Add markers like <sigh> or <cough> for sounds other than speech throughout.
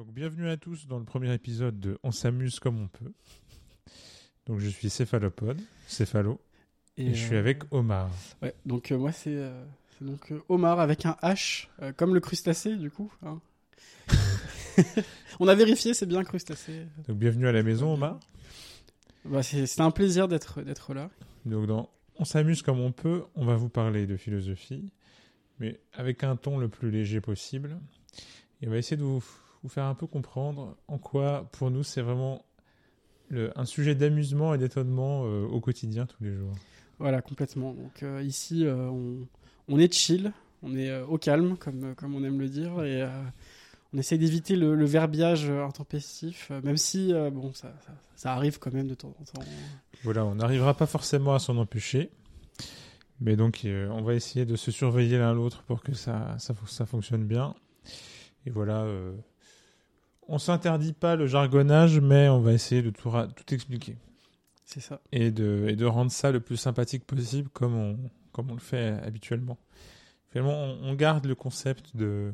Donc bienvenue à tous dans le premier épisode de On s'amuse comme on peut. Donc je suis céphalopode, céphalo, et, je suis euh, avec Omar. Ouais, donc euh, moi c'est euh, c'est donc Omar avec un H, comme le crustacé du coup. hein. <laughs> On a vérifié, c'est bien crustacé. Donc bienvenue à la maison Omar. Bah, c'est c'est un plaisir d'être d'être là. Donc dans On s'amuse comme on peut, on va vous parler de philosophie, mais avec un ton le plus léger possible. Et on va essayer de vous, vous faire un peu comprendre en quoi pour nous c'est vraiment le- un sujet d'amusement et d'étonnement euh, au quotidien tous les jours. Voilà, complètement. Donc euh, ici, euh, on, on est chill, on est au calme, comme, comme on aime le dire, et on essaye d'éviter le, le verbiage intempestif, même si, bon, ça, ça, ça arrive quand même de temps en temps. Voilà, on n'arrivera pas forcément à s'en empêcher. Mais donc, on va essayer de se surveiller l'un l'autre pour que ça, ça, ça fonctionne bien. Et voilà, euh, on s'interdit pas le jargonnage, mais on va essayer de tout, tout expliquer. C'est ça. Et de, et de rendre ça le plus sympathique possible comme on, comme on le fait habituellement. Finalement, on, on garde le concept de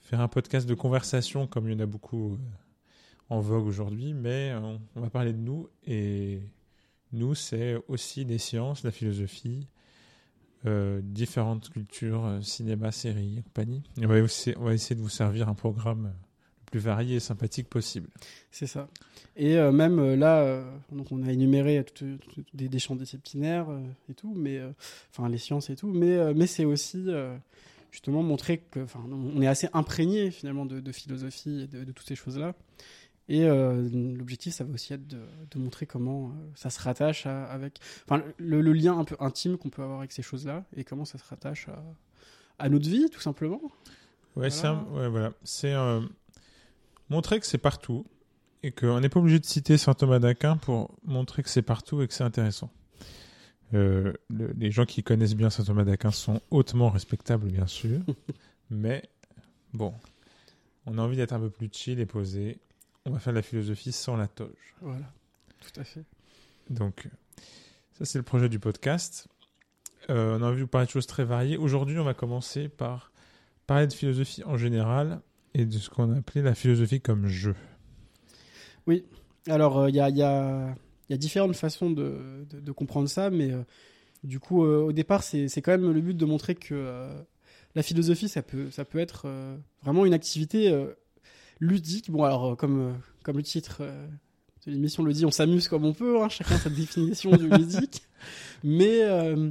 faire un podcast de conversation comme il y en a beaucoup euh, en vogue aujourd'hui, mais on, on va parler de nous et nous, c'est aussi les sciences, la philosophie, euh, différentes cultures, euh, cinéma, séries et compagnie. Et on, va aussi- on va essayer de vous servir un programme euh, plus varié et sympathique possible. C'est ça. Et euh, même euh, là, euh, donc on a énuméré tout- tout- des, des champs disciplinaires et tout, mais enfin les sciences et tout, mais mais c'est aussi justement montrer que, on est assez imprégné finalement de, de philosophie et de, de toutes ces choses-là. Et euh, l'objectif, ça va aussi être de, de montrer comment euh, ça se rattache à- avec, enfin, le, le lien un peu intime qu'on peut avoir avec ces choses-là et comment ça se rattache à, à notre vie, tout simplement. Ouais, c'est ouais, voilà. C'est euh, montrer que c'est partout et qu'on n'est pas obligé de citer saint Thomas d'Aquin pour montrer que c'est partout et que c'est intéressant. Euh, le- les gens qui connaissent bien saint Thomas d'Aquin sont hautement respectables, bien sûr, <laughs> mais bon, on a envie d'être un peu plus chill et posé. On va faire de la philosophie sans la toge. Voilà, tout à fait. Donc, ça, c'est le projet du podcast. Euh, on a envie de vous parler de choses très variées. Aujourd'hui, on va commencer par parler de philosophie en général et de ce qu'on a appelé la philosophie comme jeu. Alors, il y, a, y, a, différentes façons de, comprendre ça, mais euh, du coup, euh, au départ, c'est quand même le but de montrer que euh, la philosophie, ça peut, ça peut être euh, vraiment une activité euh, ludique. Bon, alors, euh, comme, euh, comme le titre euh, de l'émission le dit, on s'amuse comme on peut, hein, chacun sa <laughs> définition du ludique. Mais, euh,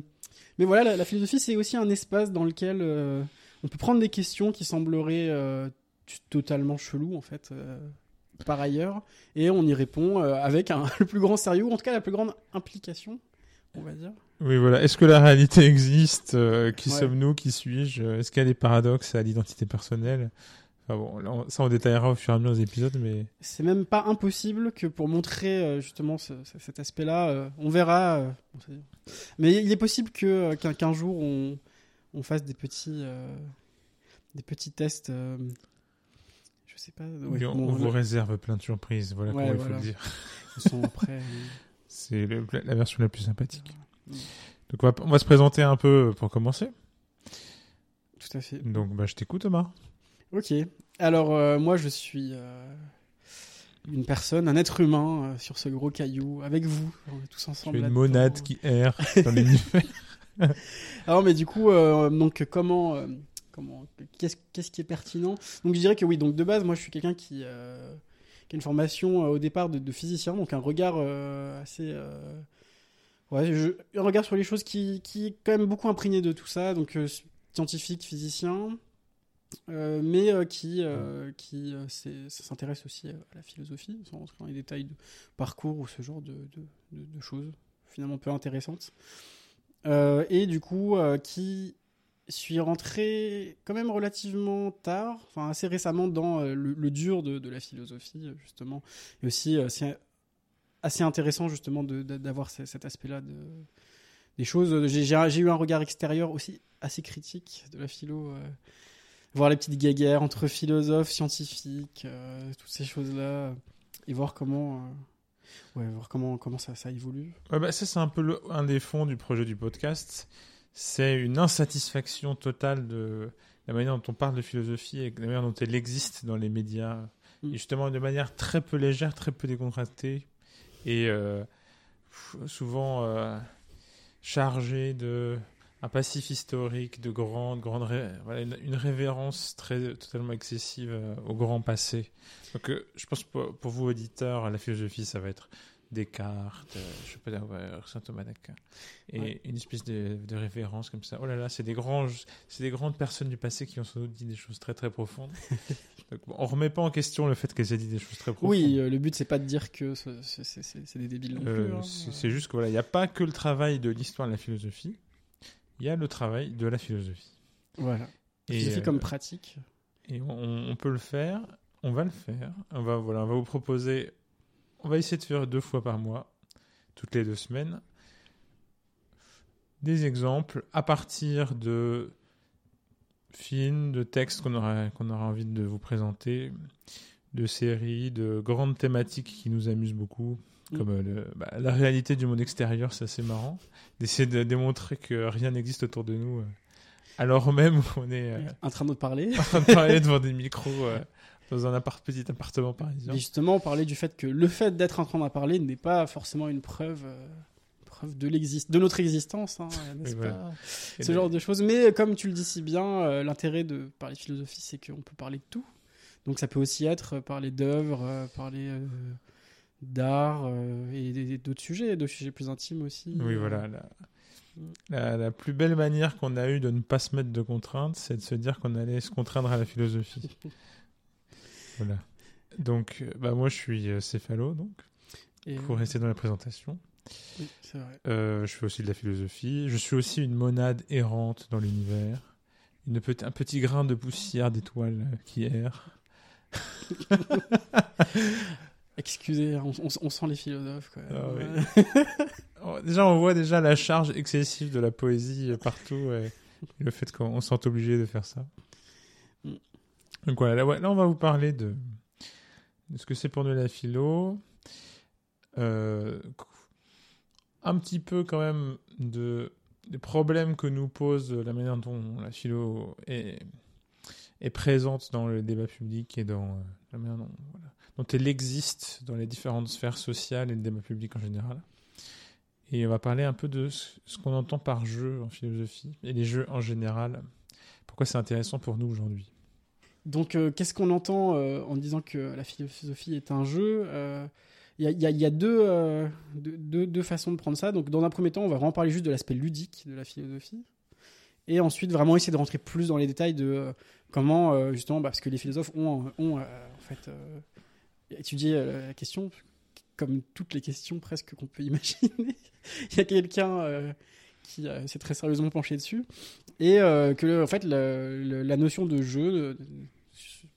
mais voilà, la, philosophie, c'est aussi un espace dans lequel euh, on peut prendre des questions qui sembleraient euh, totalement cheloues, en fait. euh, par ailleurs, et on y répond euh, avec un, <laughs> le plus grand sérieux, ou en tout cas la plus grande implication, on va dire. Oui, voilà. Est-ce que la réalité existe Euh, Qui Ouais. sommes-nous Qui suis-je Est-ce qu'il y a des paradoxes à l'identité personnelle? Enfin bon, là, on- ça on détaillera au fur et à mesure des épisodes, mais C'est même pas impossible que pour montrer euh, justement ce- ce- cet aspect-là, euh, on verra. mais il est possible que qu'un jour on, on fasse des petits des petits tests. Je sais pas. ouais, oui, on, bon, on vous réserve plein de surprises. Voilà Ouais, comment il faut le dire. <laughs> ils sont prêts. <laughs> C'est la version la plus sympathique. Mm. Donc on va, on va se présenter un peu pour commencer. Tout à fait. Donc bah, je t'écoute Thomas. Ok. Alors euh, moi je suis euh, une personne, un être humain euh, sur ce gros caillou avec vous. On est tous Tu ensemble. es une monade qui erre dans l'univers. <laughs> Alors mais du coup euh, donc comment euh, comment qu'est-ce qu'est-ce qui est pertinent. Donc je dirais que oui donc de base moi je suis quelqu'un qui euh, qui a une formation euh, au départ de, de physicien donc un regard euh, assez ouais je- un regard sur les choses qui qui est quand même beaucoup imprégné de tout ça donc scientifique physicien euh, mais euh, qui euh, qui s'intéresse aussi à la philosophie sans rentrer dans les détails de parcours ou ce genre de, de, de- de choses finalement peu intéressantes. Et du coup, qui suis rentré quand même relativement tard, enfin assez récemment dans euh, le, dur de, la philosophie, euh, justement. Et aussi, euh, c'est assez intéressant, justement, d'avoir ce- cet aspect-là de, des choses. J'ai eu un regard extérieur aussi assez critique de la philo. voir les petites guéguerres entre philosophes, scientifiques, toutes ces choses-là, et voir comment, ouais, voir comment, comment ça, évolue. Bah, ça, c'est un peu un des fonds du projet du podcast. C'est une insatisfaction totale de la manière dont on parle de philosophie et de la manière dont elle existe dans les médias Mm. Et justement, de manière très peu légère, très peu décontractée, et euh, souvent euh, chargée de un passif historique, de grande, grande, ré- voilà, une, révérence très totalement excessive euh, au grand passé. Donc, euh, je pense pour, pour vous auditeurs, la philosophie, ça va être Descartes, euh, Schopenhauer, Saint Thomas d'Aquin, et Ouais. une espèce de, de révérence comme ça. Oh là là, c'est des grands, c'est des grandes personnes du passé qui ont sans doute dit des choses très très profondes. <laughs> Donc, on remet pas en question le fait qu'elles aient dit des choses très profondes. Oui, euh, le but c'est pas de dire que ce- ce- c'est des débiles non Euh, plus. hein. c'est juste que voilà, il n'y a pas que le travail de l'histoire de la philosophie, il y a le travail de la philosophie. Voilà. Et, Philosophie comme pratique. Et on, on peut le faire, on va le faire. On va, voilà, on va vous proposer, on va essayer de faire deux fois par mois, toutes les deux semaines, des exemples à partir de films, de textes qu'on aura, qu'on aura envie de vous présenter, de séries, de grandes thématiques qui nous amusent beaucoup. Mm. Comme euh, le- bah, la réalité du monde extérieur, c'est assez marrant. D'essayer de démontrer que rien n'existe autour de nous, euh, alors même qu'on est euh, En train de parler. en train de parler devant des micros euh, dans un appart- petit appartement parisien. Et justement, on parlait du fait que le fait d'être en train d'en parler n'est pas forcément une preuve, euh, preuve de, notre existence, hein, <laughs> n'est-ce Oui, voilà. pas? Et Ce de- genre de choses. Mais comme tu le dis si bien, euh, l'intérêt de parler philosophie, c'est qu'on peut parler de tout. Donc ça peut aussi être euh, parler d'œuvres, euh, parler euh, d'art euh, et d'autres sujets, d'autres sujets plus intimes aussi. Oui, voilà. La, la, la plus belle manière qu'on a eue de ne pas se mettre de contraintes, c'est de se dire qu'on allait se contraindre à la philosophie. <laughs> voilà. Donc, euh, bah, moi, je suis euh, céphalo, donc, et- pour rester dans la présentation. oui, c'est vrai. Euh, je fais aussi de la philosophie. Je suis aussi une monade errante dans l'univers. Une un petit grain de poussière d'étoiles qui erre. <laughs> Excusez, on, on- on sent les philosophes. Quoi. Ah oui. <laughs> Oh, Déjà, on voit déjà la charge excessive de la poésie partout et le fait qu'on on se sent obligé de faire ça. Donc là, là, on va vous parler de, ce que c'est pour nous la philo. Euh, un petit peu quand même de, des problèmes que nous pose la manière dont la philo est, est présente dans le débat public et dans euh, la manière dont, elle existe dans les différentes sphères sociales et le débat public en général. Et on va parler un peu de ce qu'on entend par jeu en philosophie et les jeux en général. Pourquoi c'est intéressant pour nous aujourd'hui? Donc, euh, qu'est-ce qu'on entend euh, en disant que la philosophie est un jeu Euh, Il y a, il y a- deux, euh, façons de prendre ça. Donc, dans un premier temps, on va vraiment parler juste de l'aspect ludique de la philosophie. Et ensuite, vraiment essayer de rentrer plus dans les détails de euh, comment, euh, justement, bah, parce que les philosophes ont, ont euh, en fait euh, étudié euh, la question, comme toutes les questions presque qu'on peut <laughs> imaginer. Il y a quelqu'un euh, qui euh, s'est très sérieusement penché dessus. Et euh, que, en fait, le- le- la notion de jeu, de- de-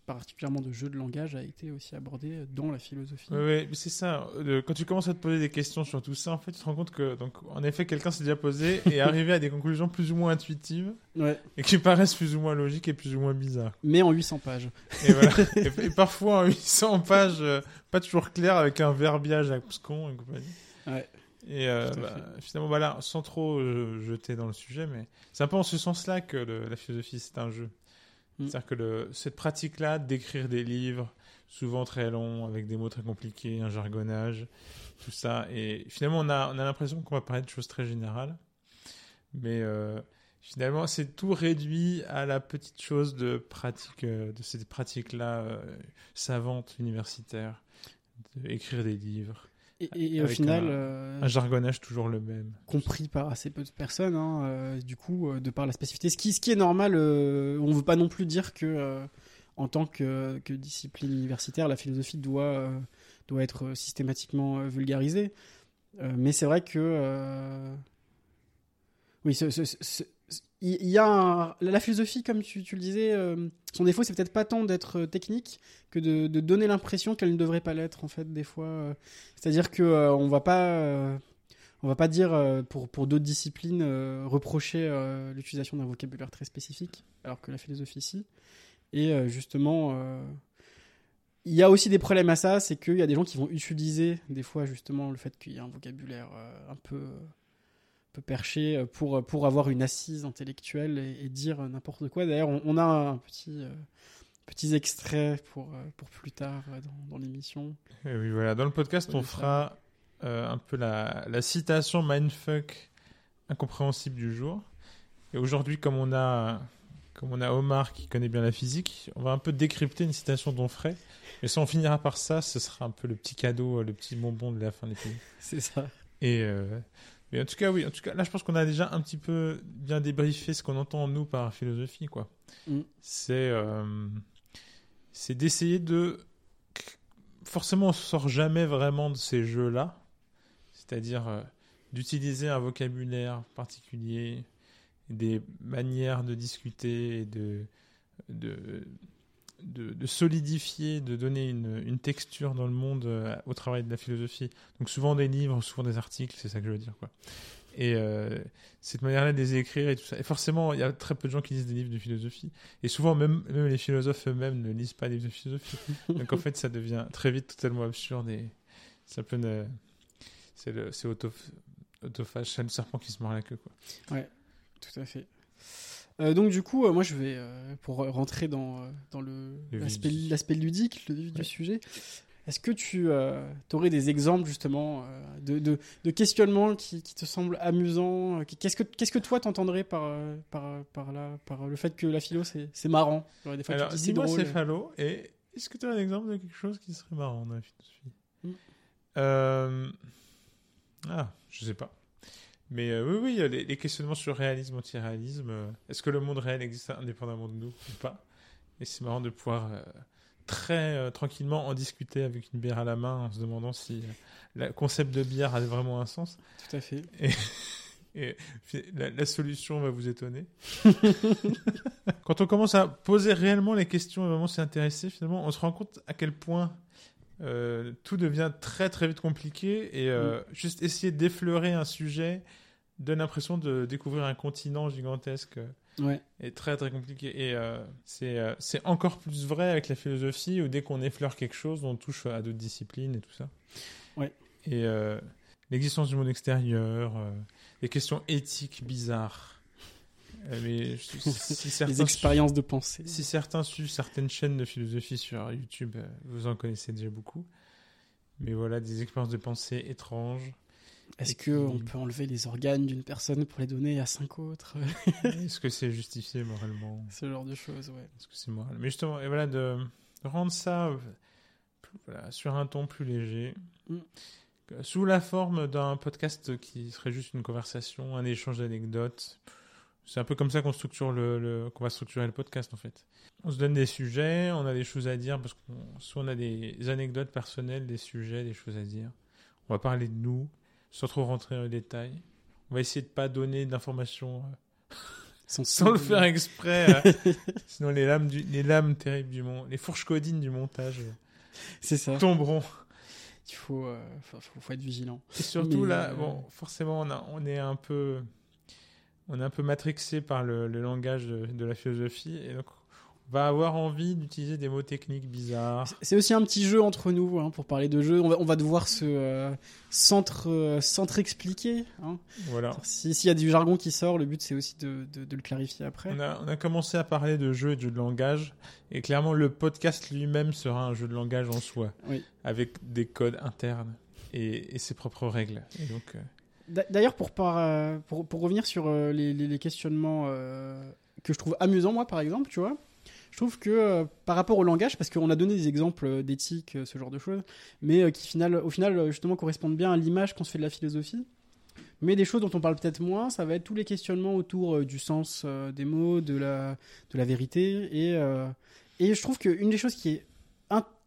particulièrement de jeu de langage, a été aussi abordée dans la philosophie. Oui, c'est ça. Quand tu commences à te poser des questions sur tout ça, en fait, tu te rends compte que, donc, en effet, quelqu'un s'est déjà posé et est <laughs> arrivé à des conclusions plus ou moins intuitives Ouais. et qui paraissent plus ou moins logiques et plus ou moins bizarres. Mais en 800 pages. Et voilà. <laughs> et, et parfois en 800 pages, euh, pas toujours clair, avec un verbiage abscon et compagnie. Ouais. Et euh, bah, finalement, voilà, sans trop euh, jeter dans le sujet, mais c'est un peu en ce sens-là que le- la philosophie, c'est un jeu. Mm. C'est-à-dire que le, cette pratique-là d'écrire des livres, souvent très longs, avec des mots très compliqués, un jargonnage, tout ça, et finalement, on a, on a l'impression qu'on va parler de choses très générales, mais euh, finalement, c'est tout réduit à la petite chose de pratique, de cette pratique-là euh, savante, universitaire, d'écrire des livres. Et, et- et au final, un- euh, Un jargonnage toujours le même. compris par assez peu de personnes, hein, euh, du coup, euh, de par la spécificité. Ce qui, ce qui est normal, euh, on ne veut pas non plus dire que, en tant que, que discipline universitaire, la philosophie doit, doit être systématiquement vulgarisée. Mais c'est vrai que. Oui, ce- il y a la philosophie, comme tu, le disais, euh, son défaut, c'est peut-être pas tant d'être euh, technique que de, donner l'impression qu'elle ne devrait pas l'être, en fait, des fois. euh. C'est-à-dire que euh, on va pas. on va pas dire pour, pour d'autres disciplines reprocher l'utilisation d'un vocabulaire très spécifique, alors que la philosophie si. Et justement, il y a aussi des problèmes à ça, c'est qu'il y a des gens qui vont utiliser des fois justement le fait qu'il y a un vocabulaire un peu, peu perché euh, pour, pour avoir une assise intellectuelle et, et dire n'importe quoi. D'ailleurs, on, on a un petit, euh, petits extraits pour, euh, pour plus tard euh, dans, dans l'émission. Oui, voilà. Dans le podcast, on ça. fera euh, un peu la, la citation mindfuck incompréhensible du jour. Et aujourd'hui, comme on a comme on a Omar qui connaît bien la physique, on va un peu décrypter une citation d'Onfray. Et si on finira par ça, ce sera un peu le petit cadeau, euh, le petit bonbon de la fin de l'épisode. <laughs> C'est ça. Et euh, mais en tout cas, oui. En tout cas, là, je pense qu'on a déjà un petit peu bien débriefé ce qu'on entend nous par philosophie, quoi. Mm. C'est euh, c'est d'essayer de forcément, on sort jamais vraiment de ces jeux-là, c'est-à-dire euh, d'utiliser un vocabulaire particulier, des manières de discuter, et de de de, de solidifier, de donner une, une texture dans le monde euh, au travail de la philosophie. Donc souvent des livres, souvent des articles, c'est ça que je veux dire. Quoi. Et euh, cette manière-là de les écrire et tout ça. Et forcément, il y a très peu de gens qui lisent des livres de philosophie. Et souvent, même, même les philosophes eux-mêmes ne lisent pas des livres de philosophie. <laughs> Donc en fait, ça devient très vite totalement absurde et ça peut ne... C'est le- c'est auto, autophage, c'est le serpent qui se mord la queue. Quoi. Tout à fait. Euh, donc du coup, euh, moi je vais, euh, pour rentrer dans, dans le, l'aspect, ludique, le Ouais. du sujet, est-ce que tu aurais des exemples justement de, de, de questionnements qui, qui te semblent amusants Qu'est-ce que, qu'est-ce que toi t'entendrais par, par, par, par le fait que la philo c'est, c'est marrant? Genre, Des fois Alors, tu dis c'est dis-moi drôle. céphalo, et est-ce que tu as un exemple de quelque chose qui serait marrant dans la philosophie? Mm. Ah, je sais pas. Mais euh, oui, oui, les, les questionnements sur réalisme, anti-réalisme. euh, Est-ce que le monde réel existe indépendamment de nous ou pas? Et c'est marrant de pouvoir euh, très tranquillement en discuter avec une bière à la main en se demandant si le concept de bière a vraiment un sens. Tout à fait. Et <laughs> la, la solution va vous étonner. <laughs> Quand on commence à poser réellement les questions et vraiment s'y intéresser, finalement, on se rend compte à quel point euh, tout devient très très vite compliqué et euh, juste essayer d'effleurer un sujet donne l'impression de découvrir un continent gigantesque euh, Ouais. et très très compliqué. Et euh, c'est euh, c'est encore plus vrai avec la philosophie où dès qu'on effleure quelque chose, on touche à d'autres disciplines et tout ça. Ouais. Et euh, l'existence du monde extérieur, les questions éthiques bizarres. Mais je- <laughs> si certains Les expériences de pensée. si certains suivent certaines chaînes de philosophie sur YouTube, vous en connaissez déjà beaucoup. Mais voilà, des expériences de pensée étranges. Est-ce qu'on peut enlever les organes d'une personne pour les donner à cinq autres <laughs> Est-ce que c'est justifié moralement? Ce genre de choses, ouais. Est-ce que c'est moral? Mais justement, et voilà, de rendre ça euh, plus- voilà, sur un ton plus léger, Mm. Sous la forme d'un podcast qui serait juste une conversation, un échange d'anecdotes. C'est un peu comme ça qu'on structure le, le- qu'on va structurer le podcast en fait. On se donne des sujets, on a des choses à dire parce qu'on soit on a des anecdotes personnelles, des sujets, des choses à dire. On va parler de nous sans trop rentrer dans les détails. On va essayer de pas donner d'informations euh, <laughs> Sans, sans le faire exprès. euh, <laughs> sinon, les lames, du, les lames terribles du monde, les fourches codines du montage euh, C'est ça. tomberont. Il faut, euh, faut, être vigilant. Et surtout Mais, là, euh, bon, forcément, on, a, on est un peu, on est un peu matrixé par le, le langage de, de la philosophie, et donc on va avoir envie d'utiliser des mots techniques bizarres. C'est aussi un petit jeu entre nous, hein, pour parler de jeu. On va, on va devoir se euh, centre, euh, centre-expliquer. Hein. Voilà. Si- S'il y a du jargon qui sort, le but c'est aussi de, de- de le clarifier après. On a, on a commencé à parler de jeux et de jeux de langage, et clairement, le podcast lui-même sera un jeu de langage en soi, Oui. avec des codes internes et, et ses propres règles. Et donc, euh, D'a- D'ailleurs, pour, par- pour, pour revenir sur les, les- les questionnements que je trouve amusants, moi par exemple, tu vois, je trouve que euh, par rapport au langage, parce qu'on a donné des exemples euh, d'éthique, euh, ce genre de choses, mais qui final, au final justement correspondent bien à l'image qu'on se fait de la philosophie. Mais des choses dont on parle peut-être moins, ça va être tous les questionnements autour du sens des mots, de la, de la vérité. Et, euh, et je trouve qu'une des choses qui est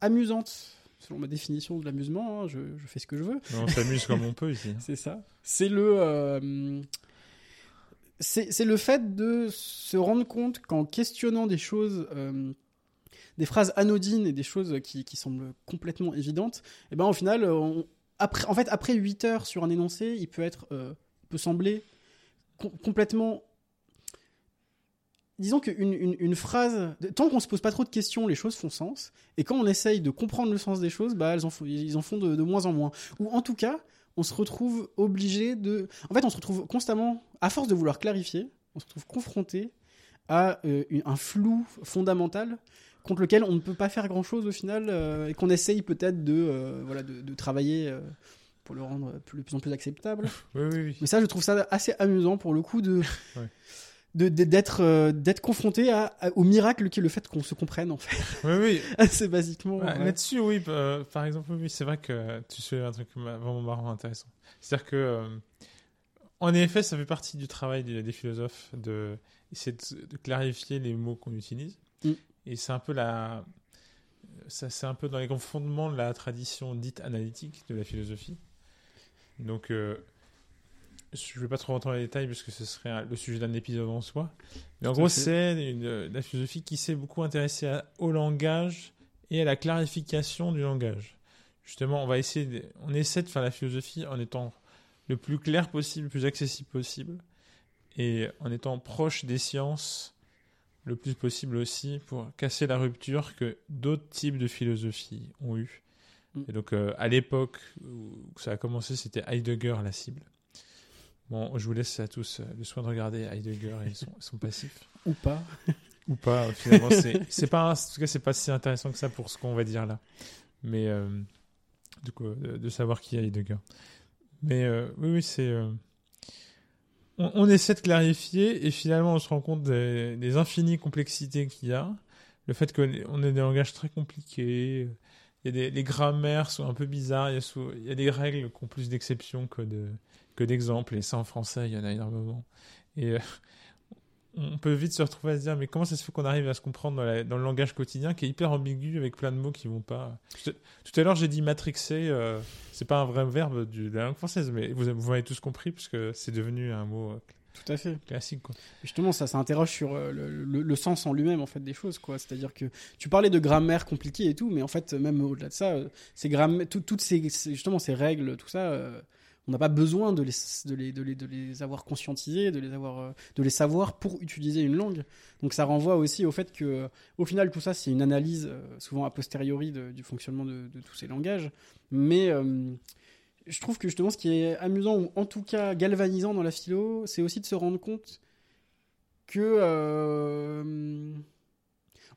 amusante, selon ma définition de l'amusement, hein, je, je fais ce que je veux, on s'amuse comme on peut ici. <laughs> c'est ça. C'est le. euh, c'est le fait de se rendre compte qu'en questionnant des choses, euh, des phrases anodines et des choses qui, semblent complètement évidentes, et ben au final, après, en fait, après 8 heures sur un énoncé, il peut être, euh, peut sembler com- complètement. Disons qu'une une, phrase, tant qu'on se pose pas trop de questions, les choses font sens. Et quand on essaye de comprendre le sens des choses, bah, elles en font, ils en font de moins en moins. Ou en tout cas, on se retrouve obligé de. En fait, on se retrouve constamment, à force de vouloir clarifier, on se retrouve confronté à euh, un flou fondamental contre lequel on ne peut pas faire grand chose au final euh, et qu'on essaye peut-être de, euh, voilà, de, de travailler pour le rendre plus- de plus en plus acceptable. <laughs> Oui, oui, oui. Mais ça, je trouve ça assez amusant pour le coup de. Ouais. D'être euh, d'être confronté à, à- au miracle qui est le fait qu'on se comprenne en fait Oui, oui. <laughs> assez basiquement ouais. Là-dessus, oui. euh, par exemple, oui, c'est vrai que tu soulèves un truc vraiment marrant, intéressant. C'est-à-dire que, euh, en effet, ça fait partie du travail des, des philosophes de essayer de, de clarifier les mots qu'on utilise. Mm. Et c'est un peu la, ça, c'est un peu dans les grands fondements de la tradition dite analytique de la philosophie. Donc, euh, je ne vais pas trop rentrer dans les détails parce que ce serait le sujet d'un épisode en soi. Mais en gros, c'est une- la philosophie qui s'est beaucoup intéressée à- au langage et à la clarification du langage. Justement, on va essayer, de- on essaie de faire la philosophie en étant le plus clair possible, le plus accessible possible, et en étant proche des sciences le plus possible aussi pour casser la rupture que d'autres types de philosophie ont eu. Mm. Et donc, euh, à l'époque où ça a commencé, c'était Heidegger la cible. Bon, je vous laisse à tous euh, le soin de regarder Heidegger et son, son passif. ou pas <laughs> Ou pas, euh, finalement, c'est pas, en tout cas, c'est pas si intéressant que ça pour ce qu'on va dire là. Mais, euh, du coup, de, de savoir qui est Heidegger. Mais euh, oui, oui, c'est. euh, on, on essaie de clarifier et finalement, on se rend compte des, des infinies complexités qu'il y a. Le fait qu'on ait des langages très compliqués. Il y a des, les grammaires sont un peu bizarres. Il y a, il y a des règles qui ont plus d'exceptions que de que d'exemples. Et ça, en français, il y en a énormément. Et euh, on peut vite se retrouver à se dire mais comment ça se fait qu'on arrive à se comprendre dans, la- dans le langage quotidien qui est hyper ambigu avec plein de mots qui vont pas? Tout à- l'heure j'ai dit matrixer euh, c'est pas un vrai verbe du- de la langue française mais vous, vous m'avez tous compris puisque c'est devenu un mot euh, tout à fait classique quoi. Justement, ça, ça interroge sur euh, le, le- le sens en lui-même en fait des choses, quoi. C'est-à-dire que tu parlais de grammaire compliquée et tout, mais en fait, même au-delà de ça, ces toutes ces, justement ces règles, tout ça, on n'a pas besoin de les, avoir conscientisées, de les euh, de les savoir pour utiliser une langue. Donc ça renvoie aussi au fait que, au final, tout ça, c'est une analyse euh, souvent a posteriori du fonctionnement de, tous ces langages, mais euh, je trouve que justement ce qui est amusant ou en tout cas galvanisant dans la philo, c'est aussi de se rendre compte que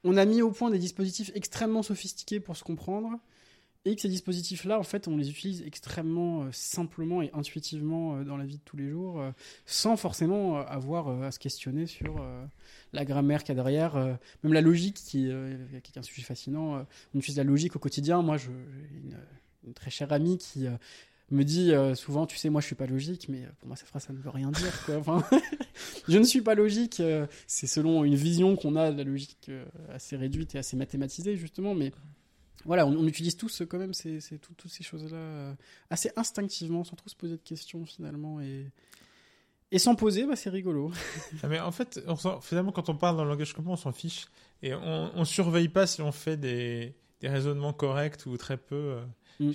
on a mis au point des dispositifs extrêmement sophistiqués pour se comprendre et que ces dispositifs-là, en fait, on les utilise extrêmement euh, simplement et intuitivement euh, dans la vie de tous les jours, euh, sans forcément avoir à se questionner sur la grammaire qu'il y a derrière, même la logique, qui, est un sujet fascinant. on utilise la logique au quotidien. Moi, j'ai une, très chère amie qui me dit souvent, tu sais, moi, je suis pas logique, mais pour moi, cette phrase, ça ne veut rien dire. <laughs> Je ne suis pas logique. c'est selon une vision qu'on a de la logique assez réduite et assez mathématisée, justement, mais voilà, on, on utilise tous euh, quand même ces, ces- tout- toutes ces choses-là euh, assez instinctivement, sans trop se poser de questions finalement. Et, et sans poser, bah, c'est rigolo. <laughs> Ah, mais en fait on finalement quand on parle dans le langage commun on s'en fiche et on, on surveille pas si on fait des, des raisonnements corrects ou très peu. euh, Mm.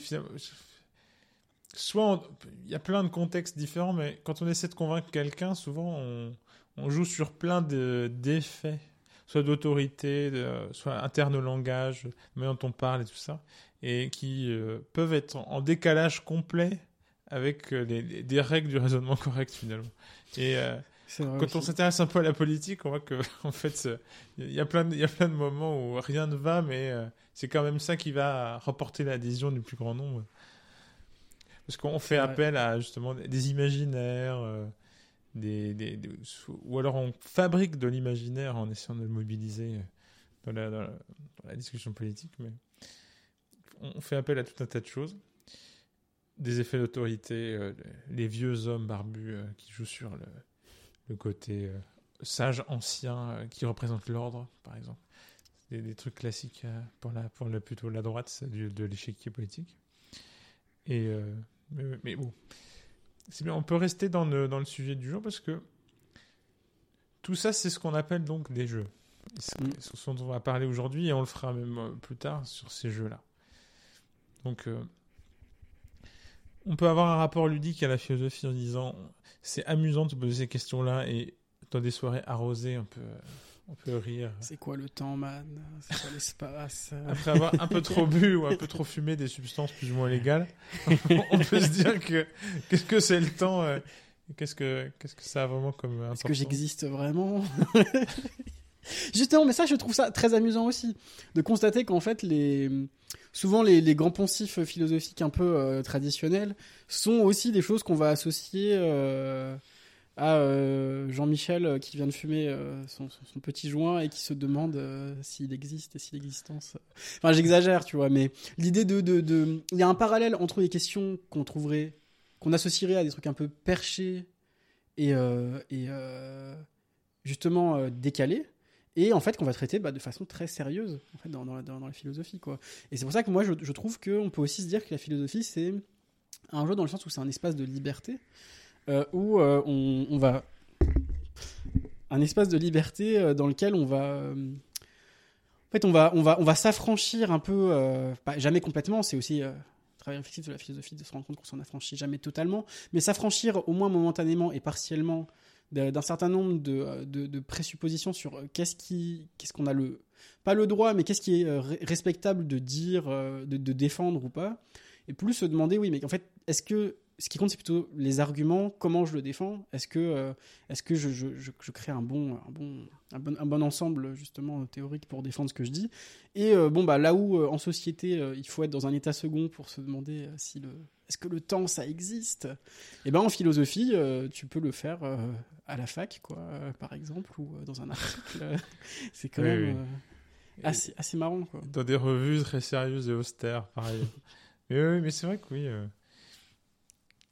soit il y a plein de contextes différents mais quand on essaie de convaincre quelqu'un souvent on, on joue sur plein de d'effets soit d'autorité, soit interne au langage, mais dont on parle et tout ça, et qui euh, peuvent être en, décalage complet avec euh, les- les- des règles du raisonnement correct finalement. Et euh, quand on s'intéresse un peu à la politique, on voit que <laughs> en fait, il y a plein de, il y a plein de moments où rien ne va, mais euh, c'est quand même ça qui va remporter l'adhésion du plus grand nombre. Parce qu'on fait vrai. appel à justement des imaginaires, ou alors on fabrique de l'imaginaire en essayant de le mobiliser dans la, dans la- discussion politique, mais on fait appel à tout un tas de choses. Des effets d'autorité, euh, les vieux hommes barbus euh, qui jouent sur le, côté euh, sage ancien euh, qui représente l'ordre, par exemple. Des, trucs classiques euh, pour, la, plutôt la droite du- de l'échiquier politique. Et, euh, mais bon, c'est bien, on peut rester dans le, dans le sujet du jour parce que tout ça, c'est ce qu'on appelle donc des jeux. Mm. ce dont on va parler aujourd'hui et on le fera même euh, plus tard sur ces jeux-là. Donc, euh, on peut avoir un rapport ludique à la philosophie en disant c'est amusant de se poser ces questions-là et dans des soirées arrosées, on peut, on peut rire. C'est quoi le temps, man? C'est quoi l'espace? Après avoir un peu trop bu ou un peu trop fumé des substances plus ou moins légales, <laughs> on peut se dire que qu'est-ce que c'est le temps euh, Qu'est-ce que qu'est-ce que ça a vraiment comme Est-ce que j'existe vraiment? <laughs> Justement, mais ça, je trouve ça très amusant aussi, de constater qu'en fait, les... souvent les, les grands poncifs philosophiques un peu euh, traditionnels sont aussi des choses qu'on va associer euh, à euh, Jean-Michel euh, qui vient de fumer euh, son, petit joint et qui se demande s'il existe et si l'existence. Enfin, j'exagère, tu vois, mais l'idée de, de, il y a un parallèle entre les questions qu'on trouverait, qu'on associerait à des trucs un peu perchés et, et justement décalés. Et en fait, qu'on va traiter bah, de façon très sérieuse en fait, dans, dans, la- philosophie. Quoi. Et c'est pour ça que moi, je, je trouve qu'on peut aussi se dire que la philosophie, c'est un jeu dans le sens où c'est un espace de liberté, où euh, on, va. Un espace de liberté euh, dans lequel on va. euh, en fait, on va, on va, on va s'affranchir un peu, euh, pas, jamais complètement, c'est aussi euh, travail réflexif de la philosophie de se rendre compte qu'on s'en affranchit jamais totalement, mais s'affranchir au moins momentanément et partiellement d'un certain nombre de, euh, de, de présuppositions sur euh, qu'est-ce qui, qu'est-ce qu'on a le, pas le droit, mais qu'est-ce qui est euh, respectable de dire, euh, de, de défendre ou pas, et plus se demander, oui, mais en fait, est-ce que ce qui compte, c'est plutôt les arguments, comment je le défends, est-ce que, euh, est-ce que je, je, je, je crée un bon, un, bon, un, bon, un bon ensemble, justement, théorique pour défendre ce que je dis, et euh, bon, bah, là où euh, en société, il faut être dans un état second pour se demander si le, est-ce que le temps, ça existe? Et ben en philosophie, tu peux le faire à la fac, quoi, par exemple, ou dans un article. <laughs> c'est quand Oui, même oui. assez, assez marrant, quoi. Dans des revues très sérieuses et austères, pareil. <laughs> mais oui, mais c'est vrai que oui.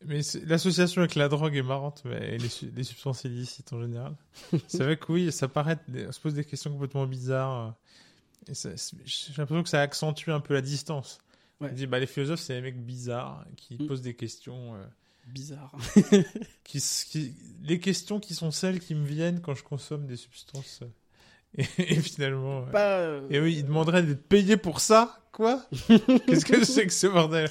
Mais l'association avec la drogue est marrante, mais et les, su- les substances illicites en général. <laughs> c'est vrai que oui, ça paraît. On se pose des questions complètement bizarres. euh, j'ai l'impression que ça accentue un peu la distance. Ouais. On dit, bah, les philosophes, c'est des mecs bizarres qui Mm. posent des questions. euh, Bizarre. <laughs> qui, s- qui- les questions qui sont celles qui me viennent quand je consomme des substances. euh, Et, et finalement. Pas, euh, Et oui, ils demanderaient d'être payés pour ça Quoi? <laughs> Qu'est-ce que c'est que ce bordel?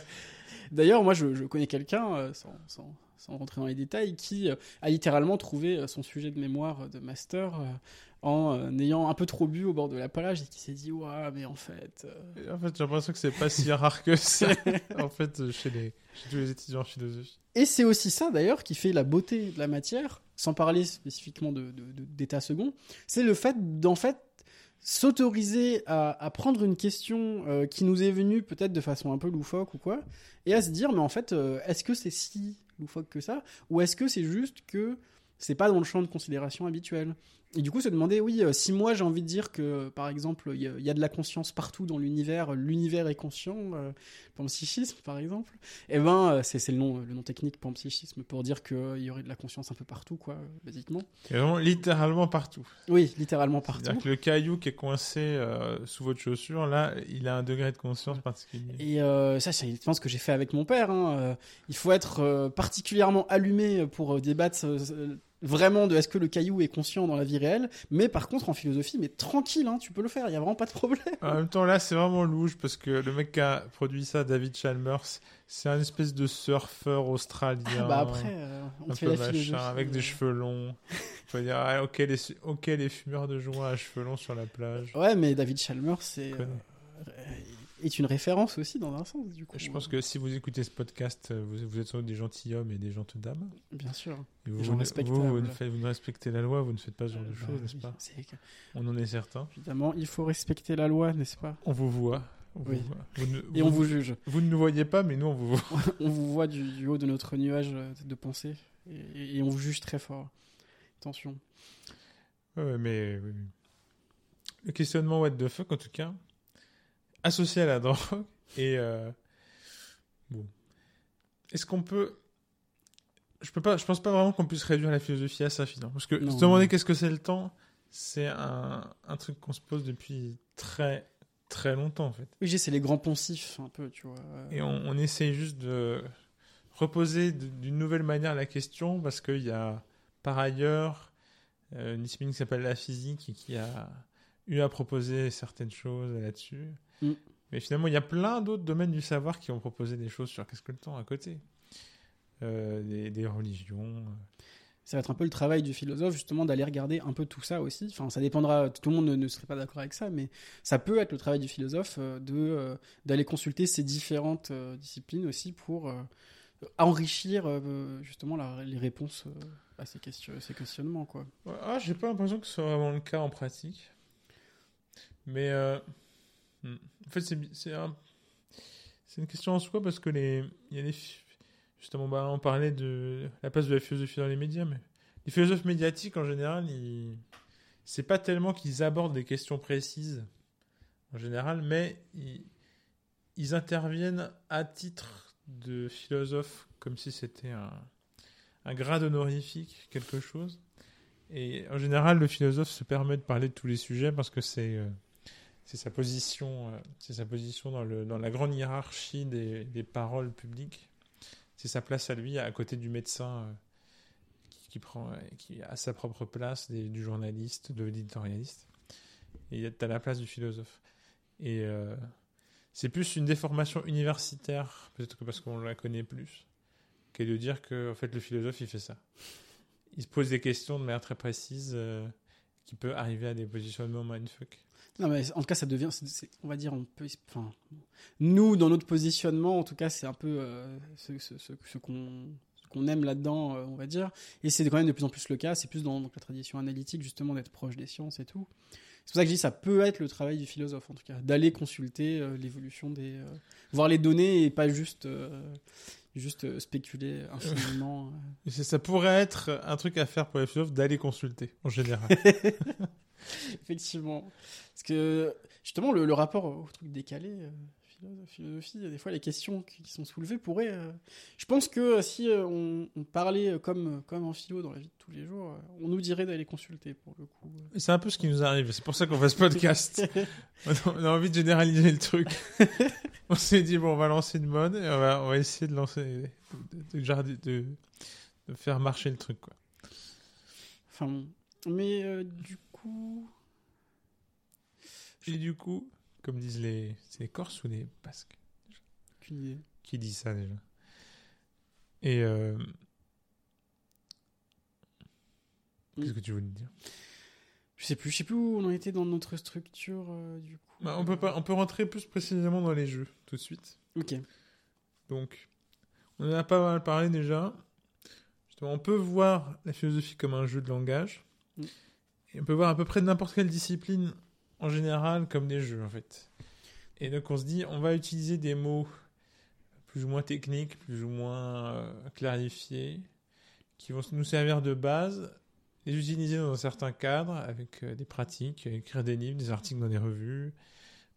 D'ailleurs, moi, je, je connais quelqu'un, euh, sans, sans, sans rentrer dans les détails, qui euh, a littéralement trouvé euh, son sujet de mémoire de master en ayant un peu trop bu au bord de la plage et qui s'est dit, ouais, mais en fait. euh, En fait, j'ai l'impression que c'est pas si rare que ça. <laughs> en fait, chez, les, chez tous les étudiants en philosophie. Et c'est aussi ça, d'ailleurs, qui fait la beauté de la matière, sans parler spécifiquement de, de- de- d'état second, c'est le fait d'en fait s'autoriser à, prendre une question euh, qui nous est venue peut-être de façon un peu loufoque ou quoi, et à se dire, mais en fait, euh, est-ce que c'est si loufoque que ça, ou est-ce que c'est juste que c'est pas dans le champ de considération habituel? Et du coup, se demander, oui, euh, si moi j'ai envie de dire que, par exemple, il y, a- il y a de la conscience partout dans l'univers, l'univers est conscient, euh, panpsychisme par exemple, eh ben, euh, c'est le nom, le nom technique panpsychisme pour dire qu'il y aurait de la conscience un peu partout, quoi, euh, basiquement. Et vraiment, littéralement partout. Oui, littéralement partout. C'est-à-dire que le caillou qui est coincé euh, sous votre chaussure, là, il a un degré de conscience particulier. Et euh, ça, c'est exactement ce que j'ai fait avec mon père. hein. Euh, il faut être euh, particulièrement allumé pour euh, débattre euh, vraiment de est-ce que le caillou est conscient dans la vie réelle. Mais par contre, en philosophie, mais tranquille, hein, tu peux le faire, il y a vraiment pas de problème. En même temps, là, c'est vraiment louche parce que le mec qui a produit ça, David Chalmers, c'est un espèce de surfeur australien. bah après, euh, on un fait peu la machin, philosophie. avec des cheveux longs. Faut dire, ah, ok, les, ok, les fumeurs de joints à cheveux longs sur la plage. Ouais, mais David Chalmers c'est, est une référence aussi dans un sens, du coup. Je pense que si vous écoutez ce podcast, euh, vous, vous êtes sans doute des gentilshommes et des gentildames. Bien sûr. Et vous, ne- vous, faites- vous ne respectez la loi, vous ne faites pas ce genre de Bah choses, n'est-ce oui, pas que- On en est certain. Évidemment, il faut respecter la loi, n'est-ce pas? On vous voit. Oui. vous ne, Et on vous juge. vous ne nous voyez pas, mais nous, on vous voit. <laughs> on vous voit du, du haut de notre nuage euh, de pensée et, et on vous juge très fort. Attention. Ouais, mais oui. le questionnement what the fuck, en tout cas, associé à la drogue, <laughs> et euh, bon, est-ce qu'on peut, je peux pas, je pense pas vraiment qu'on puisse réduire la philosophie à ça finalement, parce que Non. se demander qu'est-ce que c'est le temps, c'est un, un truc qu'on se pose depuis très très longtemps en fait, Oui, c'est les grands poncifs, un peu, tu vois. et on, on essaye juste de reposer d'une nouvelle manière la question, parce qu'il y a par ailleurs euh, une discipline qui s'appelle la physique et qui a eu à proposer certaines choses là-dessus. Mm. Mais finalement, il y a plein d'autres domaines du savoir qui ont proposé des choses sur qu'est-ce que le temps à côté. Euh, des, des religions. Ça va être un peu le travail du philosophe, justement, d'aller regarder un peu tout ça aussi. Enfin, ça dépendra, tout le monde ne, ne serait pas d'accord avec ça, mais ça peut être le travail du philosophe euh, de, euh, d'aller consulter ces différentes euh, disciplines aussi pour euh, enrichir euh, justement la- les réponses euh, à ces, questions, ces questionnements. Quoi. Ouais, Ah, j'ai pas l'impression que ce soit vraiment le cas en pratique. Mais euh, hmm. en fait, c'est une question en soi parce que les justement bah, on parlait de la place de la philosophie dans les médias, mais les philosophes médiatiques en général, c'est pas tellement qu'ils abordent des questions précises en général, mais ils, interviennent à titre de philosophe comme si c'était un, un grade honorifique, quelque chose. Et en général, le philosophe se permet de parler de tous les sujets parce que c'est euh, c'est sa position, euh, c'est sa position dans, le, dans la grande hiérarchie des, des paroles publiques. C'est sa place à lui, à côté du médecin euh, qui, prend, euh, qui a sa propre place, du journaliste, de l'éditorialiste. Et tu as la place du philosophe. Et c'est plus une déformation universitaire, peut-être que parce qu'on la connaît plus, qu'est de dire que en fait, le philosophe, il fait ça il se pose des questions de manière très précise qui peut arriver à des positionnements mindfuck. Non, mais en tout cas, ça devient, on va dire, on peut, enfin, nous, dans notre positionnement, en tout cas, c'est un peu euh, ce, ce- ce- ce qu'on aime là-dedans, euh, on va dire. Et c'est quand même de plus en plus le cas. C'est plus dans la tradition analytique, justement, d'être proche des sciences et tout. C'est pour ça que je dis ça peut être le travail du philosophe, en tout cas, d'aller consulter euh, l'évolution des, voir les données et pas juste, juste spéculer infiniment. <laughs> ça pourrait être un truc à faire pour les philosophes d'aller consulter, en général. <laughs> <laughs> Effectivement. Parce que justement, le, le rapport au truc décalé, euh, philo- philosophie, des fois, les questions qui, sont soulevées pourraient. euh, Je pense que euh, si on, on parlait comme, comme en philo dans la vie de tous les jours, on nous dirait d'aller consulter pour le coup. C'est un peu ce qui nous arrive. C'est pour ça qu'on fait ce podcast. <laughs> on a- envie de généraliser le truc. <laughs> on s'est dit, bon, on va lancer une mode et on va, on va essayer de lancer, de, de, jardi- de- de faire marcher le truc, quoi. Enfin, bon. mais euh, du coup. Et du coup, comme disent les, c'est les Corses ou les Basques idée. qui dit ça déjà. Et euh, qu'est-ce Mm. que tu voulais dire Je sais plus, je sais plus où on en était dans notre structure euh, du coup. Bah, on peut pas, on peut rentrer plus précisément dans les jeux tout de suite. Ok. Donc, on en a pas mal parlé déjà. Justement, on peut voir la philosophie comme un jeu de langage. Mm. On peut voir à peu près n'importe quelle discipline en général comme des jeux en fait. Et donc on se dit, on va utiliser des mots plus ou moins techniques, plus ou moins euh, clarifiés, qui vont nous servir de base, les utiliser dans un certain cadre avec euh, des pratiques, écrire des livres, des articles dans des revues,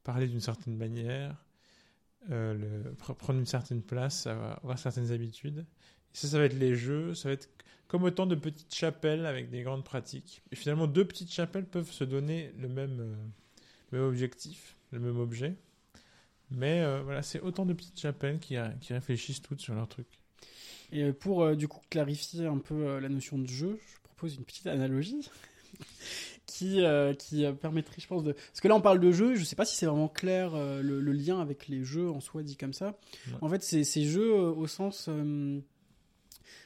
parler d'une certaine manière, euh, prendre une certaine place, avoir, avoir certaines habitudes. Et ça, ça va être les jeux, ça va être comme autant de petites chapelles avec des grandes pratiques. Et finalement, deux petites chapelles peuvent se donner le même, euh, le même objectif, le même objet. Mais euh, voilà, c'est autant de petites chapelles qui, euh, qui réfléchissent toutes sur leur truc. Et pour euh, du coup clarifier un peu la notion de jeu, je propose une petite analogie <laughs> qui, qui permettrait, je pense, de. Parce que là, on parle de jeu, je sais pas si c'est vraiment clair le, le lien avec les jeux en soi dit comme ça. Ouais. En fait, c'est ces jeux au sens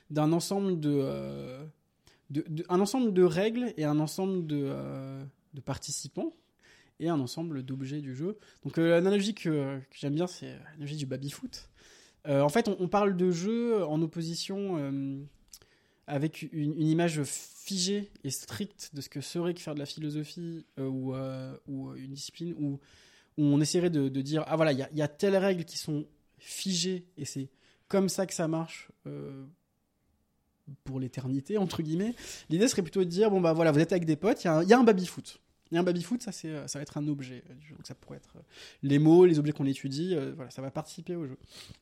d'un ensemble de, euh, de, un ensemble de règles et un ensemble de, euh, de participants et un ensemble d'objets du jeu. Donc euh, l'analogie que, j'aime bien, c'est l'analogie du baby-foot. En fait, on, parle de jeu en opposition avec une, image figée et stricte de ce que serait que faire de la philosophie ou, ou une discipline où, où on essaierait de, dire ah voilà il y y a telles règles qui sont figées et c'est comme ça que ça marche pour l'éternité entre guillemets. L'idée serait plutôt de dire bon bah voilà vous êtes avec des potes, il y a un, il y a un baby foot. Il y a un baby foot, ça euh, ça va être un objet. euh. Donc ça pourrait être euh, les mots, les objets qu'on étudie, voilà ça va participer au jeu.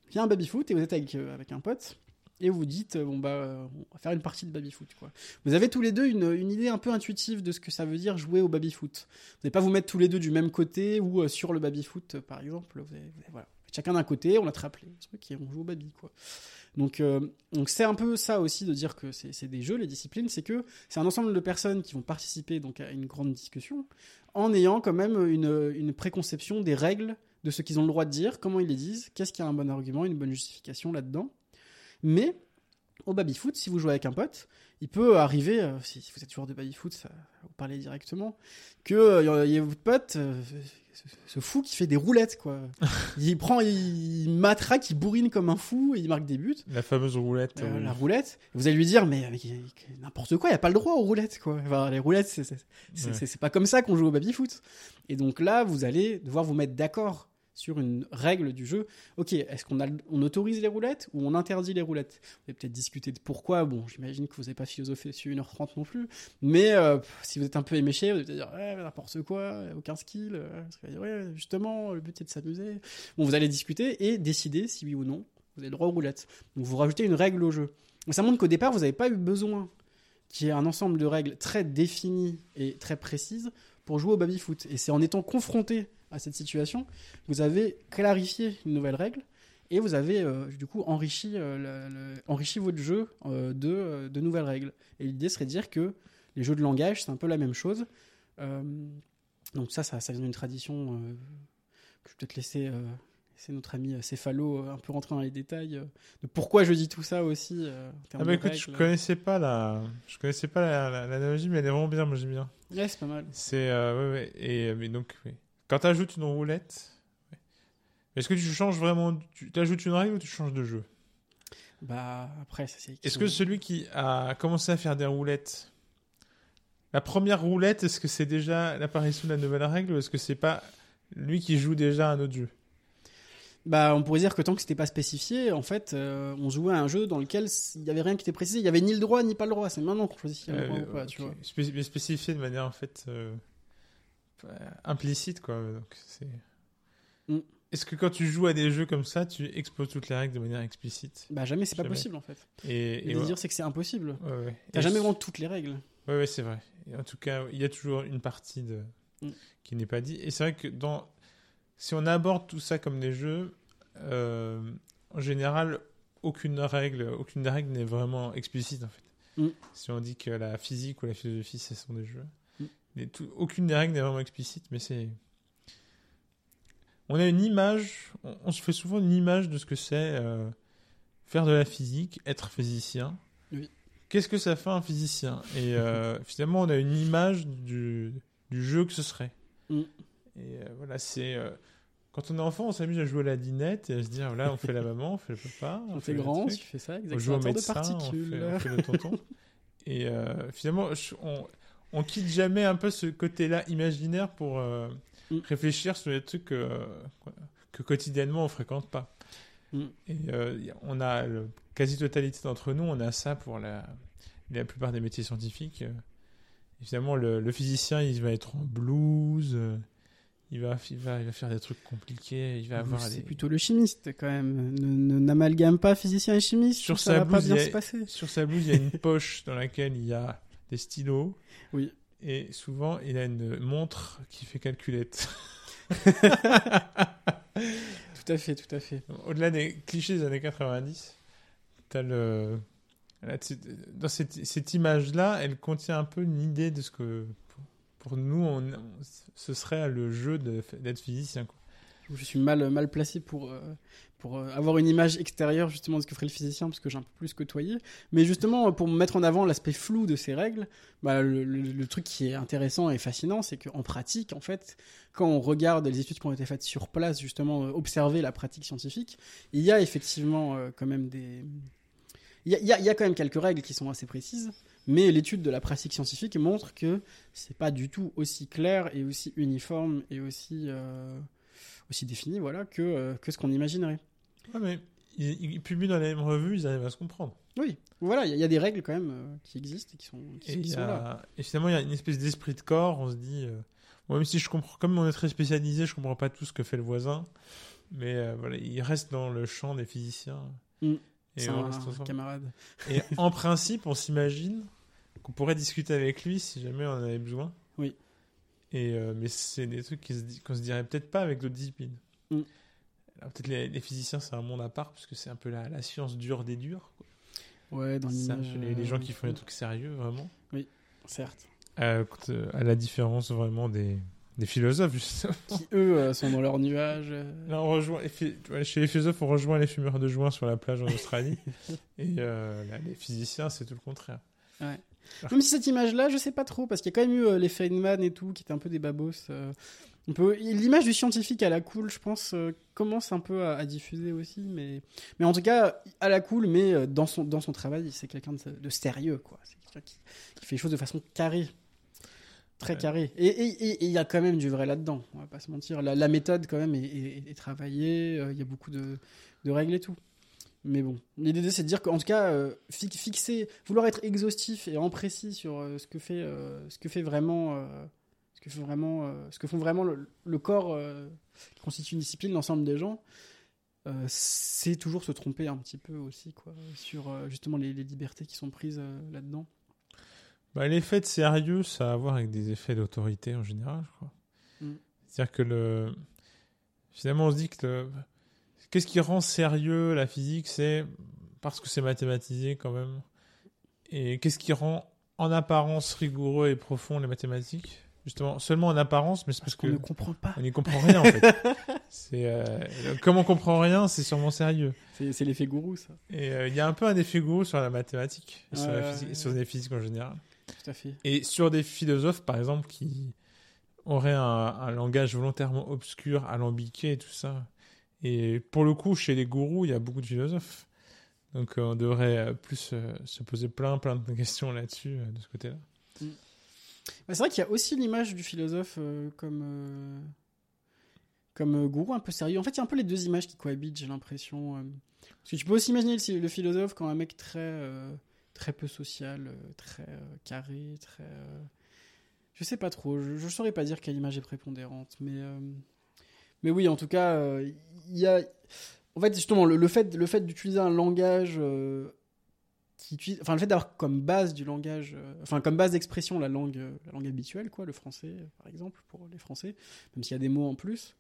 Il y a un baby foot et vous êtes avec avec un pote et vous dites bon bah on va faire une partie de baby foot quoi. Vous avez tous les deux une, une idée un peu intuitive de ce que ça veut dire jouer au baby foot. Vous n'allez pas vous mettre tous les deux du même côté ou sur le baby foot euh, par exemple. Vous voilà. Chacun d'un côté, on attrape les on joue au baby quoi. Donc euh, donc c'est un peu ça aussi de dire que c'est des jeux les disciplines, c'est que c'est un ensemble de personnes qui vont participer donc à une grande discussion en ayant quand même une, une préconception des règles de ce qu'ils ont le droit de dire, comment ils les disent, qu'est-ce qui a un bon argument, une bonne justification là-dedans. Mais au baby-foot, si vous jouez avec un pote, il peut arriver, euh, si si vous êtes joueur de baby-foot, ça vous parlez directement, que euh, il y a votre pote, euh, ce, ce fou qui fait des roulettes, quoi. <laughs> il prend, il, il matraque, il bourrine comme un fou, et il marque des buts. La fameuse roulette. Euh, la roulette, vous allez lui dire, mais, mais n'importe quoi, il n'y a pas le droit aux roulettes, quoi. Enfin, les roulettes, c'est Ouais. pas comme ça qu'on joue au baby-foot. Et donc là, vous allez devoir vous mettre d'accord sur une règle du jeu. Ok, est-ce qu'on on autorise les roulettes ou on interdit les roulettes? Vous allez peut-être discuter de pourquoi. Bon, j'imagine que vous n'avez pas philosophé dessus 1h30 non plus. Mais euh, si vous êtes un peu éméché, vous allez peut-être dire ouais, n'importe quoi, aucun skill. euh, parce que, ouais, justement, le but c'est de s'amuser. Bon, vous allez discuter et décider si oui ou non vous avez le droit aux roulettes. Donc vous rajoutez une règle au jeu. Mais ça montre qu'au départ, vous n'avez pas eu besoin qu'il y ait un ensemble de règles très définies et très précises pour jouer au baby-foot. Et c'est en étant confronté à cette situation vous avez clarifié une nouvelle règle et vous avez euh, du coup enrichi, euh, enrichi votre jeu euh, de, de nouvelles règles. Et l'idée serait de dire que les jeux de langage, c'est un peu la même chose. Donc ça, ça, ça vient d'une tradition que je vais peut-être laisser, laisser notre ami euh, Céphalo euh, un peu rentrer dans les détails euh, de pourquoi je dis tout ça aussi. en Ah bah écoute, je connaissais pas la, je connaissais pas la- la- l'analogie, mais elle est vraiment bien. Moi j'aime bien. Ouais, c'est pas mal. C'est euh, ouais, ouais. Et mais donc quand tu ajoutes une roulette, est-ce que tu changes vraiment, tu ajoutes une règle ou tu changes de jeu? Bah après, ça c'est. Est-ce que celui qui a commencé à faire des roulettes, la première roulette, est-ce que c'est déjà l'apparition de la nouvelle règle ou est-ce que c'est pas lui qui joue déjà un autre jeu? Bah, on pourrait dire que tant que c'était pas spécifié, en fait, euh, on jouait à un jeu dans lequel il y avait rien qui était précisé. Il y avait ni le droit ni pas le droit. C'est maintenant qu'on choisit le droit Euh, ou pas, tu ok. vois. Spé- mais spécifié de manière en fait euh, implicite quoi. Donc c'est. Mm. Est-ce que quand tu joues à des jeux comme ça, tu exposes toutes les règles de manière explicite? Bah jamais, c'est pas possible en fait. Et, Le désir, c'est que c'est impossible. ouais, ouais. T'as jamais vraiment toutes les règles. Ouais, ouais, c'est vrai. Et en tout cas, il y a toujours une partie de... Mm. qui n'est pas dit. Et c'est vrai que dans... si on aborde tout ça comme des jeux, euh, en général, aucune règle, aucune des règles n'est vraiment explicite en fait. Mm. Si on dit que la physique ou la philosophie, ce sont des jeux, Mm. tout- aucune des règles n'est vraiment explicite, mais c'est. On a une image, on, on se fait souvent une image de ce que c'est euh, faire de la physique, être physicien. Oui. Qu'est-ce que ça fait un physicien? Et euh, <laughs> finalement, on a une image du, du jeu que ce serait. Mm. Et euh, voilà, c'est. euh, quand on est enfant, on s'amuse à jouer à la dinette et à se dire, voilà, on fait la maman, on fait le papa. <laughs> On fait le grand, tu fais ça, on joue au de médecin, on fait, on fait le tonton. <laughs> Et euh, finalement, on, on quitte jamais un peu ce côté-là imaginaire pour Mm. réfléchir sur les trucs que quotidiennement on fréquente pas. Mm. Et a- on a la quasi-totalité d'entre nous, on a ça pour la, la plupart des métiers scientifiques. Évidemment, le, le physicien, il va être en blues, euh, il va, il va, il va faire des trucs compliqués, il va avoir C'est des... plutôt le chimiste quand même. Ne- N'amalgame pas physicien et chimiste. Sur ça sa va pas blouse, bien y a- se passer. Sur sa blouse, il y a une <laughs> poche dans laquelle il y a des stylos. Oui. Et souvent, il a une montre qui fait calculette. <laughs> Tout à fait, tout à fait. Au-delà des clichés des années 90, t'as le... dans cette, cette image-là, elle contient un peu une idée de ce que, pour, nous, ce serait le jeu d'être physicien. Je suis mal, mal placé pour, euh, pour euh, avoir une image extérieure justement de ce que ferait le physicien, parce que j'ai un peu plus côtoyé. Mais justement, pour mettre en avant l'aspect flou de ces règles, bah, le, truc qui est intéressant et fascinant, c'est qu'en pratique, en fait, quand on regarde les études qui ont été faites sur place, justement, euh, observer la pratique scientifique, il y a effectivement quand même des... Il y a, y a quand même quelques règles qui sont assez précises, mais l'étude de la pratique scientifique montre que c'est pas du tout aussi clair et aussi uniforme et aussi... euh, aussi défini voilà, que, euh, que ce qu'on imaginerait. Ouais, mais ils, ils publient dans les mêmes revues, ils arrivent à se comprendre. Oui, voilà, il y, a- il y a des règles quand même euh, qui existent et qui sont, qui, Et, qui sont a- là. et finalement, il y a une espèce d'esprit de corps. On se dit, bon, même si je comprends, comme on est très spécialisé, je comprends pas tout ce que fait le voisin, mais voilà, il reste dans le champ des physiciens. Mm. Et, on un, reste camarade. Et <laughs> en principe, on s'imagine qu'on pourrait discuter avec lui si jamais on en avait besoin. Oui. Et euh, mais c'est des trucs qu'on se dirait peut-être pas avec d'autres disciplines. Mm. Peut-être les, les physiciens, c'est un monde à part parce que c'est un peu la, la science dure des durs. quoi. Ouais, dans Ça, les, les gens qui font des euh, trucs sérieux, vraiment. Certes. Euh, quand, euh, à la différence vraiment des, des philosophes, justement. Qui, eux, euh, sont dans leur nuage. euh, Là, on rejoint chez les philosophes, on rejoint les fumeurs de joint sur la plage en Australie. <laughs> et euh, là, les physiciens, c'est tout le contraire. Ouais. Même si cette image-là, je sais pas trop, parce qu'il y a quand même eu euh, les Feynman et tout, qui étaient un peu des babos. euh, on peut... L'image du scientifique à la cool, je pense, euh, commence un peu à, à diffuser aussi, mais... mais en tout cas, à la cool, mais euh, dans son, dans son travail, c'est quelqu'un de, de sérieux, quoi. C'est quelqu'un qui, qui fait les choses de façon carrée. Très carrée. Et il y a quand même du vrai là-dedans, on va pas se mentir. La, la méthode, quand même, est, est- est travaillée, euh, il y a beaucoup de, de règles et tout. Mais bon, l'idée c'est de dire qu'en tout cas, euh, fi- fixer, vouloir être exhaustif et en précis sur euh, ce que fait, ce que fait vraiment, ce que fait vraiment, ce que font vraiment le, le corps qui constitue une discipline, l'ensemble des gens, c'est toujours se tromper un petit peu aussi, quoi, sur justement les, les libertés qui sont prises là-dedans. Bah, l'effet de sérieux, ça a à voir avec des effets d'autorité en général, je crois. Mm. C'est-à-dire que le... finalement, on se dit que le- qu'est-ce qui rend sérieux la physique, c'est parce que c'est mathématisé quand même. Et qu'est-ce qui rend en apparence rigoureux et profond les mathématiques? Justement, seulement en apparence, mais c'est parce Parce qu'on ne comprend pas. on n'y comprend rien en fait. c'est euh, comme on comprend rien, c'est sûrement sérieux. C'est c'est l'effet gourou, ça. Et euh, il y a un peu un effet gourou sur la mathématique, et sur, la Ouais, physique, ouais. sur les physiques en général. Tout à fait. Et sur des philosophes, par exemple, qui auraient un, un langage volontairement obscur, alambiqué et tout ça. Et pour le coup, chez les gourous, il y a beaucoup de philosophes. Donc euh, on devrait euh, plus euh, se poser plein, plein de questions là-dessus, de ce côté-là. Bah, c'est vrai qu'il y a aussi l'image du philosophe euh, comme, euh, comme gourou un peu sérieux. En fait, il y a un peu les deux images qui cohabitent, j'ai l'impression. euh. Parce que tu peux aussi imaginer le, le philosophe comme un mec très, très peu social, euh, très euh, carré, très. euh, Je sais pas trop, je, je saurais pas dire quelle image est prépondérante, mais. Mais oui, en tout cas, il y a. En fait, justement, le, fait, le fait d'utiliser un langage. qui enfin le fait d'avoir comme base du langage enfin comme base d'expression la langue la langue habituelle quoi le français par exemple pour les français même s'il y a des mots en plus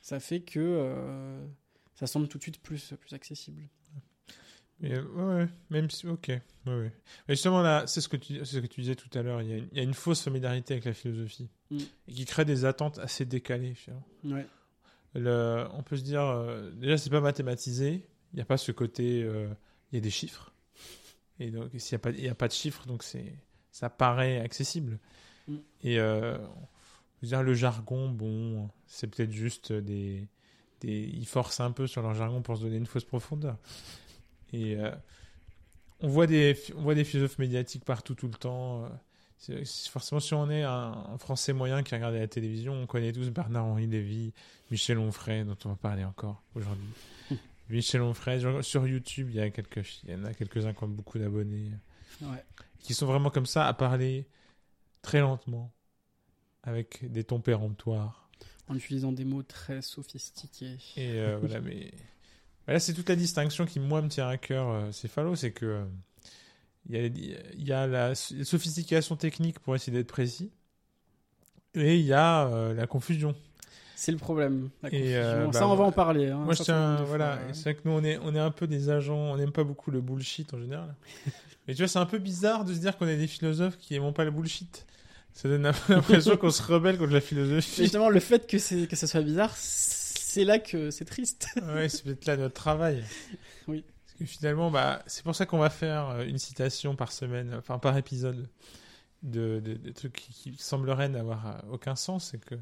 ça fait que ça semble tout de suite plus plus accessible Euh, ouais, même si, ok, ouais, ouais. Mais justement là, c'est ce que tu, c'est ce que tu disais tout à l'heure. Il y, a une- il y a une fausse familiarité avec la philosophie Mm. et qui crée des attentes assez décalées. ouais Le- on peut se dire, euh, déjà, c'est pas mathématisé. Il n'y a pas ce côté, euh, il y a des chiffres. Et donc, s'il n'y a, pas- il y a pas de chiffres, donc c'est, ça paraît accessible. Mm. Et euh, on peut dire, le jargon, bon, c'est peut-être juste des, des. Ils forcent un peu sur leur jargon pour se donner une fausse profondeur. Et euh, on, voit des, on voit des philosophes médiatiques partout, tout le temps. euh, forcément, si on est un, un Français moyen qui regarde la télévision, on connaît tous Bernard-Henri Lévy, Michel Onfray, dont on va parler encore aujourd'hui. <laughs> Michel Onfray, sur YouTube, il y, a quelques, il y en a quelques-uns qui ont beaucoup d'abonnés, ouais qui sont vraiment comme ça, à parler très lentement, avec des tons péremptoires. en utilisant des mots très sophistiqués Et euh, voilà, <laughs> mais voilà, c'est toute la distinction qui, moi, me tient à cœur, euh, Céphalo, c'est que euh, il y a, il y a la sophistication technique pour essayer d'être précis, et il y a euh, la confusion. c'est le problème la Et, euh, ça bah, on va en parler hein, Moi, je tiens, voilà, ouais. c'est vrai que nous, on est, on est un peu des agents, on n'aime pas beaucoup le bullshit en général. <laughs> Mais tu vois, c'est un peu bizarre de se dire qu'on est des philosophes qui n'aiment pas le bullshit. Ça donne <laughs> l'impression qu'on se rebelle contre la philosophie. justement le fait que c'est que ça soit bizarre c'est là que c'est triste <laughs> ouais, c'est peut-être là notre travail. <laughs> Oui. Parce que finalement, bah, c'est pour ça qu'on va faire euh, une citation par semaine, enfin par épisode, de, de, de trucs qui, qui sembleraient n'avoir euh, aucun sens. C'est que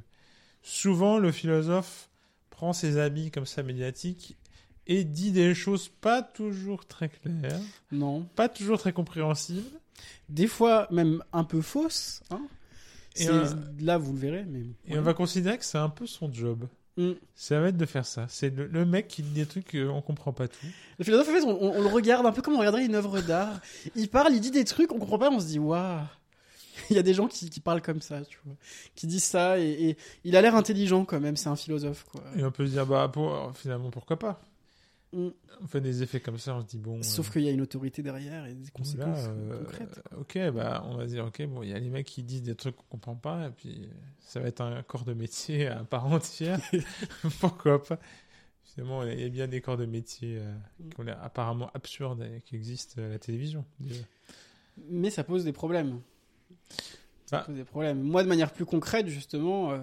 souvent, le philosophe prend ses habits comme ça médiatiques et dit des choses pas toujours très claires, non pas toujours très compréhensibles. des fois même un peu fausses hein. Et là vous le verrez mais Et on va considérer que c'est un peu son job. Mm. Ça va être de faire ça. C'est le, le mec qui dit des trucs qu'on comprend pas tout. Le philosophe, en fait, on, on- on le regarde un peu comme on regarderait une œuvre d'art. Il parle, il dit des trucs, on comprend pas, on se dit, waouh. <laughs> Il y a des gens qui, qui parlent comme ça, tu vois. Qui disent ça, et, et il a l'air intelligent quand même, c'est un philosophe, quoi. Et on peut se dire, bah, pour- finalement, pourquoi pas? Mm. On fait des effets comme ça, on se dit, bon. Sauf euh, qu'il y a une autorité derrière et des conséquences là, euh, concrètes. ok, bah, on va dire, ok, bon, il y a les mecs qui disent des trucs qu'on comprend pas, et puis ça va être un corps de métier à part entière. <laughs> <laughs> pourquoi pas? Finalement, il y a bien des corps de métier euh, qui ont l'air apparemment absurdes et qui existent à la télévision. déjà. Mais ça pose des problèmes. Ça Bah. pose des problèmes. Moi, de manière plus concrète, justement, euh,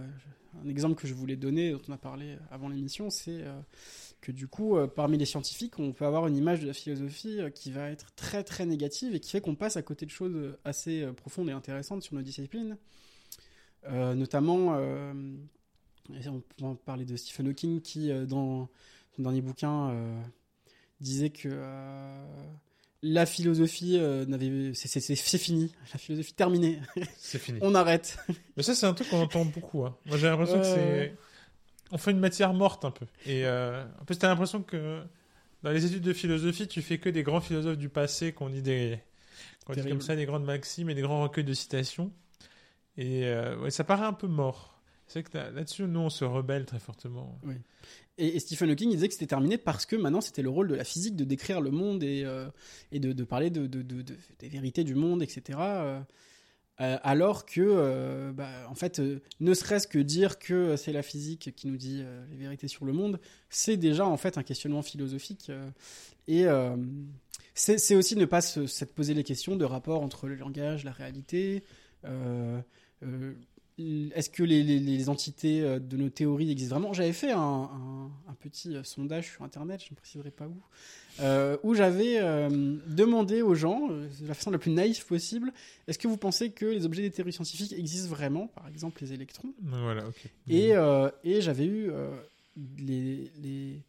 un exemple que je voulais donner, dont on a parlé avant l'émission, c'est euh, que du coup, euh, parmi les scientifiques, on peut avoir une image de la philosophie euh, qui va être très très négative et qui fait qu'on passe à côté de choses euh, assez euh, profondes et intéressantes sur nos disciplines. Notamment, on peut parler de Stephen Hawking qui, dans son dernier bouquin, disait que la philosophie euh, n'avait, c'est, fini, la philosophie terminée, C'est fini. <laughs> on arrête. Mais ça, c'est un truc qu'on entend beaucoup. hein. Moi, j'ai l'impression que c'est. On fait une matière morte un peu. Et euh, en plus, t'as l'impression que dans les études de philosophie, tu fais que des grands philosophes du passé qu'on dit des. dit comme ça des grandes maximes et des grands recueils de citations. Et euh, ouais, ça paraît un peu mort. C'est que là- là-dessus, nous, on se rebelle très fortement. Et, et Stephen Hawking il disait que c'était terminé parce que maintenant c'était le rôle de la physique de décrire le monde et, euh, et de, de parler de- des vérités du monde, etc. euh, alors que, euh, bah, en fait, euh, ne serait-ce que dire que c'est la physique qui nous dit les vérités sur le monde, c'est déjà en fait un questionnement philosophique. et c'est aussi ne pas se, se poser les questions de rapport entre le langage, la réalité. est-ce que les, les- entités de nos théories existent vraiment? J'avais fait un, un- un petit sondage sur Internet, je ne préciserai pas où, euh, où j'avais euh, demandé aux gens, euh, de la façon la plus naïve possible, est-ce que vous pensez que les objets des théories scientifiques existent vraiment Par exemple, les électrons? Voilà. Et, et j'avais eu les, les...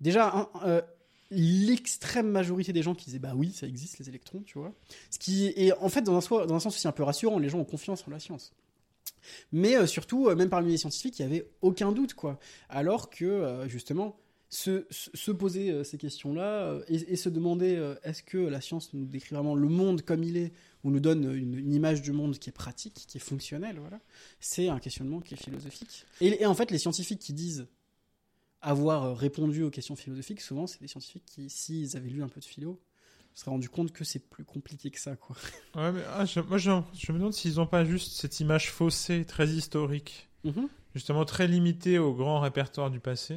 déjà un- l'extrême majorité des gens qui disaient bah oui, ça existe les électrons, tu vois. Ce qui est en fait dans un, soi- dans un sens aussi un peu rassurant, les gens ont confiance en la science. Mais euh, surtout, euh, même parmi les scientifiques, il n'y avait aucun doute, quoi. Alors que, euh, justement, se, se se poser euh, ces questions-là euh, et, et se demander euh, est-ce que la science nous décrit vraiment le monde comme il est, ou nous donne une, une image du monde qui est pratique, qui est fonctionnelle, voilà, c'est un questionnement qui est philosophique. Et, et en fait, les scientifiques qui disent avoir répondu aux questions philosophiques, souvent, c'est des scientifiques qui, s'ils avaient lu un peu de philo, se seraient rendu compte que c'est plus compliqué que ça, quoi. <laughs> Ouais, mais, ah, je, moi, je, je me demande s'ils n'ont pas juste cette image faussée, très historique, Mhm. justement très limitée au grand répertoire du passé.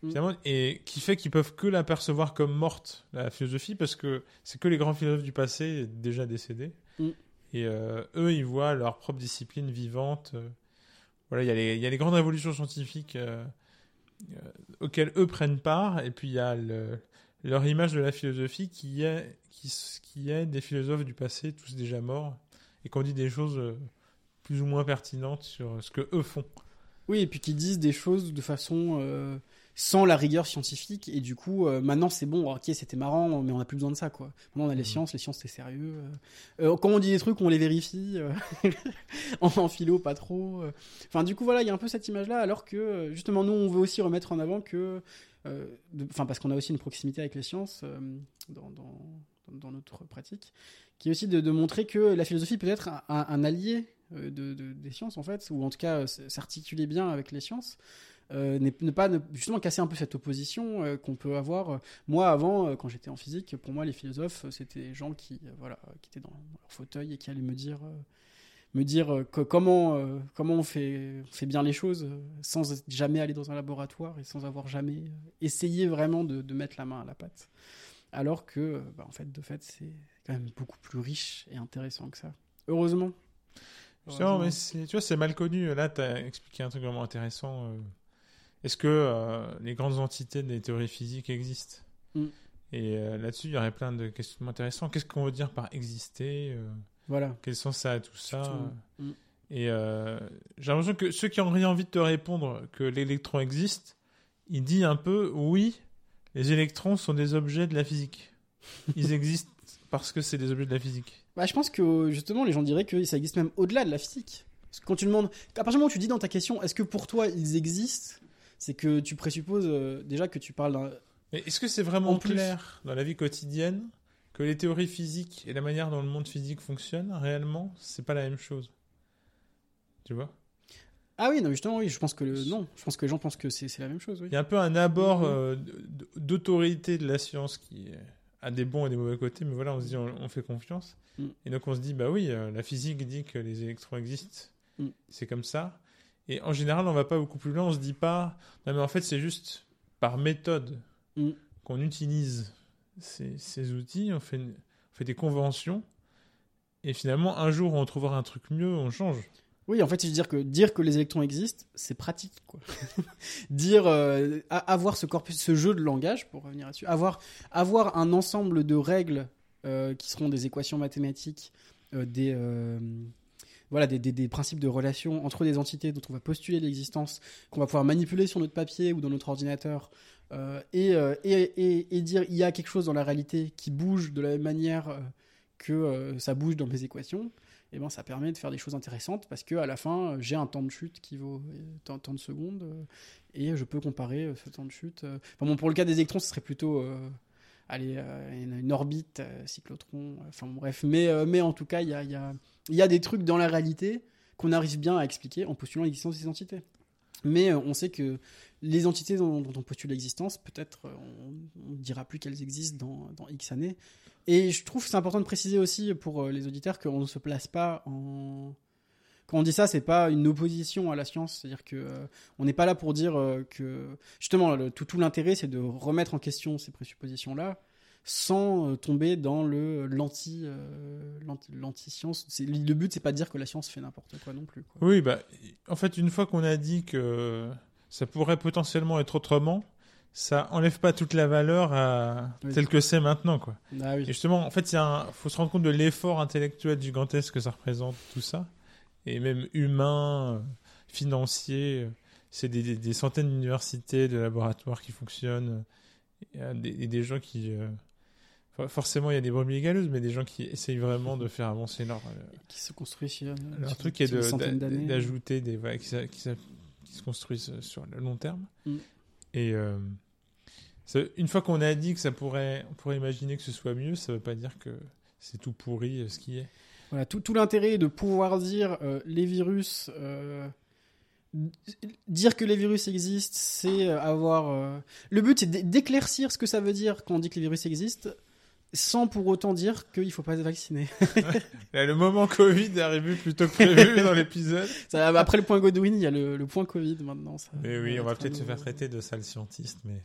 Finalement, et qui fait qu'ils peuvent que la percevoir comme morte, la philosophie, parce que c'est que les grands philosophes du passé déjà décédés. Mm. Et euh, eux, ils voient leur propre discipline vivante. euh, voilà, il y, a les- il y a les grandes révolutions scientifiques euh, euh, auxquelles eux prennent part, et puis il y a le- leur image de la philosophie qui est, qui, est des philosophes du passé, tous déjà morts, et qu'on dit des choses plus ou moins pertinentes sur ce que eux font. Oui, et puis qui disent des choses de façon sans la rigueur scientifique, et du coup, euh, maintenant c'est bon, ok, c'était marrant, mais on n'a plus besoin de ça, quoi. Maintenant on a les Mhm. sciences, les sciences c'est sérieux. euh. Euh, quand on dit des trucs, on les vérifie. <laughs> en, en philo, pas trop. Enfin, du coup, voilà, il y a un peu cette image-là, alors que justement, nous, on veut aussi remettre en avant que. Enfin, parce qu'on a aussi une proximité avec les sciences dans, dans, dans notre pratique, qui est aussi de, de montrer que la philosophie peut être un, un- un allié de, de- des sciences, en fait, ou en tout cas s'articuler bien avec les sciences. Euh, ne pas ne- justement casser un peu cette opposition euh, qu'on peut avoir. Moi, avant, euh, quand j'étais en physique, pour moi, les philosophes, c'était des gens qui, voilà, qui étaient dans, leur fauteuil et qui allaient me dire, me dire que- comment, comment on fait, on fait bien les choses sans jamais aller dans un laboratoire et sans avoir jamais essayé vraiment de, de mettre la main à la pâte. Alors que, bah, en fait, de fait, c'est quand même beaucoup plus riche et intéressant que ça. Heureusement. Mais tu vois, c'est mal connu. Là, tu as expliqué un truc vraiment intéressant. Euh. Est-ce que euh, les grandes entités des théories physiques existent Mm. Et euh, là-dessus, il y aurait plein de questions intéressantes. Qu'est-ce qu'on veut dire par exister euh, Voilà. Quel sens ça a tout ça Surtout, mm. Et euh, j'ai l'impression que ceux qui auraient envie de te répondre que l'électron existe, ils disent un peu oui, les électrons sont des objets de la physique. Ils <laughs> existent parce que c'est des objets de la physique. Bah, je pense que justement, les gens diraient que ça existe même au-delà de la physique. Parce que quand tu demandes, à partir du moment où tu dis dans ta question, est-ce que pour toi ils existent, c'est que tu présupposes euh, déjà que tu parles d'un. Mais est-ce que c'est vraiment En plus- clair dans la vie quotidienne que les théories physiques et la manière dont le monde physique fonctionne réellement, c'est pas la même chose? Tu vois? Ah oui, non, justement, oui, je pense que le... non, je pense que les gens pensent que c'est la même chose, oui. Il y a un peu un abord Mhm. euh, d'autorité de la science qui a des bons et des mauvais côtés, mais voilà, on se dit, on, on fait confiance. Mm. Et donc on se dit, bah oui, euh, la physique dit que les électrons existent, Mm. c'est comme ça. Et en général, on va pas beaucoup plus loin, on se dit pas, non mais en fait, c'est juste par méthode Mm. qu'on utilise ces, ces outils, on fait, une- on fait des conventions, et finalement, un jour, on trouvera un truc mieux, on change. Oui, en fait, je veux dire que dire que les électrons existent, c'est pratique. Quoi. <laughs> dire euh, avoir ce corpus, ce jeu de langage, pour revenir là-dessus, avoir avoir un ensemble de règles euh, qui seront des équations mathématiques, euh, des voilà, des, des- principes de relation entre des entités dont on va postuler l'existence, qu'on va pouvoir manipuler sur notre papier ou dans notre ordinateur, euh, et, euh, et, et, et dire il y a quelque chose dans la réalité qui bouge de la même manière euh, que ça bouge dans mes équations, et ben ça permet de faire des choses intéressantes parce que à la fin j'ai un temps de chute qui vaut tant, tant de secondes et je peux comparer ce temps de chute. Enfin bon, pour le cas des électrons, ce serait plutôt allez, euh, une, orbite, euh, cyclotron, euh, enfin bref. Mais, mais en tout cas, il y a, y, a, y a des trucs dans la réalité qu'on arrive bien à expliquer en postulant l'existence des entités. Mais on sait que les entités dont, on postule l'existence, peut-être on ne dira plus qu'elles existent dans, dans X années. Et je trouve que c'est important de préciser aussi pour les auditeurs qu'on ne se place pas en. Quand on dit ça, c'est pas une opposition à la science, c'est-à-dire que euh, on n'est pas là pour dire euh, que justement le- tout, tout l'intérêt c'est de remettre en question ces présuppositions-là sans euh, tomber dans le l'anti l'anti- l'anti-science. C'est- le but c'est pas de dire que la science fait n'importe quoi non plus. quoi. Oui, bah, en fait, une fois qu'on a dit que ça pourrait potentiellement être autrement, ça enlève pas toute la valeur à Oui. tel que c'est maintenant, quoi. Ah oui. Et justement, en fait, il un- faut se rendre compte de l'effort intellectuel gigantesque que ça représente, tout ça, et même humain, financier. C'est des, des- des centaines d'universités, de laboratoires qui fonctionnent, et, des, et des gens qui. euh, for- Forcément, il y a des brebis galeuses, mais des gens qui essayent vraiment de faire avancer leur, euh, Qui se construit sur, leur sur- truc est sur de- des d'ajouter voilà, qui, qui qui se construisent sur le long terme. Mm. Et euh, une fois qu'on a dit que ça pourrait, on pourrait imaginer que ce soit mieux, ça veut pas dire que c'est tout pourri ce qui est. Voilà, tout, tout l'intérêt est de pouvoir dire euh, les virus. euh, dire que les virus existent, c'est euh, avoir. euh, Le but, c'est d'é- d'éclaircir ce que ça veut dire quand on dit que les virus existent, sans pour autant dire qu'il faut pas se vacciner. <laughs> Là, le moment Covid est arrivé plus tôt que prévu dans l'épisode. <laughs> Ça, après le point Godwin, il y a le, le point Covid maintenant. ça- Mais oui, on va peut-être se faire traiter de sale scientiste, mais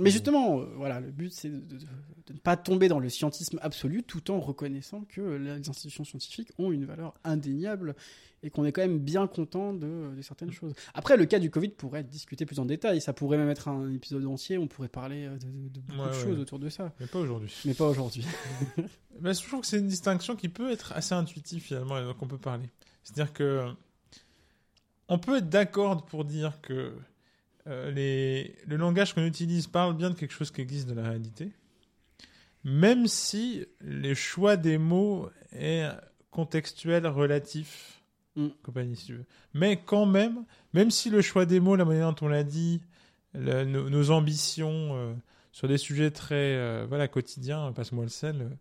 Mais justement, euh, voilà, le but c'est de, de- de ne pas tomber dans le scientisme absolu tout en reconnaissant que les institutions scientifiques ont une valeur indéniable et qu'on est quand même bien content de, de certaines choses. Après, le cas du Covid pourrait être discuté plus en détail. Ça pourrait même être un épisode entier. On pourrait parler euh, de, beaucoup Ouais, de ouais. choses autour de ça. mais pas aujourd'hui. Mais pas aujourd'hui. <laughs> <laughs> Bah, je trouve que c'est une distinction qui peut être assez intuitive finalement et donc on peut parler. C'est-à-dire que on peut être d'accord pour dire que euh, les... le langage qu'on utilise parle bien de quelque chose qui existe dans la réalité, même si les choix des mots est contextuel, relatif, Mm. compagnie si tu veux. Mais quand même, même si le choix des mots, la manière dont on l'a dit, le- nos, nos ambitions euh, sur des sujets très euh, voilà quotidiens, passe-moi le sel.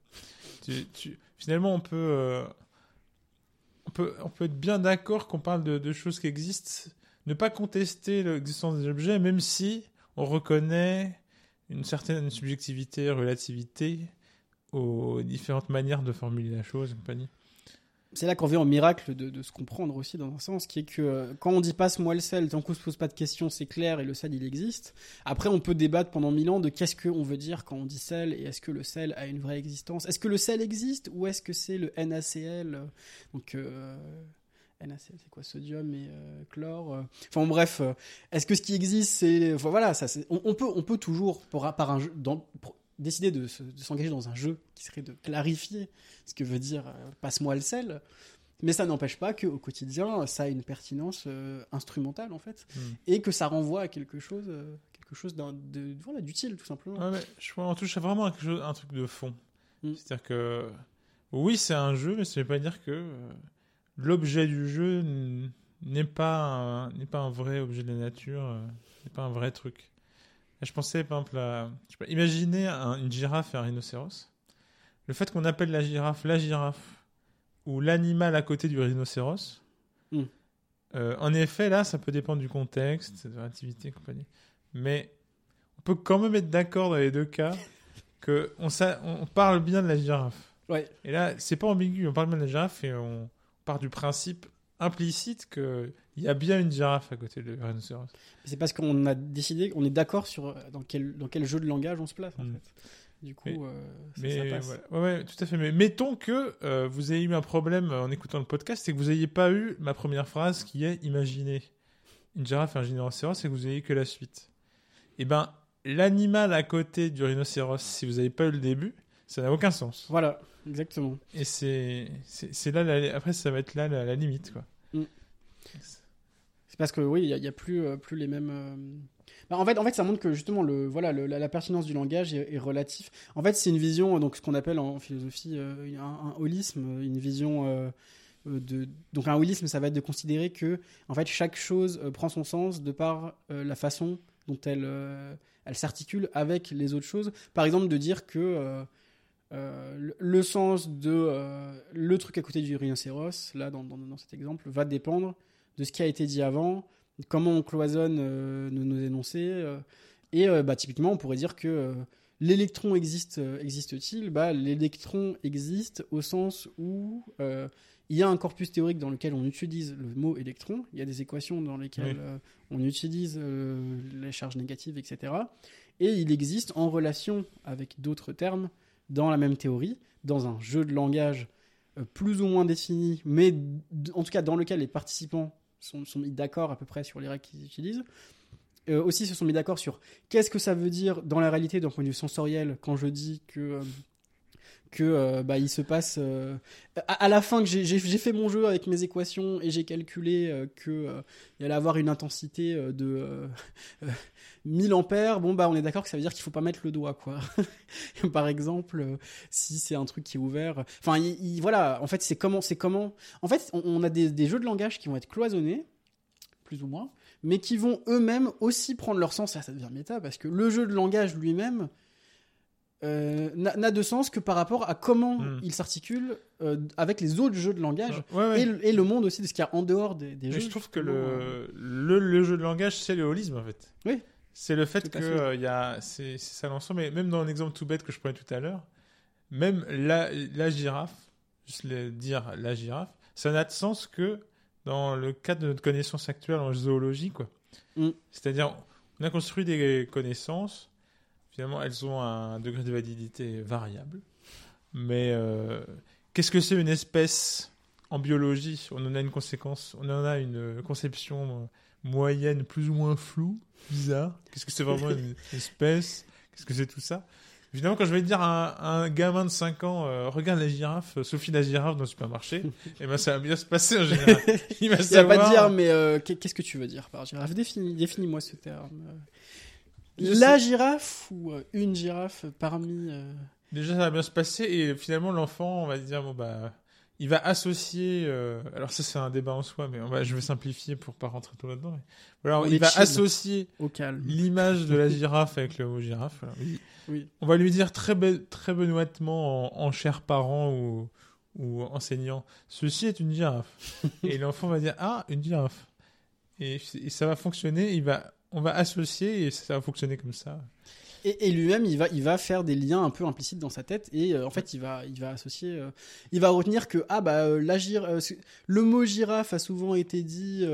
tu- tu- finalement, on peut, on peut, on peut être bien d'accord qu'on parle de, de choses qui existent, ne pas contester l'existence des objets, même si on reconnaît une certaine subjectivité, relativité aux différentes manières de formuler la chose compagnie. C'est là qu'on vient au miracle de, se comprendre aussi dans un sens, qui est que euh, quand on dit passe-moi le sel, tant qu'on se pose pas de questions, c'est clair et le sel il existe. Après, on peut débattre pendant mille ans de qu'est-ce qu'on veut dire quand on dit sel et est-ce que le sel a une vraie existence? Est-ce que le sel existe ou est-ce que c'est le NaCl Donc, euh, NaCl, c'est quoi Sodium et euh, chlore. euh. Enfin bref, euh, est-ce que ce qui existe, c'est enfin, voilà, ça, on, on peut, on peut toujours par, par un jeu, dans, pour- décider de, se- de s'engager dans un jeu qui serait de clarifier ce que veut dire passe-moi le sel. Mais ça n'empêche pas qu'au quotidien, ça a une pertinence instrumentale en fait, Mm. et que ça renvoie à quelque chose, quelque chose voilà, d'utile tout simplement. Ouais, mais je crois qu'on touche vraiment à quelque chose- un truc de fond. Mm. C'est-à-dire que oui, c'est un jeu, mais ça ne veut pas dire que l'objet du jeu n'est pas un, n'est pas un vrai objet de la nature, euh, n'est pas un vrai truc. Là, je pensais par exemple à je sais pas, imaginez un- une girafe et un rhinocéros. Le fait qu'on appelle la girafe la girafe ou l'animal à côté du rhinocéros. Mm. euh, en effet, là, ça peut dépendre du contexte, de l'activité, compagnie. Mais on peut quand même être d'accord dans les deux cas <laughs> que on, parle bien de la girafe. Ouais. Et là, c'est pas ambigu, on parle bien de la girafe et on part du principe implicite qu'il y a bien une girafe à côté du rhinocéros. C'est parce qu'on a décidé, on est d'accord sur euh, dans quel, dans quel jeu de langage on se place en Mm. fait. Du coup, Mais- euh, ça, Mais ça passe. voilà. ouais, ouais, tout à fait. Mais mettons que euh, vous ayez eu un problème en écoutant le podcast et que vous n'ayez pas eu ma première phrase qui est imaginer une girafe et un rhinocéros et que vous ayez que la suite. Eh ben, l'animal à côté du rhinocéros, si vous n'avez pas eu le début, ça n'a aucun sens. Voilà, exactement. Et c'est là la- après ça va être là la, la limite quoi. Mm. C'est parce que oui, il y a, plus, euh, plus les mêmes. euh, bah, en fait, en fait, ça montre que justement le voilà le- la, la pertinence du langage est, est relatif. En fait, c'est une vision donc ce qu'on appelle en philosophie euh, un, un holisme, une vision euh, euh, de donc un holisme, ça va être de considérer que en fait chaque chose euh, prend son sens de par euh, la façon dont elle euh, elle s'articule avec les autres choses. Par exemple, de dire que euh, euh, le, le sens de euh, le truc à côté du rhinocéros, là dans, dans, dans cet exemple, va dépendre de ce qui a été dit avant, comment on cloisonne euh, nos, nos énoncés. euh, et euh, bah, typiquement, on pourrait dire que euh, l'électron existe, euh, existe-t-il? Bah, L'électron existe au sens où euh, il y a un corpus théorique dans lequel on utilise le mot électron, il y a des équations dans lesquelles Oui. euh, on utilise euh, les charges négatives, etc. Et il existe en relation avec d'autres termes dans la même théorie, dans un jeu de langage euh, plus ou moins défini, mais en tout cas dans lequel les participants sont, sont mis d'accord à peu près sur les règles qu'ils utilisent. Euh, aussi se sont mis d'accord sur qu'est-ce que ça veut dire dans la réalité d'un point de vue sensoriel quand je dis que euh, que euh, bah, il se passe euh, à, la fin que j'ai- fait mon jeu avec mes équations et j'ai calculé euh, que euh, il allait avoir une intensité euh, de euh, euh, 1000 ampères. Bon bah on est d'accord que ça veut dire qu'il faut pas mettre le doigt quoi. <laughs> Par exemple si c'est un truc qui est ouvert enfin il- il- voilà en fait c'est comment c'est comment en fait on, a des, jeux de langage qui vont être cloisonnés plus ou moins mais qui vont eux-mêmes aussi prendre leur sens. Là ça devient méta parce que le jeu de langage lui-même euh, n'a de sens que par rapport à comment Hmm. il s'articule euh, avec les autres jeux de langage Ouais, ouais. et, le, et le monde aussi de ce qu'il y a en dehors des, des jeux. je trouve que euh, le, le, le jeu de langage, c'est le holisme en fait. Oui. C'est le fait Tout que euh, il y a, c'est c'est ça l'ensemble. Mais même dans l'exemple tout bête que je prenais tout à l'heure, même la, la girafe, juste le dire la girafe, ça n'a de sens que dans le cadre de notre connaissance actuelle en zoologie, quoi. Mm. C'est-à-dire, on a construit des connaissances. Finalement, elles ont un degré de validité variable. Mais euh, qu'est-ce que c'est une espèce en biologie? On en a une conséquence, on en a une conception moyenne, plus ou moins floue, bizarre. Qu'est-ce que c'est vraiment une <laughs> espèce? Qu'est-ce que c'est tout ça? Évidemment, quand je vais dire à un, gamin de 5 ans, euh, regarde la girafe, euh, Sophie la girafe dans le supermarché, <laughs> et ben ça va bien se passer en général. <laughs> Il va Il va pas dire, mais euh, qu'est- qu'est-ce que tu veux dire par girafe? Définis- Définis-moi ce terme. La girafe ou euh, une girafe parmi. euh, Déjà, ça va bien se passer et finalement, l'enfant, on va dire, bon, bah, il va associer. euh, alors, ça, c'est un débat en soi, mais on va, je vais simplifier pour pas rentrer trop là-dedans. mais- On il va chill. associer l'image de la <laughs> girafe avec le mot girafe. voilà. Oui. Oui. On va lui dire très, be- très benoîtement, en, en cher parent ou, ou enseignant, ceci est une girafe. <laughs> et l'enfant va dire, ah, une girafe. Et, et ça va fonctionner, il va, on va associer et ça va fonctionner comme ça. Et, lui-même, il va, il va faire des liens un peu implicites dans sa tête et euh, en fait, il va, il va associer, euh, il va retenir que ah bah euh, le mot girafe a souvent été dit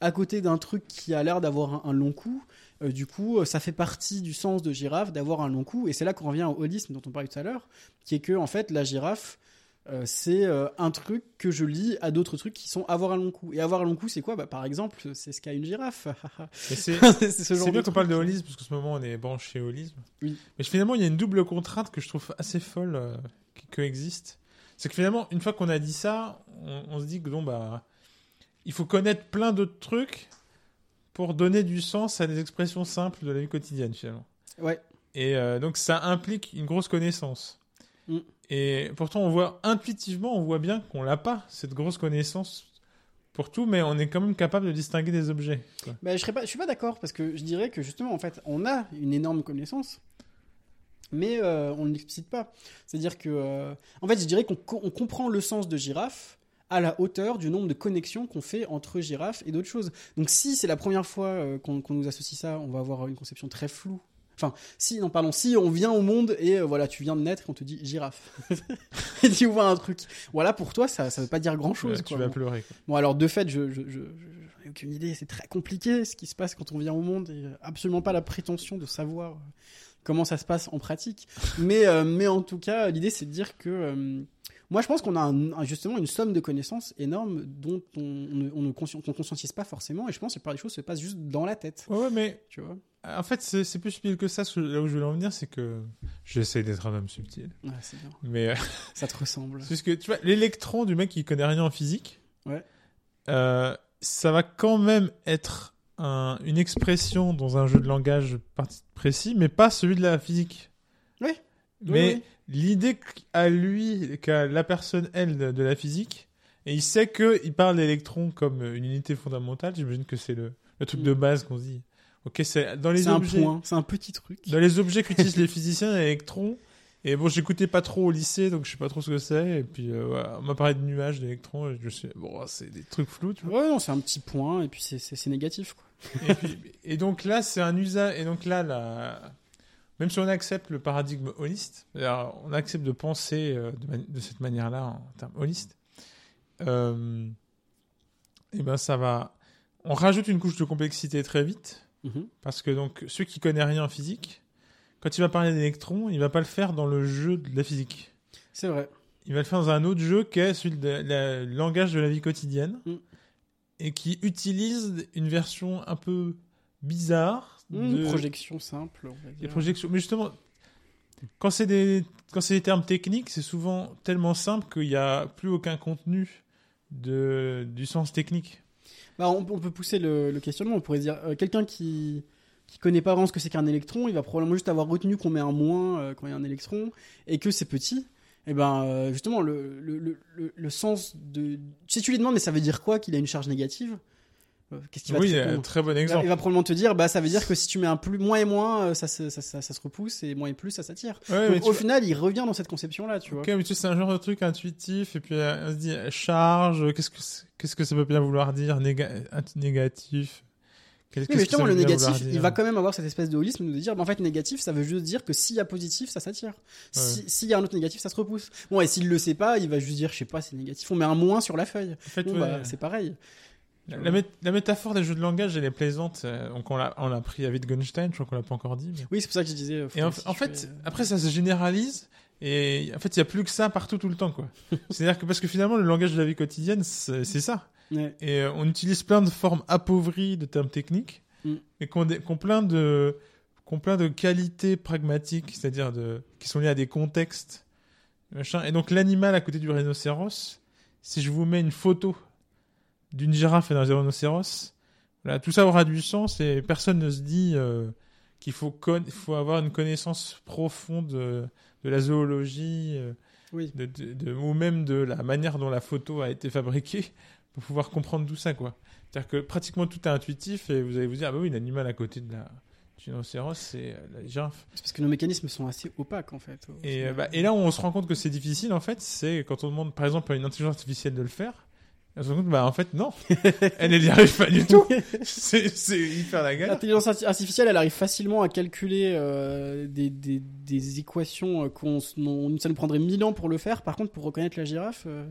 à côté d'un truc qui a l'air d'avoir un, long cou. Euh, du coup, ça fait partie du sens de girafe d'avoir un long cou et c'est là qu'on revient au holisme dont on parlait tout à l'heure, qui est que en fait la girafe euh, c'est euh, un truc que je lis à d'autres trucs qui sont avoir un long cou. Et avoir un long cou, c'est quoi? Bah, Par exemple, c'est ce qu'a une girafe. <laughs> <laughs> C'est, ce genre C'est bien qu'on parle de holisme, parce qu'en ce moment on est branché holisme. Oui. Mais finalement, il y a une double contrainte que je trouve assez folle euh, qui coexiste. C'est que finalement, une fois qu'on a dit ça, on, on se dit que bon, bah, il faut connaître plein d'autres trucs pour donner du sens à des expressions simples de la vie quotidienne, finalement. Ouais. Et donc ça implique une grosse connaissance. Mm. Et pourtant, on voit intuitivement, on voit bien qu'on l'a pas, cette grosse connaissance pour tout, mais on est quand même capable de distinguer des objets. quoi. Bah, je serais pas, je suis pas d'accord parce que je dirais que justement en fait on a une énorme connaissance, mais euh, on ne l'explicite pas. C'est-à-dire que euh, en fait je dirais qu'on co- on comprend le sens de girafe à la hauteur du nombre de connexions qu'on fait entre girafe et d'autres choses. Donc si c'est la première fois euh, qu'on nous associe ça, on va avoir une conception très floue. Enfin, si, non, pardon, si on vient au monde et euh, voilà, tu viens de naître et on te dit girafe. <laughs> et tu vois un truc. Voilà, pour toi, ça, ça veut pas dire grand chose. Ouais, tu vas pleurer. quoi. Bon, alors de fait, je, je, je, je- aucune idée. C'est très compliqué ce qui se passe quand on vient au monde et euh, absolument pas la prétention de savoir euh, comment ça se passe en pratique. mais, euh, mais en tout cas, l'idée, c'est de dire que moi, je pense qu'on a un- justement une somme de connaissances énorme dont on, ne, on ne conscien- qu'on conscientise pas forcément. Et je pense que la plupart des choses se passent juste dans la tête. Ouais, ouais, mais Tu vois? en fait, c'est plus subtil que ça. Là où je voulais en venir, c'est que j'essaie d'être un homme subtil. Ouais, c'est bien. Mais euh, <laughs> Ça te ressemble. parce que tu vois, l'électron du mec qui connaît rien en physique, Ouais. euh, ça va quand même être un- une expression dans un jeu de langage précis, mais pas celui de la physique. Oui. Mais Oui, l'idée qu'a lui, qu'a la personne, elle, de, la physique, et il sait qu'il parle d'électrons comme une unité fondamentale, j'imagine que c'est le, le truc Mm. de base qu'on se dit. Ok, c'est dans les C'est un objets, point, c'est un petit truc. dans les objets qu'utilisent <laughs> les physiciens, l'électron. Et bon, j'écoutais pas trop au lycée, donc je sais pas trop ce que c'est. Et puis, euh, voilà, on m'a parlé de nuages, d'électrons, et je suis, bon, c'est des trucs flous, tu vois. Ouais, non, c'est un petit point et puis c'est- négatif. Quoi. et, puis- et donc là, c'est un usage. Et donc là, la... même si on accepte le paradigme holiste, on accepte de penser euh, de, cette manière-là en termes holistes, euh, et ben ça va. On rajoute une couche de complexité très vite, Mhm. parce que donc ceux qui connaissent rien en physique, quand il va parler d'électrons, il va pas le faire dans le jeu de la physique. C'est vrai. Il va le faire dans un autre jeu qui est celui le langage de la vie quotidienne Mm. et qui utilise une version un peu bizarre Une de projection simple, on va dire. projections. Mais justement, quand c'est des quand c'est des termes techniques, c'est souvent tellement simple qu'il n'y a plus aucun contenu de du sens technique. Bah, on, on peut pousser le, le questionnement. On pourrait dire euh, quelqu'un qui qui connaît pas vraiment ce que c'est qu'un électron, il va probablement juste avoir retenu qu'on met un moins euh, quand il y a un électron et que c'est petit. Et ben euh, justement le, le, le, sens de si tu lui demandes mais ça veut dire quoi qu'il a une charge négative Qu'est-ce qu'il va Oui, te très bon exemple. il va probablement te dire bah ça veut dire que si tu mets un plus moins et moins euh, ça, se- ça, ça, ça se repousse et moins et plus ça s'attire. Ouais, Donc, au vois- final il revient dans cette conception là tu vois. Ok, mais tu sais, c'est un genre de truc intuitif, et puis euh, on se dit, charge, qu'est-ce que, c'est- qu'est-ce que ça peut bien vouloir dire, néga- négatif? Oui, mais justement, le négatif, il va quand même avoir cette espèce de holisme de dire, bah, en fait, négatif, ça veut juste dire que s'il y a positif, ça s'attire. Si- S'il y a un autre négatif, ça se repousse. Bon, et s'il le sait pas, il va juste dire, je sais pas, c'est négatif. On met un moins sur la feuille. En fait, Bon, ouais, bah, c'est pareil. La, la mét- la métaphore des jeux de langage, elle est plaisante. euh, donc on l'a, on l'a pris à Wittgenstein, je crois qu'on l'a pas encore dit. mais- Oui, c'est pour ça que je disais. euh, Et en, fait, après, ça se généralise. Et en fait, il y a plus que ça partout tout le temps, quoi. <laughs> C'est-à-dire que parce que finalement, le langage de la vie quotidienne, c'est ça. ouais. Et euh, on utilise plein de formes appauvries de termes techniques, Mm. mais qui ont plein de, plein de qualités pragmatiques, c'est-à-dire de, qui sont liées à des contextes. Machin. Et donc l'animal à côté du rhinocéros, si je vous mets une photo d'une girafe et d'un rhinocéros, voilà, tout ça aura du sens et personne ne se dit euh, qu'il faut, faut avoir une connaissance profonde de, de la zoologie. euh, Oui. de, ou même de la manière dont la photo a été fabriquée <laughs> pour pouvoir comprendre tout ça, quoi. C'est-à-dire que pratiquement tout est intuitif et vous allez vous dire, ah bah oui, l'animal à côté de la du rhinocéros, c'est euh, la girafe. C'est parce que nos mécanismes sont assez opaques, en fait. Et, euh, bah, et là où on se rend compte que c'est difficile, en fait, c'est quand on demande, par exemple, à une intelligence artificielle de le faire, on se rend compte, bah, en fait, non. <laughs> elle, elle y arrive pas du tout. <laughs> c'est c'est hyper la galère. L'intelligence arti- artificielle, elle arrive facilement à calculer euh, des, des, des équations euh, qu'on, ça nous prendrait mille ans pour le faire. Par contre, pour reconnaître la girafe, euh,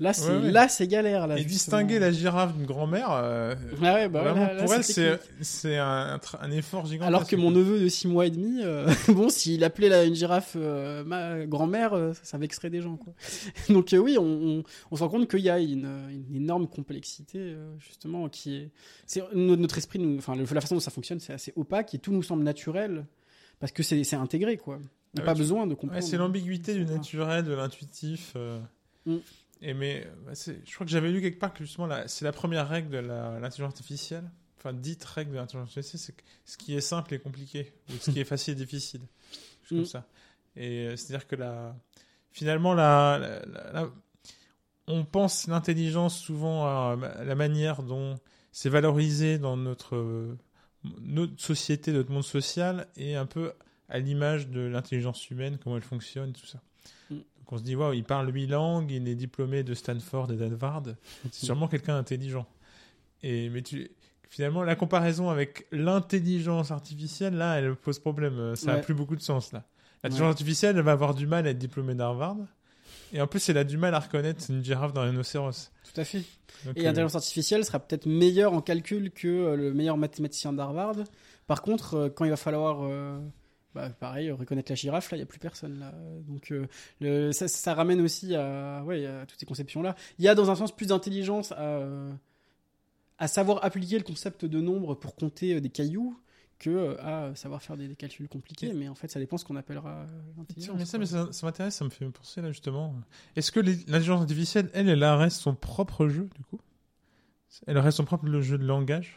là, c'est, Ouais, ouais. là, c'est galère. Là, Et justement. distinguer la girafe d'une grand-mère, euh, Ah ouais, bah ouais, vraiment, là- là, pour elle, c'est c'est un, effort gigantesque. Alors que mon neveu de 6 mois et demi, euh, <laughs> bon, s'il appelait la, une girafe euh, ma grand-mère, ça, ça vexerait des gens. Quoi. <laughs> Donc oui, on, on, on se rend compte qu'il y a une, une énorme complexité, justement, qui est... c'est notre, esprit, nous, enfin, la façon dont ça fonctionne, c'est assez opaque et tout nous semble naturel parce que c'est c'est intégré, quoi. On n'a Ah pas tu- besoin de comprendre. c'est l'ambiguïté du naturel, de l'intuitif. Mm. Et mais bah, je crois que j'avais lu quelque part que justement c'est la première règle de l'intelligence artificielle. Enfin, dite règle de l'intelligence artificielle, c'est que ce qui est simple est compliqué, ou ce qui est facile est difficile. <laughs> Juste comme Mm. ça. Et euh, c'est-à-dire que la, finalement, la, la- la- la- on pense l'intelligence souvent à ma- la manière dont c'est valorisé dans notre, notre société, notre monde social, et un peu à l'image de l'intelligence humaine, comment elle fonctionne, tout ça. Mm. Donc on se dit, waouh, il parle huit langues, il est diplômé de Stanford et d'Harvard, c'est sûrement quelqu'un d'intelligent. Et mais tu, finalement, la comparaison avec l'intelligence artificielle, là, elle pose problème. Ça a Ouais. plus beaucoup de sens là. L'intelligence Ouais. artificielle, elle va avoir du mal à être diplômée d'Harvard. Et en plus, elle a du mal à reconnaître une girafe d'un rhinocéros. Tout à fait. Donc, Et euh, l'intelligence artificielle sera peut-être meilleure en calcul que euh, le meilleur mathématicien d'Harvard. Par contre, euh, quand il va falloir euh, Bah, pareil, reconnaître la girafe, là, il n'y a plus personne. Là. Donc, euh, le, ça, ça, ramène aussi à, ouais, à toutes ces conceptions-là. Il y a, dans un sens, plus d'intelligence à, à savoir appliquer le concept de nombre pour compter des cailloux que à savoir faire des, des calculs compliqués. Mais en fait, ça dépend ce qu'on appellera l'intelligence. Mais ça, mais ça, ça m'intéresse, ça me fait penser là justement. Est-ce que l'intelligence artificielle, elle, elle reste son propre jeu du coup? Elle reste son propre jeu de langage?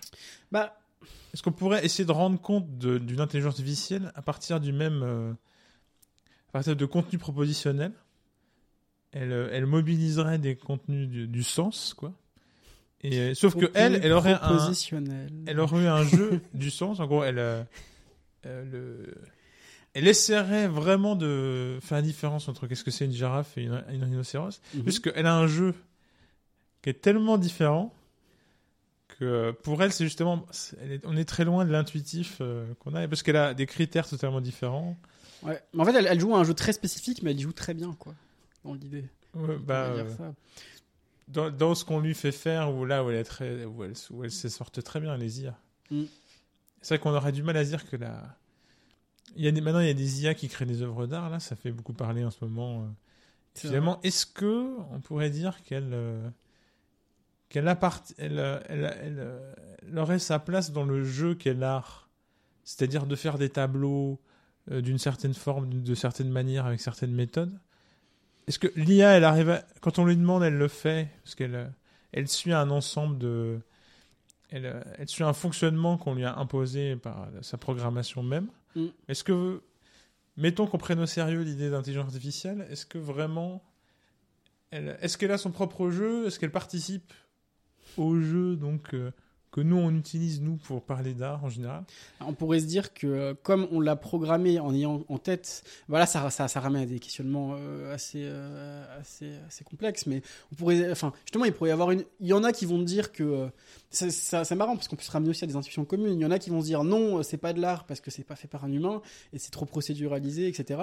Bah. Est-ce qu'on pourrait essayer de rendre compte d'une intelligence artificielle à partir du même. Euh, à partir de contenu propositionnel? Elle, elle mobiliserait des contenus du, du sens, quoi. Et, euh, sauf que elle, elle aurait un, elle aurait eu un jeu du sens. En gros, elle, euh, euh, le, elle essaierait vraiment de faire la différence entre qu'est-ce que c'est une girafe et une, une rhinocéros, mm -hmm. puisqu'elle a un jeu qui est tellement différent que pour elle, c'est justement, est, on est très loin de l'intuitif euh, qu'on a, parce qu'elle a des critères totalement différents. Ouais, mais en fait, elle, elle, joue un jeu très spécifique, mais elle y joue très bien, quoi, dans l'idée. Ouais, bah, dans, dans, ce qu'on lui fait faire, où là où elle, est très, où elle, où elle se sorte très bien, les IA. Mm. C'est vrai qu'on aurait du mal à dire que la. Il y a des, maintenant, il y a des IA qui créent des œuvres d'art, là, ça fait beaucoup parler en ce moment. Finalement, est-ce que on pourrait dire qu'elle. Euh, qu'elle appart... elle, elle, elle, elle, aurait sa place dans le jeu qu'est l'art C'est-à-dire de faire des tableaux euh, d'une certaine forme, de certaines manières, avec certaines méthodes est-ce que l'IA, elle arrive à... quand on lui demande, elle le fait parce qu'elle elle suit un ensemble de, elle, elle suit un fonctionnement qu'on lui a imposé par sa programmation même. Mm. Est-ce que, mettons qu'on prenne au sérieux l'idée d'intelligence artificielle, est-ce que vraiment, est-ce qu'elle a son propre jeu Est-ce qu'elle participe au jeu donc euh, que nous on utilise nous pour parler d'art en général On pourrait se dire que euh, comme on l'a programmé en ayant en tête, voilà ça ça, ça ramène à des questionnements euh, assez, euh, assez assez complexes, mais on pourrait, enfin justement il pourrait y avoir une, il y en a qui vont dire que euh, c'est marrant parce qu'on peut se ramener aussi à des intuitions communes. Il y en a qui vont se dire non c'est pas de l'art parce que c'est pas fait par un humain et c'est trop procéduralisé etc.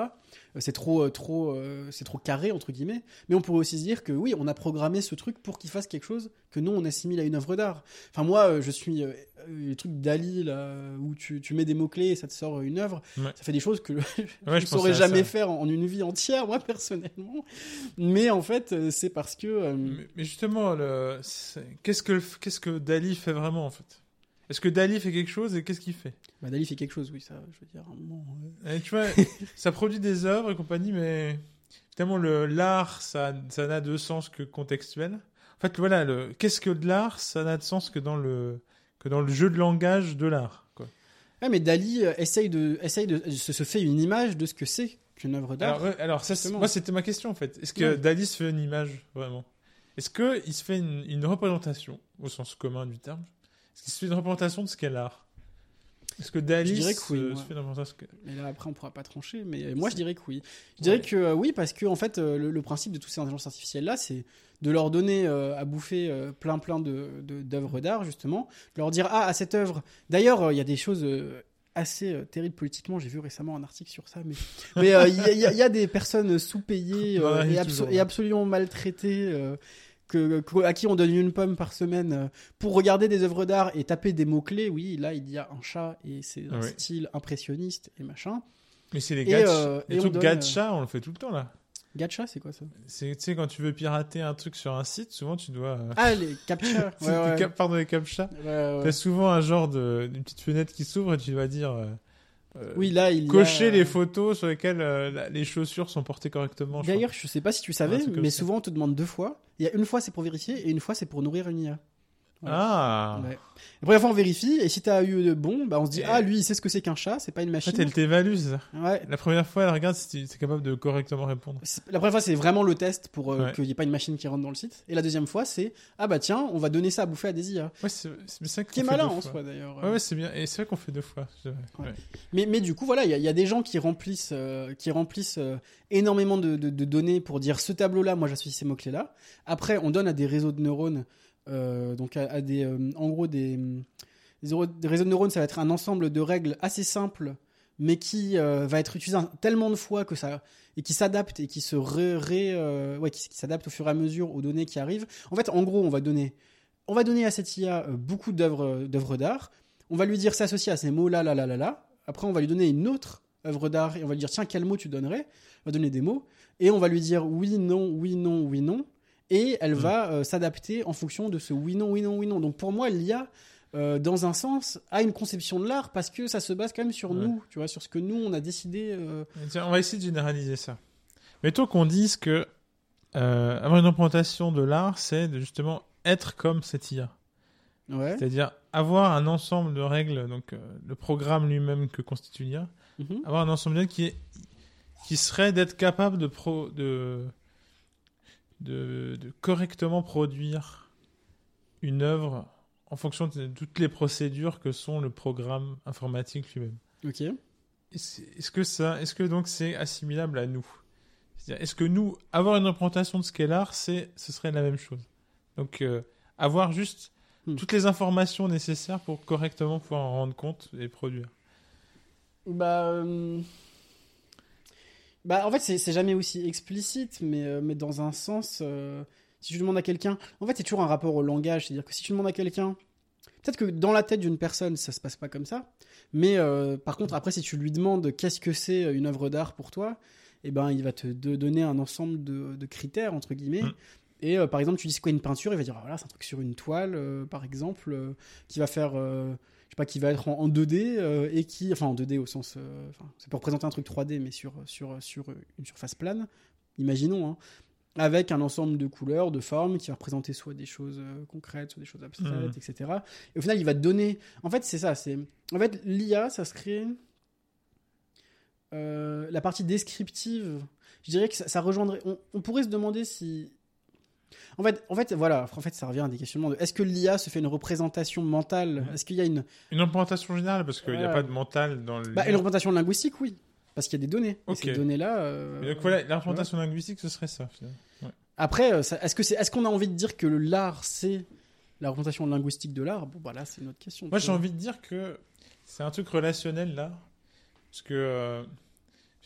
C'est trop trop c'est trop carré entre guillemets. Mais on pourrait aussi se dire que oui on a programmé ce truc pour qu'il fasse quelque chose que nous on assimile à une œuvre d'art. Enfin moi je suis euh, les trucs d'Ali là où tu, tu mets des mots clés et ça te sort une œuvre ouais. ça fait des choses que <laughs> je ne saurais jamais faire en, une vie entière moi personnellement. Mais en fait euh, c'est parce que euh... mais, mais, justement le... qu'est-ce que qu'est-ce que Dali fait vraiment en fait? Est-ce que Dali fait quelque chose et qu'est-ce qu'il fait? Bah, Dali fait quelque chose oui ça je veux dire bon, ouais. tu vois <laughs> ça produit des œuvres et compagnie mais tellement le l'art ça ça n'a de sens que contextuel en fait, voilà, le... qu'est-ce que de l'art? Ça n'a de sens que dans le que dans le jeu de langage de l'art. Ouais, mais Dali euh, essaye de, essaye de, se, se, fait une image de ce que c'est qu'une œuvre d'art. Alors, ouais, alors ça, moi, c'était ma question en fait. Est-ce que ouais. Dali se fait une image vraiment? Est-ce que il se fait une, une, représentation au sens commun du terme? Est-ce qu'il se fait une représentation de ce qu'est l'art? Est-ce que Dali je dirais que oui, se, se fait une représentation que... Mais là, après, on pourra pas trancher. Mais moi, je dirais que oui. Je dirais que euh, oui, parce que en fait, euh, le, le, principe de toutes ces intelligences artificielles là, c'est de leur donner euh, à bouffer euh, plein plein de d'œuvres d'art justement, de leur dire ah à cette œuvre. D'ailleurs, il euh, y a des choses assez terribles politiquement. J'ai vu récemment un article sur ça, mais mais il y, y, y, a des personnes sous-payées <laughs> ouais, et, abso et, absolument maltraitées. Que, à qui on donne une pomme par semaine pour regarder des œuvres d'art et taper des mots-clés, oui, là il y a un chat et c'est un ouais. style impressionniste et machin. Mais c'est les, gacha, euh, les trucs gacha, on le fait tout le temps là. Gacha, c'est quoi ça? C'est tu sais quand tu veux pirater un truc sur un site, souvent tu dois euh... ah les captcha, <laughs> ouais, ouais. Cap pardon les captcha. Ouais, ouais. T'as souvent un genre de une petite fenêtre qui s'ouvre et tu dois dire euh, oui là il cocher a... les photos sur lesquelles euh, les chaussures sont portées correctement. D'ailleurs, je, je sais pas si tu savais, mais souvent on te demande deux fois. Il y a une fois c'est pour vérifier et une fois c'est pour nourrir une IA. Ah. Ouais. La première fois, on vérifie, et si t'as eu de bon, bah on se dit, ah, lui, il sait ce que c'est qu'un chat, c'est pas une machine. En fait, elle t'évalue. Ouais. La première fois, elle regarde si tu es capable de correctement répondre. La première fois, c'est vraiment le test pour euh, ouais. qu'il n'y ait pas une machine qui rentre dans le site. Et la deuxième fois, c'est, ah bah tiens, on va donner ça à bouffer à des IA. Ouais, c'est ça Qui est malin en soi, d'ailleurs. Ouais, ouais, c'est bien. Et c'est vrai qu'on fait deux fois. Ouais. Mais, mais du coup, voilà, il y, y, a des gens qui remplissent, euh, qui remplissent euh, énormément de, de, de, données pour dire ce tableau-là, moi j'associe ces mots-clés-là. Après, on donne à des réseaux de neurones donc à, des, euh, en gros des, réseaux de neurones, ça va être un ensemble de règles assez simples, mais qui euh, va être utilisé tellement de fois que ça et qui s'adapte et qui se ré, euh, qui, s'adapte au fur et à mesure aux données qui arrivent. En fait, en gros, on va donner, on va donner à cette IA beaucoup d'œuvres d'œuvres d'art. On va lui dire s'associer à ces mots là là là là là. Après, on va lui donner une autre œuvre d'art et on va lui dire tiens quel mot tu donnerais? On va donner des mots et on va lui dire oui non oui non oui non et elle Mm. va euh, s'adapter en fonction de ce oui non oui non oui non. Donc pour moi l'IA euh, dans un sens a une conception de l'art parce que ça se base quand même sur Ouais. nous, tu vois, sur ce que nous on a décidé. euh, Tiens, on va essayer de généraliser ça. Mettons qu'on dise que euh, avoir une représentation de l'art, c'est de justement être comme cette IA. Ouais. C'est-à-dire avoir un ensemble de règles, donc le programme lui-même que constitue l'IA, Mhm. avoir un ensemble de règles qui, est, qui serait d'être capable de, pro, de, de, de correctement produire une œuvre en fonction de toutes les procédures que sont le programme informatique lui-même. Ok. Est-ce que ça, est-ce que donc c'est assimilable à nous? C'est-à-dire, Est-ce que nous, avoir une représentation de ce qu'est l'art, c'est, ce serait la même chose? Donc, euh, avoir juste Hmm. toutes les informations nécessaires pour correctement pouvoir en rendre compte et produire. Bah, euh, bah en fait c'est jamais aussi explicite, mais euh, mais dans un sens, euh, si tu demandes à quelqu'un, en fait c'est toujours un rapport au langage, c'est-à-dire que si tu demandes à quelqu'un, peut-être que dans la tête d'une personne ça se passe pas comme ça, mais euh, par contre après si tu lui demandes qu'est-ce que c'est une œuvre d'art pour toi, eh ben il va te de- donner un ensemble de, de critères entre guillemets. Mm. Et par exemple, tu dis quoi une peinture, il va dire ah, voilà, c'est un truc sur une toile, par exemple, qui va faire, pas, qui va être en, en 2D euh, et qui, enfin en 2D au sens, euh, c'est pour représenter un truc 3D mais sur sur sur une surface plane, imaginons, hein, avec un ensemble de couleurs, de formes qui va représenter soit des choses euh, concrètes, soit des choses abstraites, Mhm. etc. Et au final, il va donner, en fait, c'est ça, c'est, en fait, l'IA, ça serait euh, la partie descriptive. Je dirais que ça, ça rejoindrait. On, on pourrait se demander si en fait, en fait, voilà, en fait, ça revient à des questionnements de est-ce que l'IA se fait une représentation mentale? Est-ce qu'il y a une, Une représentation générale, parce qu'il n'y a pas de mental dans le. bah, une représentation linguistique, oui, parce qu'il y a des données. Et ces données-là. euh, donc voilà, la représentation linguistique, ce serait ça. finalement. Après, euh, est-ce qu'on a envie de dire que le l'art c'est la représentation linguistique de l'art? Bon, bah là, c'est une autre question. Moi, j'ai envie de dire que c'est un truc relationnel là. Parce que euh,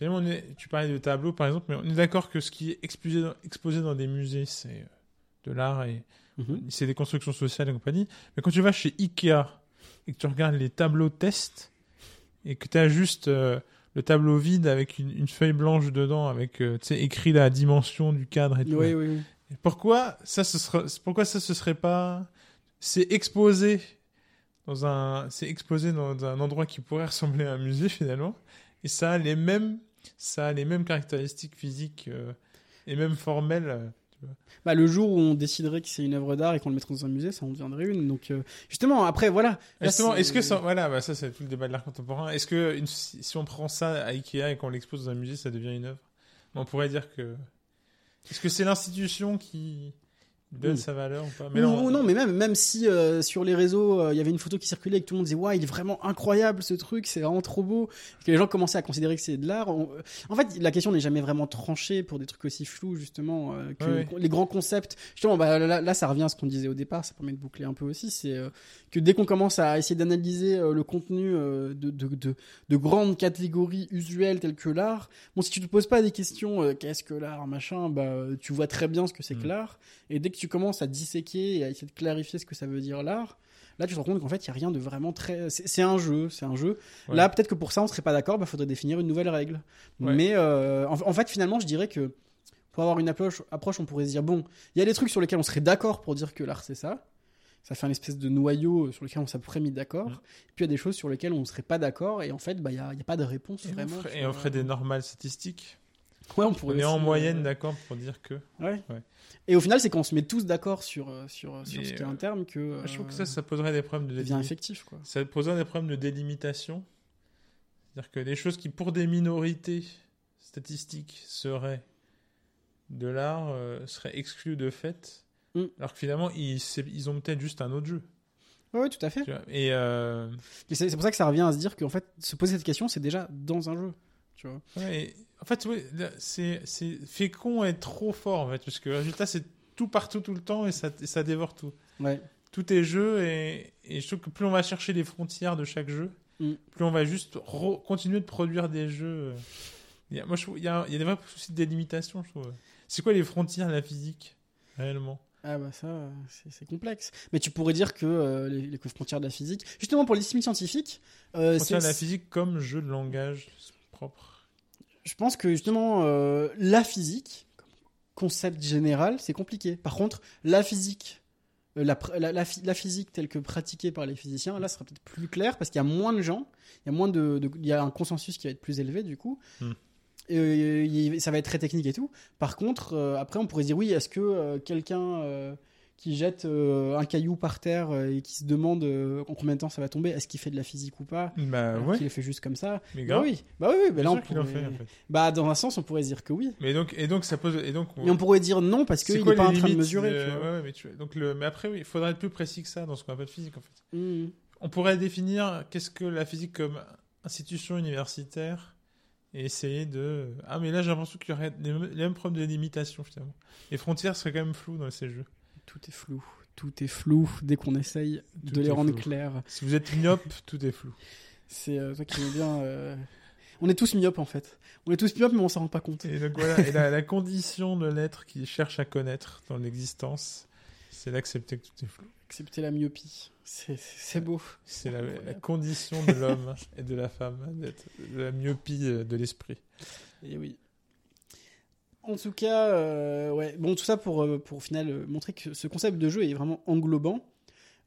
finalement, on est- tu parlais de tableaux par exemple, mais on est d'accord que ce qui est exposé dans, exposé dans des musées, c'est euh, de l'art et Mhm. c'est des constructions sociales et compagnie. Mais quand tu vas chez Ikea et que tu regardes les tableaux test et que tu as juste euh, le tableau vide avec une, une feuille blanche dedans, avec euh, écrit la dimension du cadre et tout. Oui, oui, oui. Et Pourquoi ça ce sera, pourquoi ça ce serait pas c'est exposé dans un c'est exposé dans un endroit qui pourrait ressembler à un musée finalement et ça a les mêmes ça a les mêmes caractéristiques physiques euh, et même formelles euh, Bah, le jour où on déciderait que c'est une œuvre d'art et qu'on le mettrait dans un musée, ça en deviendrait une. Donc, euh, justement, après, voilà. Là, Justement, est-ce que ça, voilà, bah ça c'est tout le débat de l'art contemporain. Est-ce que une- si on prend ça à Ikea et qu'on l'expose dans un musée, ça devient une œuvre? On pourrait dire que. Est-ce que c'est l'institution qui donne sa valeur ou pas Ou- ou non, mais même, même si euh, sur les réseaux, euh, il y avait une photo qui circulait et que tout le monde disait Ouais, il est vraiment incroyable ce truc, c'est vraiment trop beau, et que les gens commençaient à considérer que c'est de l'art. on- En fait, la question n'est jamais vraiment tranchée pour des trucs aussi flous, justement, euh, que Ouais, les grands concepts. Justement, bah, là, là, ça revient à ce qu'on disait au départ, ça permet de boucler un peu aussi. C'est euh, que dès qu'on commence à essayer d'analyser euh, le contenu euh, de, de, de, de grandes catégories usuelles telles que l'art, bon, si tu te poses pas des questions, euh, qu'est-ce que l'art, machin, bah, tu vois très bien ce que c'est que Mm. l'art. Et dès que tu commences à disséquer et à essayer de clarifier ce que ça veut dire l'art, là tu te rends compte qu'en fait il y a rien de vraiment très. C'est un jeu, c'est un jeu. Ouais. Là peut-être que pour ça on serait pas d'accord, bah faudrait définir une nouvelle règle. Ouais. Mais euh, en, en fait finalement je dirais que pour avoir une approche, approche on pourrait se dire bon, il y a des trucs sur lesquels on serait d'accord pour dire que l'art c'est ça. Ça fait un espèce de noyau sur lequel on s'est à peu près mis d'accord. Puis il y a des choses sur lesquelles on serait pas d'accord et en fait bah il y a, il y a pas de réponse Et on vraiment. ferait- sur- et on ferait des normales statistiques. Ouais, on est en moyenne euh, d'accord pour dire que. Ouais. Ouais. Et au final, c'est qu'on se met tous d'accord sur, euh, sur, sur Et, ce euh, un terme que. Je trouve que euh, ça, ça poserait des problèmes de délimitation. effectif, quoi. Ça poserait des problèmes de délimitation. C'est-à-dire que des choses qui, pour des minorités statistiques, seraient de l'art, euh, seraient exclues de fait. Mm. Alors que finalement, ils, ils ont peut-être juste un autre jeu. Ouais, tout à fait. Et euh, Et c'est c'est pour ça que ça revient à se dire qu'en fait, se poser cette question, c'est déjà dans un jeu. Tu vois. ouais, et en fait, là, c'est fécond est trop fort en fait, parce que le résultat, c'est tout partout tout le temps et ça, et ça dévore tout. Ouais. Tout est jeu et, et je trouve que plus on va chercher les frontières de chaque jeu, Mm. plus on va juste continuer de produire des jeux. Il y a, moi, je trouve, il y a, il y a des vrais soucis de délimitation, je trouve. C'est quoi les frontières de la physique, réellement? Ah bah ça, euh, c'est complexe. Mais tu pourrais dire que euh, les, les frontières de la physique, justement pour les disciplines scientifiques, euh, Frontières de la physique comme jeu de langage propre. Je pense que justement, euh, la physique, concept général, c'est compliqué. Par contre, la physique, euh, la, la, la phy- la physique telle que pratiquée par les physiciens, là, ce sera peut-être plus clair parce qu'il y a moins de gens, il y a moins de, de- il y a un consensus qui va être plus élevé du coup. Hmm. Et, ça va être très technique et tout. Par contre, euh, après, on pourrait se dire oui, est-ce que euh, quelqu'un qui jette euh, un caillou par terre euh, et qui se demande euh, en combien de temps ça va tomber, est-ce qu'il fait de la physique ou pas Bah Alors ouais, qu'il le fait juste comme ça. mais Bah oui, bah oui, bah là on en pourrait- fait, en fait. Bah dans un sens, on pourrait dire que oui. Mais donc, et donc ça pose. Et donc, Mais on pourrait dire non parce qu'il n'est pas en train de mesurer. de- tu vois. ouais, ouais, mais, tu... donc le... mais après, oui, il faudrait être plus précis que ça dans ce qu'on appelle physique, en fait. Hmm. On pourrait définir qu'est-ce que la physique comme institution universitaire et essayer de. Ah, mais là, j'ai l'impression qu'il y aurait les mêmes les mêmes problèmes de limitation, finalement. Les frontières seraient quand même floues dans ces jeux. Tout est flou. Tout est flou dès qu'on essaye Tout de les rendre clairs. Si vous êtes myope, tout est flou. C'est euh, toi qui aimais bien. euh, On est tous myopes en fait. On est tous myopes mais on s'en rend pas compte. Et donc voilà, et la, la condition de l'être qui cherche à connaître dans l'existence, c'est d'accepter que tout est flou. Accepter la myopie. C'est beau. C'est la, condition de l'homme et de la femme, de la myopie de l'esprit. Et oui. En tout cas, euh, ouais. Bon, tout ça pour, euh, pour au final euh, montrer que ce concept de jeu est vraiment englobant.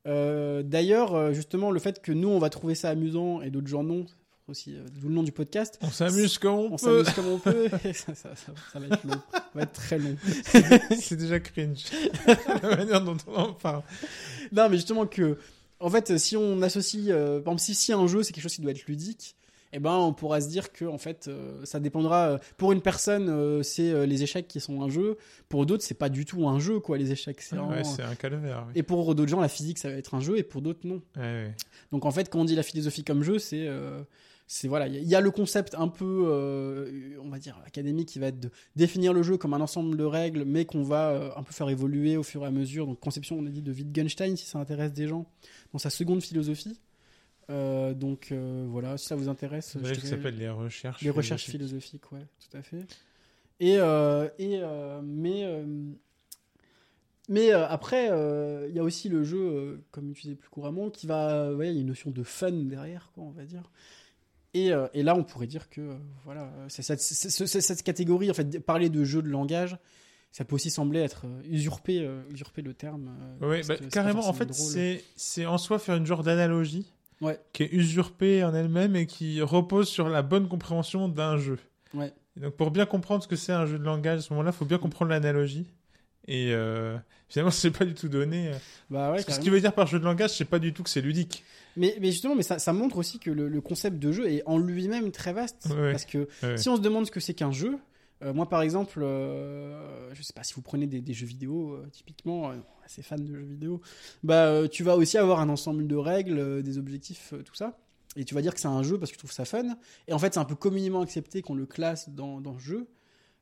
Euh, D'ailleurs, justement, le fait que nous, on va trouver ça amusant et d'autres gens non, aussi d'où le nom du podcast, On s'amuse comme on, on peut. s'amuse comme on peut. <laughs> <laughs> ça, ça- ça- ça va être long. Ça va être très long. C'est déjà cringe. <laughs> la manière dont on en parle. Non, mais justement que, en fait, si on associe, euh, par exemple, si, si un jeu c'est quelque chose qui doit être ludique, eh ben, on pourra se dire que, en fait, euh, ça dépendra. euh, pour une personne, euh, c'est les échecs qui sont un jeu. Pour d'autres, c'est pas du tout un jeu, quoi, les échecs. C'est Ouais, un calvaire. oui. Et pour d'autres gens, la physique, ça va être un jeu, et pour d'autres, non. Donc, en fait, quand on dit la philosophie comme jeu, c'est. c'est voilà, il y, a- il y a le concept un peu, euh, on va dire, académique qui va être de définir le jeu comme un ensemble de règles, mais qu'on va euh, un peu faire évoluer au fur et à mesure. Donc, conception, on a dit de Wittgenstein, si ça intéresse des gens, dans sa seconde philosophie. Euh, donc, euh, voilà, si ça vous intéresse. C'est ça s'appelle les recherches. les recherches philosophiques, ouais, tout à fait. Et, euh, et mais mais après, il y a aussi le jeu, comme utilisé plus couramment, qui va, ouais, il y a une notion de fun derrière, quoi, on va dire. Et, et là, on pourrait dire que, voilà, c'est cette, catégorie, en fait, parler de jeu de langage, ça peut aussi sembler être usurper, usurper le terme. Oui, bah, carrément. En fait, c'est en soi faire une genre d'analogie Ouais. qui est usurpée en elle-même et qui repose sur la bonne compréhension d'un jeu. Ouais. Donc, pour bien comprendre ce que c'est un jeu de langage, à ce moment-là, il faut bien comprendre l'analogie. Et euh, finalement, <laughs> c'est pas du tout donné. euh, Bah ouais, Parce que ce qui veut dire par jeu de langage, c'est pas du tout que c'est ludique. Mais, mais justement, mais ça, ça montre aussi que le, le concept de jeu est en lui-même très vaste. Ouais. Parce que si on se demande ce que c'est qu'un jeu, euh, moi par exemple, euh, je sais pas si vous prenez des, des jeux vidéo, euh, typiquement, euh, assez fan de jeux vidéo, bah tu vas aussi avoir un ensemble de règles, des objectifs, tout ça. Et tu vas dire que c'est un jeu parce que tu trouves ça fun. Et en fait, c'est un peu communément accepté qu'on le classe dans, dans ce jeu.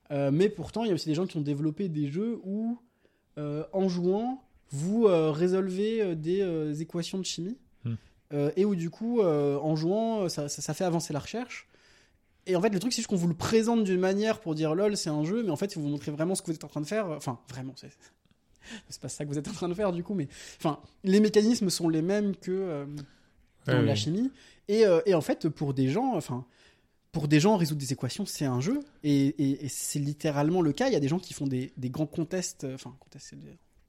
Mais pourtant, il y a aussi des gens qui ont développé des jeux où, en jouant, vous résolvez des équations de chimie. Hmm. Et où, du coup, en jouant, ça, ça, ça fait avancer la recherche. Et en fait, le truc, c'est juste qu'on vous le présente d'une manière pour dire lol, c'est un jeu, mais en fait, il vous montrer vraiment ce que vous êtes en train de faire. Enfin, vraiment, c'est. <laughs> C'est pas ça que vous êtes en train de faire du coup, mais enfin, les mécanismes sont les mêmes que euh, dans la chimie. Et, euh, et en fait, pour des gens, enfin, pour des gens, résoudre des équations, c'est un jeu. Et, et- et c'est littéralement le cas. Il y a des gens qui font des, des grands contests, euh, enfin, contests, c'est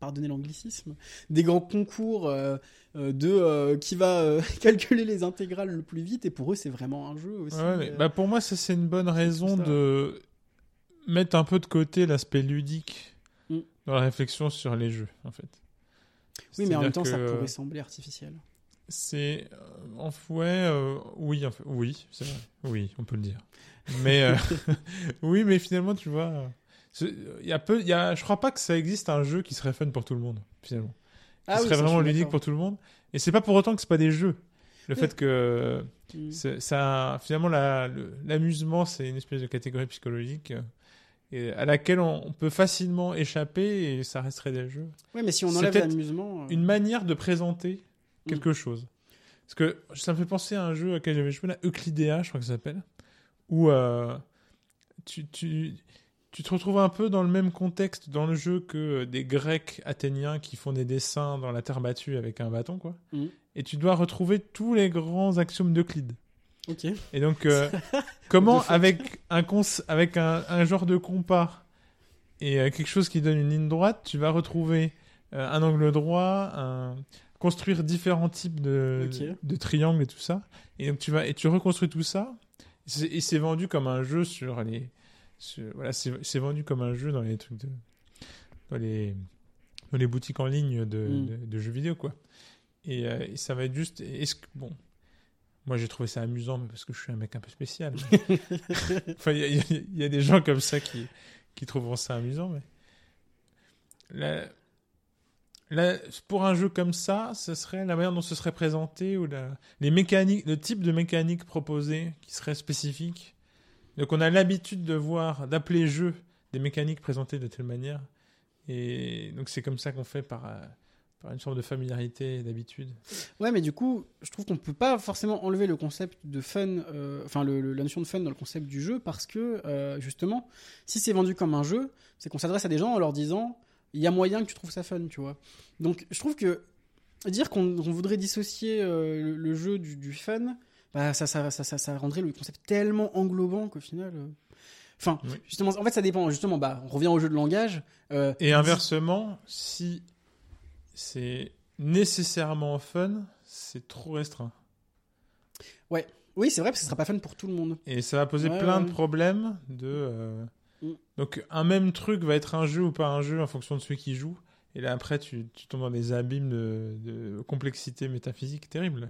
pardonnez l'anglicisme, des grands concours euh, euh, de euh, qui va euh, <laughs> calculer les intégrales le plus vite. Et pour eux, c'est vraiment un jeu aussi. Ouais, mais, bah, pour moi, ça, c'est une bonne raison de mettre un peu de côté l'aspect ludique Mm. dans la réflexion sur les jeux, en fait. oui, mais en même temps, ça pourrait sembler artificiel. C'est. En euh, oui, en fait, oui, c'est vrai. Oui, on peut le dire. Mais. <laughs> <laughs> oui, mais finalement, tu vois. Il y a peu, il y a, je crois pas que ça existe un jeu qui serait fun pour tout le monde, finalement. Qui Ah oui, serait vraiment ludique pour tout le monde. Et c'est pas pour autant que c'est pas des jeux. Le Oui. fait que Mm. ça, finalement, la- le- l'amusement, c'est une espèce de catégorie psychologique euh, et à laquelle on, on peut facilement échapper et ça resterait des jeux. Ouais, mais si on enlève l'amusement. euh, Une manière de présenter Mm. quelque chose. Parce que ça me fait penser à un jeu auquel j'avais joué, là, Euclidea, je crois que ça s'appelle, où euh, tu, tu, tu te retrouves un peu dans le même contexte dans le jeu que des Grecs athéniens qui font des dessins dans la terre battue avec un bâton, quoi. Mm. Et tu dois retrouver tous les grands axiomes d'Euclide. Ok. Et donc, euh, <laughs> comment avec un avec un, un genre de compas et euh, quelque chose qui donne une ligne droite, tu vas retrouver euh, un angle droit, un... construire différents types de, de, triangles et tout ça. Et donc tu vas et tu reconstruis tout ça. Et c'est vendu comme un jeu sur les, voilà, c'est vendu comme un jeu dans les trucs de, dans les, dans les boutiques en ligne de, Mm. de, de jeux vidéo quoi. Et, euh, et ça va être juste. Est-ce que bon. Moi, j'ai trouvé ça amusant, mais parce que je suis un mec un peu spécial. <laughs> enfin, il y, a- y y des gens comme ça qui, qui trouveront ça amusant, mais. La- la- pour un jeu comme ça, ce serait la manière dont ce serait présenté ou la, les mécaniques, le type de mécanique proposé qui serait spécifique. Donc, on a l'habitude de voir, d'appeler jeu des mécaniques présentées de telle manière. Et donc, c'est comme ça qu'on fait par, euh, par une sorte de familiarité d'habitude. Ouais, mais du coup, je trouve qu'on peut pas forcément enlever le concept de fun, euh, enfin la notion de fun dans le concept du jeu, parce que euh, justement, si c'est vendu comme un jeu, c'est qu'on s'adresse à des gens en leur disant, il y a moyen que tu trouves ça fun, tu vois. Donc, je trouve que dire qu'on voudrait dissocier le, jeu du fun, bah, ça, ça, ça, ça, rendrait le concept tellement englobant qu'au final. euh, Enfin, Oui. justement, en fait, ça dépend. Justement, bah, on revient au jeu de langage. euh, Et inversement, si c'est nécessairement fun, c'est trop restreint. Oui, c'est vrai, parce que ce sera pas fun pour tout le monde. Et ça va poser Ouais, plein ouais. de problèmes de. euh, Mm. Donc un même truc va être un jeu ou pas un jeu en fonction de celui qui joue. Et là après, tu, tombes dans des abîmes de, de complexité métaphysique terrible.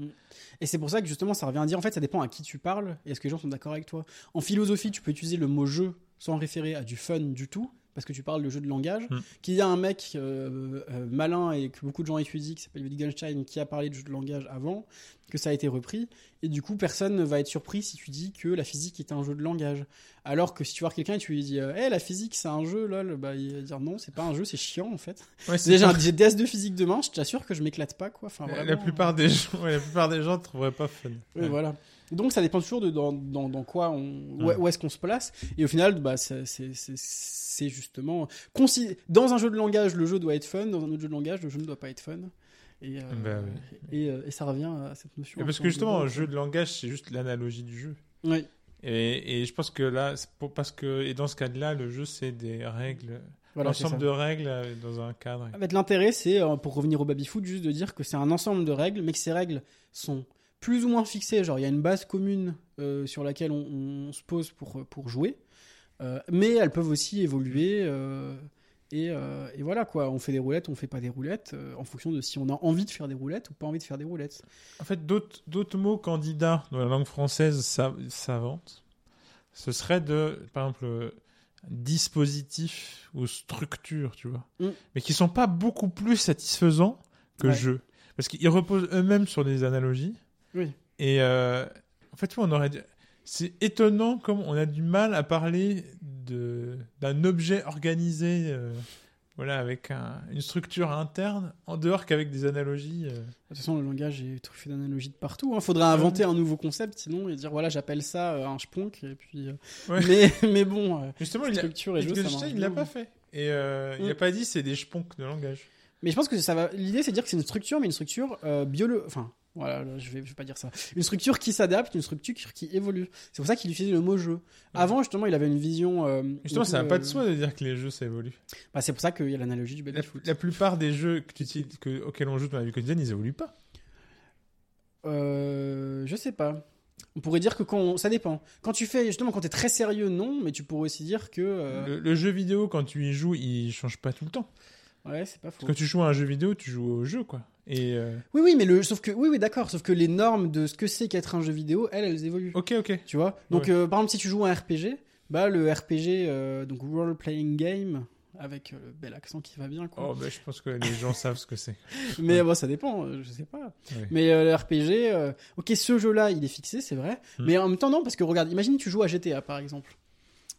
Et c'est pour ça que justement, ça revient à dire en fait, ça dépend à qui tu parles et est-ce que les gens sont d'accord avec toi. En philosophie, tu peux utiliser le mot jeu sans référer à du fun du tout, parce que tu parles de jeu de langage. Mm. Qu'il y a un mec euh, euh, malin et que beaucoup de gens étudient, qui s'appelle Wittgenstein, qui a parlé de jeu de langage avant, que ça a été repris. Et du coup, personne ne va être surpris si tu dis que la physique est un jeu de langage. Alors que si tu vois quelqu'un et tu lui dis, eh la physique c'est un jeu, lol, bah il va dire non, c'est pas un jeu, c'est chiant en fait. Ouais, <laughs> Déjà, j'ai des DS de physique demain, je t'assure que je m'éclate pas quoi. Enfin, la, vraiment, la plupart des gens, ouais, la plupart des gens ne trouveraient pas fun. Oui, voilà. Donc ça dépend toujours de dans, dans, dans quoi on où, Ouais. où est-ce qu'on se place et au final bah c'est justement dans un jeu de langage le jeu doit être fun dans un autre jeu de langage le jeu ne doit pas être fun et euh, Bah oui. et, euh, et ça revient à cette notion parce que justement, un jeu de langage, c'est juste l'analogie du jeu. Ouais. Et, et je pense que là, pour- parce que et dans ce cas-là, le jeu c'est des règles, voilà ça. de règles euh, dans un cadre. En fait, l'intérêt, c'est, pour revenir au baby-foot, juste de dire que c'est un ensemble de règles, mais que ces règles sont plus ou moins fixées. Genre, il y a une base commune euh, sur laquelle on, on se pose pour, pour jouer, Euh, mais elles peuvent aussi évoluer. euh, et, et voilà, quoi. On fait des roulettes, on fait pas des roulettes, en fonction de si on a envie de faire des roulettes ou pas envie de faire des roulettes. En fait, d'autres mots candidats dans la langue française sa- savante, ce serait de, par exemple, dispositif ou structure, tu vois, Mm. mais qui sont pas beaucoup plus satisfaisants que Ouais. jeu, parce qu'ils reposent eux-mêmes sur des analogies. Oui. Et euh, en fait, on aurait, dû- c'est étonnant comme on a du mal à parler de d'un objet organisé. euh, voilà, avec un- une structure interne, en dehors qu'avec des analogies. euh. De toute façon, le langage est truffé d'analogies de partout. Il faudrait inventer un nouveau concept, sinon, et dire voilà, j'appelle ça euh, un sponk. Et puis, euh, Ouais. mais, mais bon, euh, Justement, il a, structure et jeu, ça il l'a pas fait. Et euh, il Mm. a pas dit c'est des sponks de langage. Mais je pense que ça va. L'idée, c'est de dire que c'est une structure, mais une structure euh, biolo. Enfin, voilà, là, je vais, je vais pas dire ça. Une structure qui s'adapte, une structure qui évolue. C'est pour ça qu'il utilisait le mot jeu. Avant, justement, il avait une vision. euh, Justement, ça n'a pas de euh, soi de dire que les jeux ça évolue. Bah, c'est pour ça qu'il y a l'analogie du La, baby-foot. la plupart des jeux que tu que- auxquels on joue dans la vie quotidienne, ils évoluent pas. Euh, je sais pas. On pourrait dire que quand on- ça dépend. Quand tu fais justement quand t'es très sérieux, non, mais tu pourrais aussi dire que euh, Le, le jeu vidéo, quand tu y joues, il change pas tout le temps. Ouais, c'est pas faux. Quand tu joues à un jeu vidéo, tu joues au jeu, quoi. Et euh, Oui, oui, mais le sauf que oui, oui, d'accord. Sauf que les normes de ce que c'est qu'être un jeu vidéo, elles, elles évoluent. ok, ok. Tu vois? Donc, Ouais. euh, par exemple, si tu joues à un RPG, bah, le RPG, euh, donc Role Playing Game, avec le bel accent qui va bien, quoi. Oh, ben, je pense que les gens savent ce que c'est. <laughs> Mais bon, ça dépend, je sais pas. Ouais. Mais euh, le RPG, euh, ok, ce jeu-là, il est fixé, c'est vrai. Hmm. Mais en même temps, non, parce que regarde, imagine tu joues à GTA, par exemple.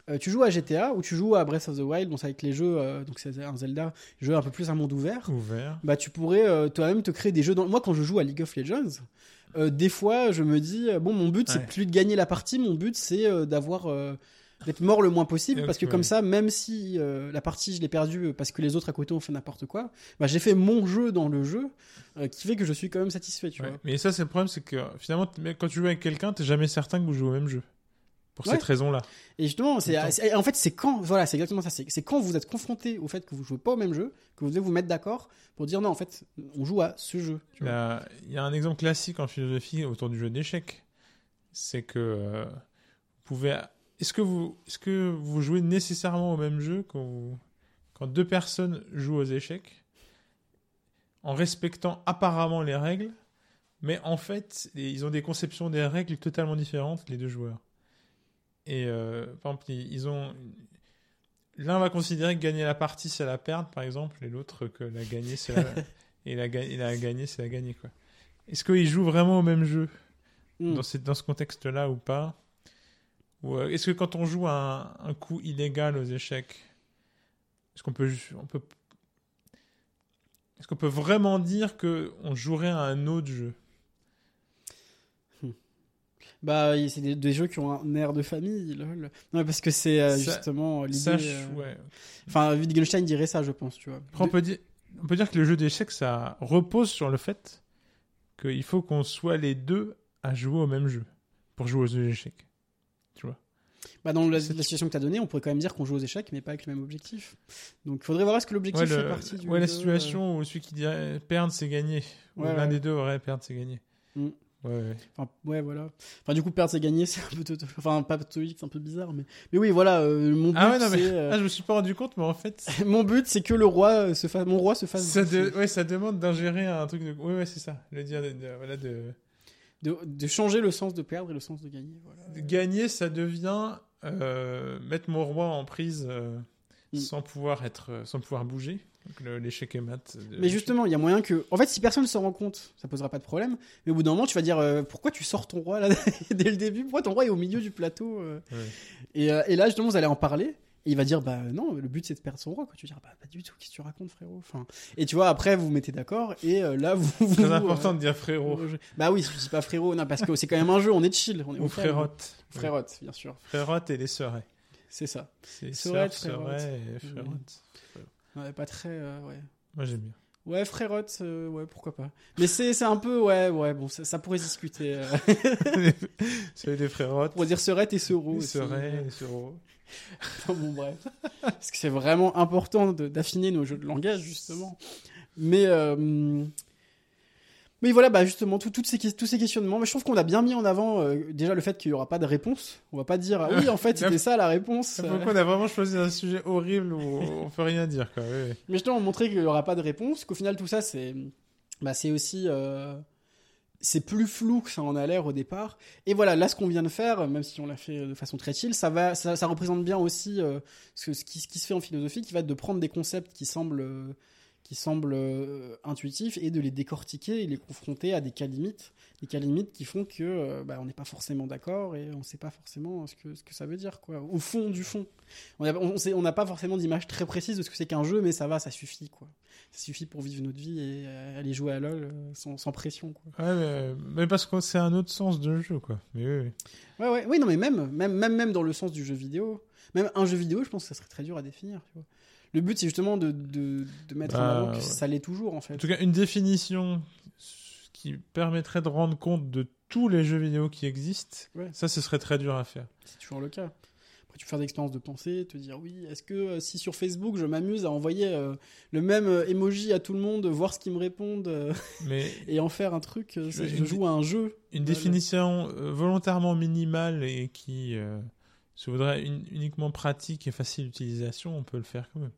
Euh, tu joues à GTA ou tu joues à Breath of the Wild, c'est avec les jeux, euh, donc c'est un Zelda, jeu un peu plus un monde ouvert. Ouvert. Bah, tu pourrais euh, toi-même te créer des jeux. Dans... Moi, quand je joue à League of Legends, des fois, je me dis, bon, mon but, c'est Ouais. plus de gagner la partie, mon but, c'est d'avoir. d'être mort le moins possible, parce que comme ça, même si euh, la partie je l'ai perdue parce que les autres à côté ont fait n'importe quoi, bah, j'ai fait mon jeu dans le jeu, euh, qui fait que je suis quand même satisfait, tu Ouais. vois. Mais ça, c'est le problème, c'est que finalement, quand tu joues avec quelqu'un, t'es jamais certain que vous jouez au même jeu. Pour Ouais. cette raison-là. Et justement, c'est, en fait, c'est quand, voilà, c'est exactement ça. C'est, quand vous êtes confronté au fait que vous jouez pas au même jeu, que vous devez vous mettre d'accord pour dire non, en fait, on joue à ce jeu. Il y, a, il y a un exemple classique en philosophie autour du jeu d'échecs. C'est que euh, vous pouvez. Est-ce que vous, est-ce que vous jouez nécessairement au même jeu quand, vous- quand deux personnes jouent aux échecs en respectant apparemment les règles, mais en fait, ils ont des conceptions des règles totalement différentes, les deux joueurs? Et euh, par exemple, ils ont. L'un va considérer que gagner la partie, c'est la perdre, par exemple, et l'autre que la gagner, c'est la. <laughs> et la, et la gagner, c'est la gagner, quoi. Est-ce qu'ils jouent vraiment au même jeu Hmm. dans, cette- dans ce contexte-là ou pas? Ou euh, est-ce que quand on joue un, un coup illégal aux échecs, est-ce qu'on peut, on peut, est-ce qu'on peut vraiment dire que on jouerait à un autre jeu? Bah, c'est des, des jeux qui ont un air de famille, lol. Non, parce que c'est euh, justement l'idée. Ça, je- euh, ouais. Enfin, Wittgenstein dirait ça, je pense, tu vois. Après, on peut dire, on peut dire que le jeu d'échecs, ça repose sur le fait qu'il faut qu'on soit les deux à jouer au même jeu pour jouer aux échecs. Tu vois? Bah, dans la, situation que tu as donnée, on pourrait quand même dire qu'on joue aux échecs, mais pas avec le même objectif. Donc, il faudrait voir est-ce que l'objectif Ouais, fait le- partie du ouais, la euh. situation où celui qui dirait perdre, c'est gagner. Ou Ouais, l'un ouais. des deux aurait perdre, c'est gagner. Mm. Ouais, ouais. Enfin, ouais, voilà. Enfin, du coup, perdre, c'est gagner, <laughs> c'est un peu. Enfin, pas toïque, c'est un peu bizarre, mais. Mais oui, voilà, euh, mon but, Ah ouais, non, mais c'est. <laughs> euh, ah, je me suis pas rendu compte, mais en fait, <laughs> Mon but, c'est que le roi euh, se fasse, mon roi se fasse. ça, de- ouais, ça demande d'ingérer un truc de. Ouais, ouais, c'est ça. Le dire de, de- voilà, de... de, de changer le sens de perdre et le sens de gagner. Voilà. gagner, ça devient euh, mettre mon roi en prise Mm. sans pouvoir être, sans pouvoir bouger. L'échec et mat. Mais justement, il y a moyen que. En fait, si personne ne s'en rend compte, ça posera pas de problème. Mais au bout d'un moment, tu vas dire euh, pourquoi tu sors ton roi là <laughs> dès le début? Pourquoi ton roi est au milieu du plateau euh? Ouais. et, euh, et là, justement, vous allez en parler. Et il va dire bah non, le but c'est de perdre son roi. Quoi. Tu vas dire bah pas du tout. Qu'est-ce que tu racontes, frérot? Enfin. Et tu vois, après, vous vous mettez d'accord. Et euh, là, vous. vous euh, important de dire frérot Bah oui, je dis pas frérot, non, parce que c'est quand même un jeu. On est chill. On est ou au calme. frérotte. Frérotte, bien sûr. Frérotte et les serets. C'est ça. C'est Sœurette, sœur, frérotte. frérotte. Ouais, pas très. euh, ouais. Moi j'aime bien. Ouais, frérotte, euh, ouais, pourquoi pas. Mais c'est un peu, ouais, ouais, bon, ça, ça pourrait se discuter. <laughs> C'est des frérottes. On pourrait dire serette et serets, les sereaux. Enfin, bon, bref. Parce que c'est vraiment important d'affiner nos jeux de langage, justement. Mais, euh, mais voilà, bah justement, tout- toutes ces, tous ces questionnements. Mais je trouve qu'on a bien mis en avant euh, déjà le fait qu'il n'y aura pas de réponse. On va pas dire, ah oui, en fait, <laughs> c'était ça la réponse. Pourquoi on a vraiment choisi un sujet horrible où on peut rien dire quoi. ouais. Mais justement, montrer qu'il n'y aura pas de réponse, qu'au final, tout ça, c'est bah, c'est aussi. euh, c'est plus flou que ça en a l'air au départ. Et voilà, là, ce qu'on vient de faire, même si on l'a fait de façon très chill, ça, va, ça, ça représente bien aussi euh, ce, ce qui, ce qui se fait en philosophie, qui va être de prendre des concepts qui semblent, qui semblent euh, intuitifs et de les décortiquer et les confronter à des cas limites. Des cas limites qui font que euh, bah, on n'est pas forcément d'accord et on ne sait pas forcément ce que, ce que ça veut dire, quoi. Au fond du fond. On n'a on, on pas forcément d'image très précise de ce que c'est qu'un jeu, mais ça va, ça suffit, quoi. Ça suffit pour vivre notre vie et euh, aller jouer à LoL euh, sans, sans pression, quoi. Ouais, mais, mais parce que c'est un autre sens de jeu quoi. Mais oui, oui. Ouais, ouais, oui, non, mais même, même, même, même dans le sens du jeu vidéo, même un jeu vidéo, je pense que ça serait très dur à définir, tu vois. Le but, c'est justement de, de, de mettre en Bah, avant que ouais. ça l'est toujours, en fait. En tout cas, une définition qui permettrait de rendre compte de tous les jeux vidéo qui existent, Ouais. ça, ce serait très dur à faire. C'est toujours le cas. Après, tu peux faire des expériences de pensée, te dire oui, est-ce que euh, si sur Facebook je m'amuse à envoyer euh, le même euh, emoji à tout le monde, voir ce qu'ils me répondent <laughs> Mais et en faire un truc, je une- joue à un jeu. une Voilà. définition volontairement minimale et qui se voudrait uniquement pratique et facile d'utilisation, on peut le faire quand même.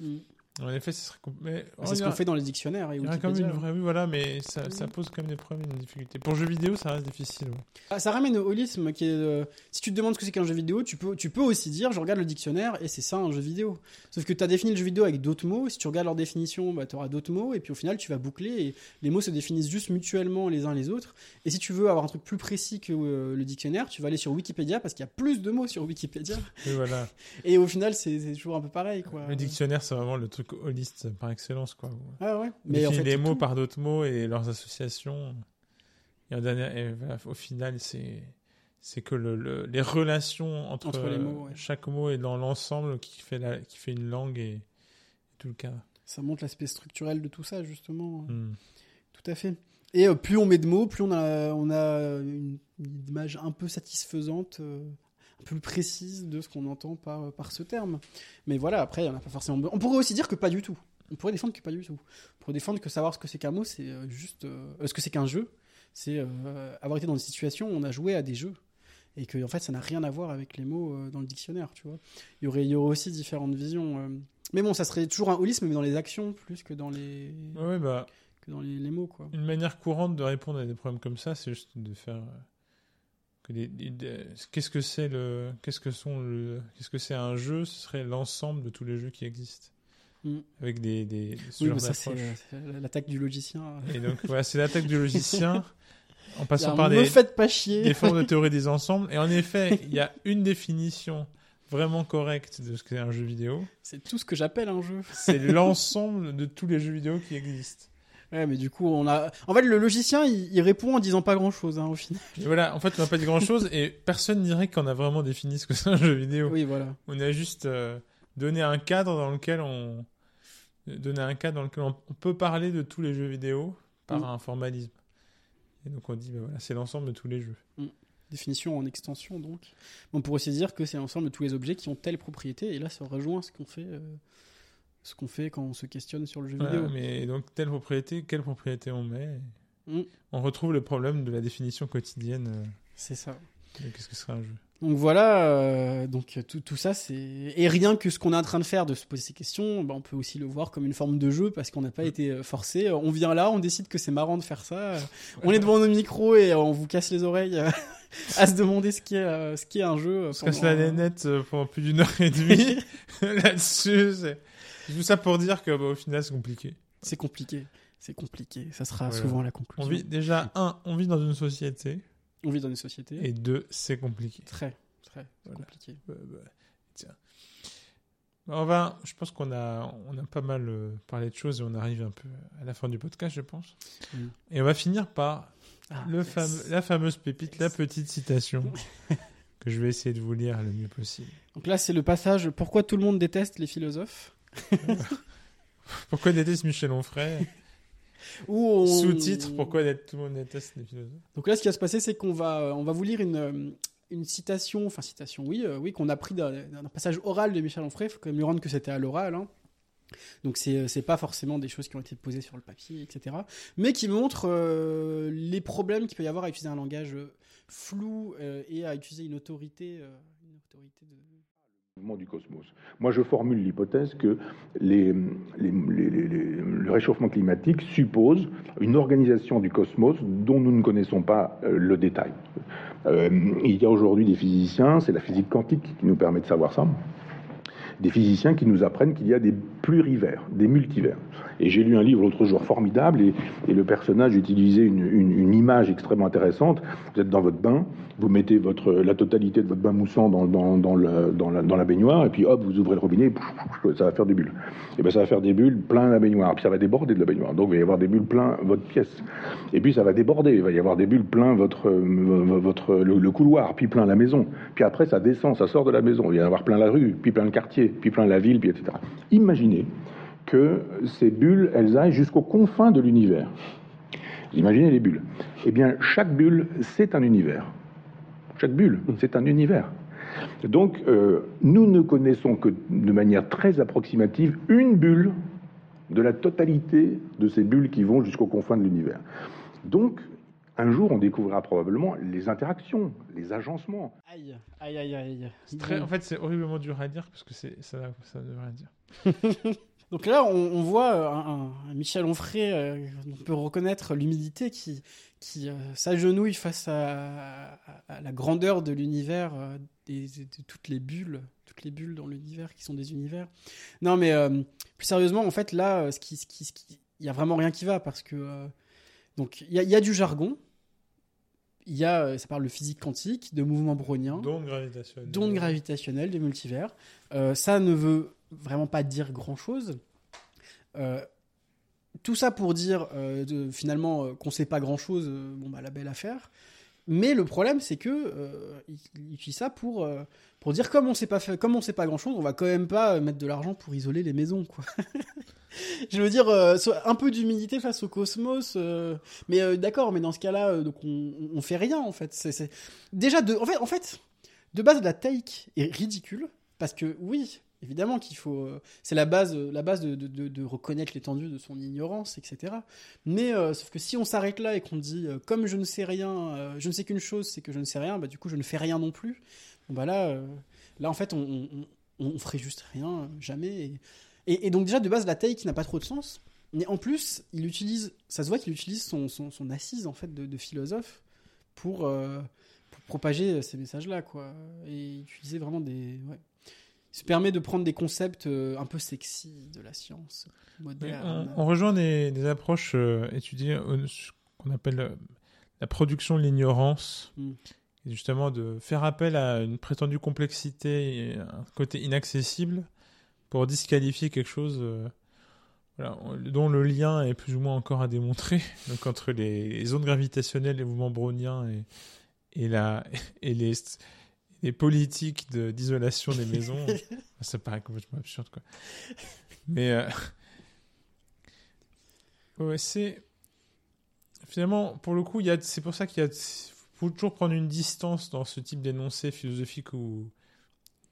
Mm. En effet, ce serait. compl- Mais C'est ce qu'on fait dans les dictionnaires et Il y aurait quand même Wikipédia. une vraie. Oui, voilà, mais ça, ça pose quand même des problèmes et des difficultés. Pour jeux vidéo, ça reste difficile. ouais. Ah, ça ramène au holisme qui est. euh, si tu te demandes ce que c'est qu'un jeu vidéo, tu peux, tu peux aussi dire je regarde le dictionnaire et c'est ça un jeu vidéo. Sauf que tu as défini le jeu vidéo avec d'autres mots. Si tu regardes leur définition, bah, tu auras d'autres mots et puis au final tu vas boucler et les mots se définissent juste mutuellement les uns les autres. Et si tu veux avoir un truc plus précis que euh, le dictionnaire, tu vas aller sur Wikipédia parce qu'il y a plus de mots sur Wikipédia. Voilà. <laughs> Et au final, c'est c'est toujours un peu pareil. Quoi. Le dictionnaire, c'est vraiment le truc holiste par excellence, quoi. Ah ouais. Mais en fait, les mots tout. par d'autres mots et leurs associations. Et, en dernier, et voilà, au final, c'est c'est que le, le- les relations entre, Entre les mots, ouais. chaque mot est dans l'ensemble qui fait la, qui fait une langue et, tout le cas. Ça montre l'aspect structurel de tout ça, justement. Hmm. Tout à fait. Et euh, plus on met de mots, plus on a, on a une, une image un peu satisfaisante, euh, plus précise de ce qu'on entend par, par ce terme. Mais voilà, après, il y en a pas forcément besoin. On pourrait aussi dire que pas du tout. On pourrait défendre que pas du tout. On pourrait défendre que savoir ce que c'est qu'un mot, c'est euh, juste. euh, euh, ce que c'est qu'un jeu, c'est euh, avoir été dans des situations où on a joué à des jeux. Et que, en fait, ça n'a rien à voir avec les mots euh, dans le dictionnaire, tu vois. Il y aurait, il y aurait aussi différentes visions. Mais bon, ça serait toujours un holisme, mais dans les actions plus que dans les, ouais, bah, que dans les, les mots, quoi. une manière courante de répondre à des problèmes comme ça, c'est juste de faire. euh, que des- des- des- Qu'est-ce que c'est le. Qu'est-ce que sont le. Qu'est-ce que c'est un jeu? Ce serait l'ensemble de tous les jeux qui existent. Mm. Avec des. des, des ce Oui, genre mais ça, c'est euh, c'est l'attaque du logicien. Et donc, voilà, c'est l'attaque du logicien <laughs> en passant par des, pas chier. des formes de <laughs> théorie des ensembles. Et en effet, il y a une définition vraiment correcte de ce qu'est un jeu vidéo. C'est tout ce que j'appelle un jeu. C'est <laughs> l'ensemble de tous les jeux vidéo qui existent. Ouais, mais du coup, on a. En fait, le logicien, il, il répond en disant pas grand chose, au final. Et voilà, en fait, on n'a pas dit grand chose et personne dirait qu'on a vraiment défini ce que c'est un jeu vidéo. Oui, voilà. On a juste euh, donné un cadre dans lequel on. donné un cadre dans lequel on, peut parler de tous les jeux vidéo par Mm. un formalisme. Et donc on dit, bah voilà, c'est l'ensemble de tous les jeux. Définition en extension, donc. On pourrait aussi dire que c'est l'ensemble de tous les objets qui ont telle propriété, et là, ça rejoint ce qu'on fait. euh, Ce qu'on fait quand on se questionne sur le jeu vidéo. mais donc, telle propriété, quelle propriété on met Mm. On retrouve le problème de la définition quotidienne euh, C'est ça. qu'est-ce que serait un jeu. Donc voilà, euh, donc tout, tout ça, c'est. Et rien que ce qu'on est en train de faire, de se poser ces questions, bah, on peut aussi le voir comme une forme de jeu parce qu'on n'a pas été euh, forcé. On vient là, on décide que c'est marrant de faire ça. euh, <laughs> On est devant nos micros et euh, on vous casse les oreilles euh, <laughs> à se demander ce qu'est euh, ce qu'est un jeu. On se casse la euh, nénette euh, pendant plus d'une heure et demie <laughs> là-dessus. Tout ça pour dire que bah, au final c'est compliqué. C'est compliqué. C'est compliqué. Ça sera Voilà. souvent la On conclusion. vit déjà un, on vit dans une société On vit dans une société et deux, c'est compliqué. très, très Voilà. compliqué. Euh, bah, tiens. On va, je pense qu'on a, on a pas mal euh, parlé de choses et on arrive un peu à la fin du podcast, je pense. Mm. Et on va finir par Ah, le yes. fameux, la fameuse pépite, la petite citation <laughs> que je vais essayer de vous lire le mieux possible. Donc là, c'est le passage. Pourquoi tout le monde déteste les philosophes? <laughs> Pourquoi déteste Michel Onfray <laughs> on- Sous-titre Pourquoi tout le monde déteste les philosophes? Donc là, ce qui va se passer, c'est qu'on va, euh, on va vous lire une, euh, une citation, enfin citation, oui, euh, oui, qu'on a pris d'un passage oral de Michel Onfray. Il faut quand même lui rendre que c'était à l'oral. hein. Donc c'est pas forcément des choses qui ont été posées sur le papier, etc. Mais qui montrent euh, les problèmes qu'il peut y avoir à utiliser un langage flou euh, et à utiliser une autorité, une autorité de. Du cosmos. Moi, je formule l'hypothèse que le réchauffement climatique suppose une organisation du cosmos dont nous ne connaissons pas euh, le détail. Euh, il y a aujourd'hui des physiciens, c'est la physique quantique qui nous permet de savoir ça, des physiciens qui nous apprennent qu'il y a des plurivers, des multivers. Et j'ai lu un livre l'autre jour formidable et, le personnage utilisait une, image extrêmement intéressante. Vous êtes dans votre bain, vous mettez la totalité de votre bain moussant dans, la, baignoire et puis hop, vous ouvrez le robinet, ça va faire des bulles. Et bien ça va faire des bulles plein la baignoire, puis ça va déborder de la baignoire. Donc il va y avoir des bulles plein votre pièce. Et puis ça va déborder, il va y avoir des bulles plein votre, euh, le couloir, puis plein la maison. Puis après ça descend, ça sort de la maison, il va y avoir plein la rue, puis plein le quartier, puis plein la ville, puis etc. Imaginez que ces bulles, elles aillent jusqu'aux confins de l'univers. Imaginez les bulles Eh bien, chaque bulle, c'est un univers. Chaque bulle, c'est un univers. Donc, euh, nous ne connaissons que de manière très approximative une bulle de la totalité de ces bulles qui vont jusqu'aux confins de l'univers. Donc, un jour, on découvrira probablement les interactions, les agencements. Aïe, aïe, aïe, aïe. Très-. En fait, c'est horriblement dur à dire parce que c'est, ça, ça ne veut rien dire. <laughs> Donc là, on, on voit euh, un, un Michel Onfray, euh, on peut reconnaître l'humilité qui, qui euh, s'agenouille face à, à- à la grandeur de l'univers, euh, de, toutes les bulles, toutes les bulles dans l'univers qui sont des univers. Non, mais euh, plus sérieusement, en fait, là, euh, ce qui, ce qui, ce qui- il y a vraiment rien qui va parce que euh, donc il y, il y a du jargon, il y a, euh, ça parle de physique quantique, de mouvements browniens D'onde gravitationnelle. d'ondes gravitationnelles, de multivers. Euh, ça ne veut vraiment pas dire grand-chose. Euh, tout ça pour dire de- finalement qu'on sait pas grand-chose, bon bah la belle affaire. Mais le problème, c'est que euh, il, il utilise ça pour euh, pour dire comme on sait pas fait, comme on sait pas grand chose, on va quand même pas mettre de l'argent pour isoler les maisons, quoi. <laughs> Je veux dire, euh, un peu d'humilité face au cosmos. euh, mais euh, d'accord, mais dans ce cas-là, euh, donc on, on fait rien en fait. C'est- déjà de, en fait, en fait, de base la take est ridicule parce que oui. Évidemment qu'il faut, euh, c'est la base, euh, la base de, reconnaître l'étendue de son ignorance, etc. Mais euh, sauf que si on s'arrête là et qu'on dit comme je ne sais rien, je ne sais qu'une chose, c'est que je ne sais rien, bah du coup je ne fais rien non plus. Bah là, là en fait on, on, ferait juste rien, jamais. Et, donc déjà de base la take n'a pas trop de sens. Mais en plus il utilise, ça se voit qu'il utilise son, son, assise en fait de, philosophe pour, pour propager ces messages-là quoi. Et utiliser vraiment des. Se permet de prendre des concepts euh, un peu sexy de la science moderne. on, on rejoint des, des approches euh, étudiées ce qu'on appelle euh, la production de l'ignorance, Mm. et justement de faire appel à une prétendue complexité et un côté inaccessible pour disqualifier quelque chose euh, voilà, dont le lien est plus ou moins encore à démontrer, <laughs> donc entre les, les zones gravitationnelles, les mouvements browniens et, et, la, <laughs> et les, les politiques de- d'isolation des maisons. <laughs> Ça paraît complètement absurde, quoi. Mais euh, ouais, c'est finalement pour le coup, il a, c'est pour ça qu'il y a, faut toujours prendre une distance dans ce type d'énoncé philosophique ou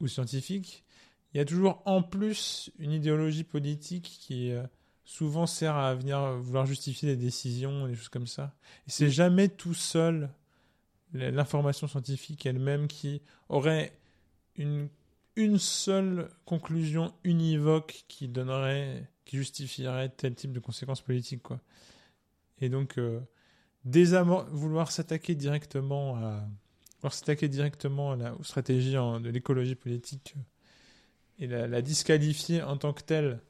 ou scientifique. Il y a toujours en plus une idéologie politique qui euh, souvent sert à venir vouloir justifier des décisions, des choses comme ça. Et c'est jamais tout seul l'information scientifique elle-même qui aurait une une seule conclusion univoque qui donnerait, qui justifierait tel type de conséquences politiques, quoi. Et donc, euh, vouloir s'attaquer directement à, s'attaquer directement à la, en- de l'écologie politique et la disqualifier en tant que telle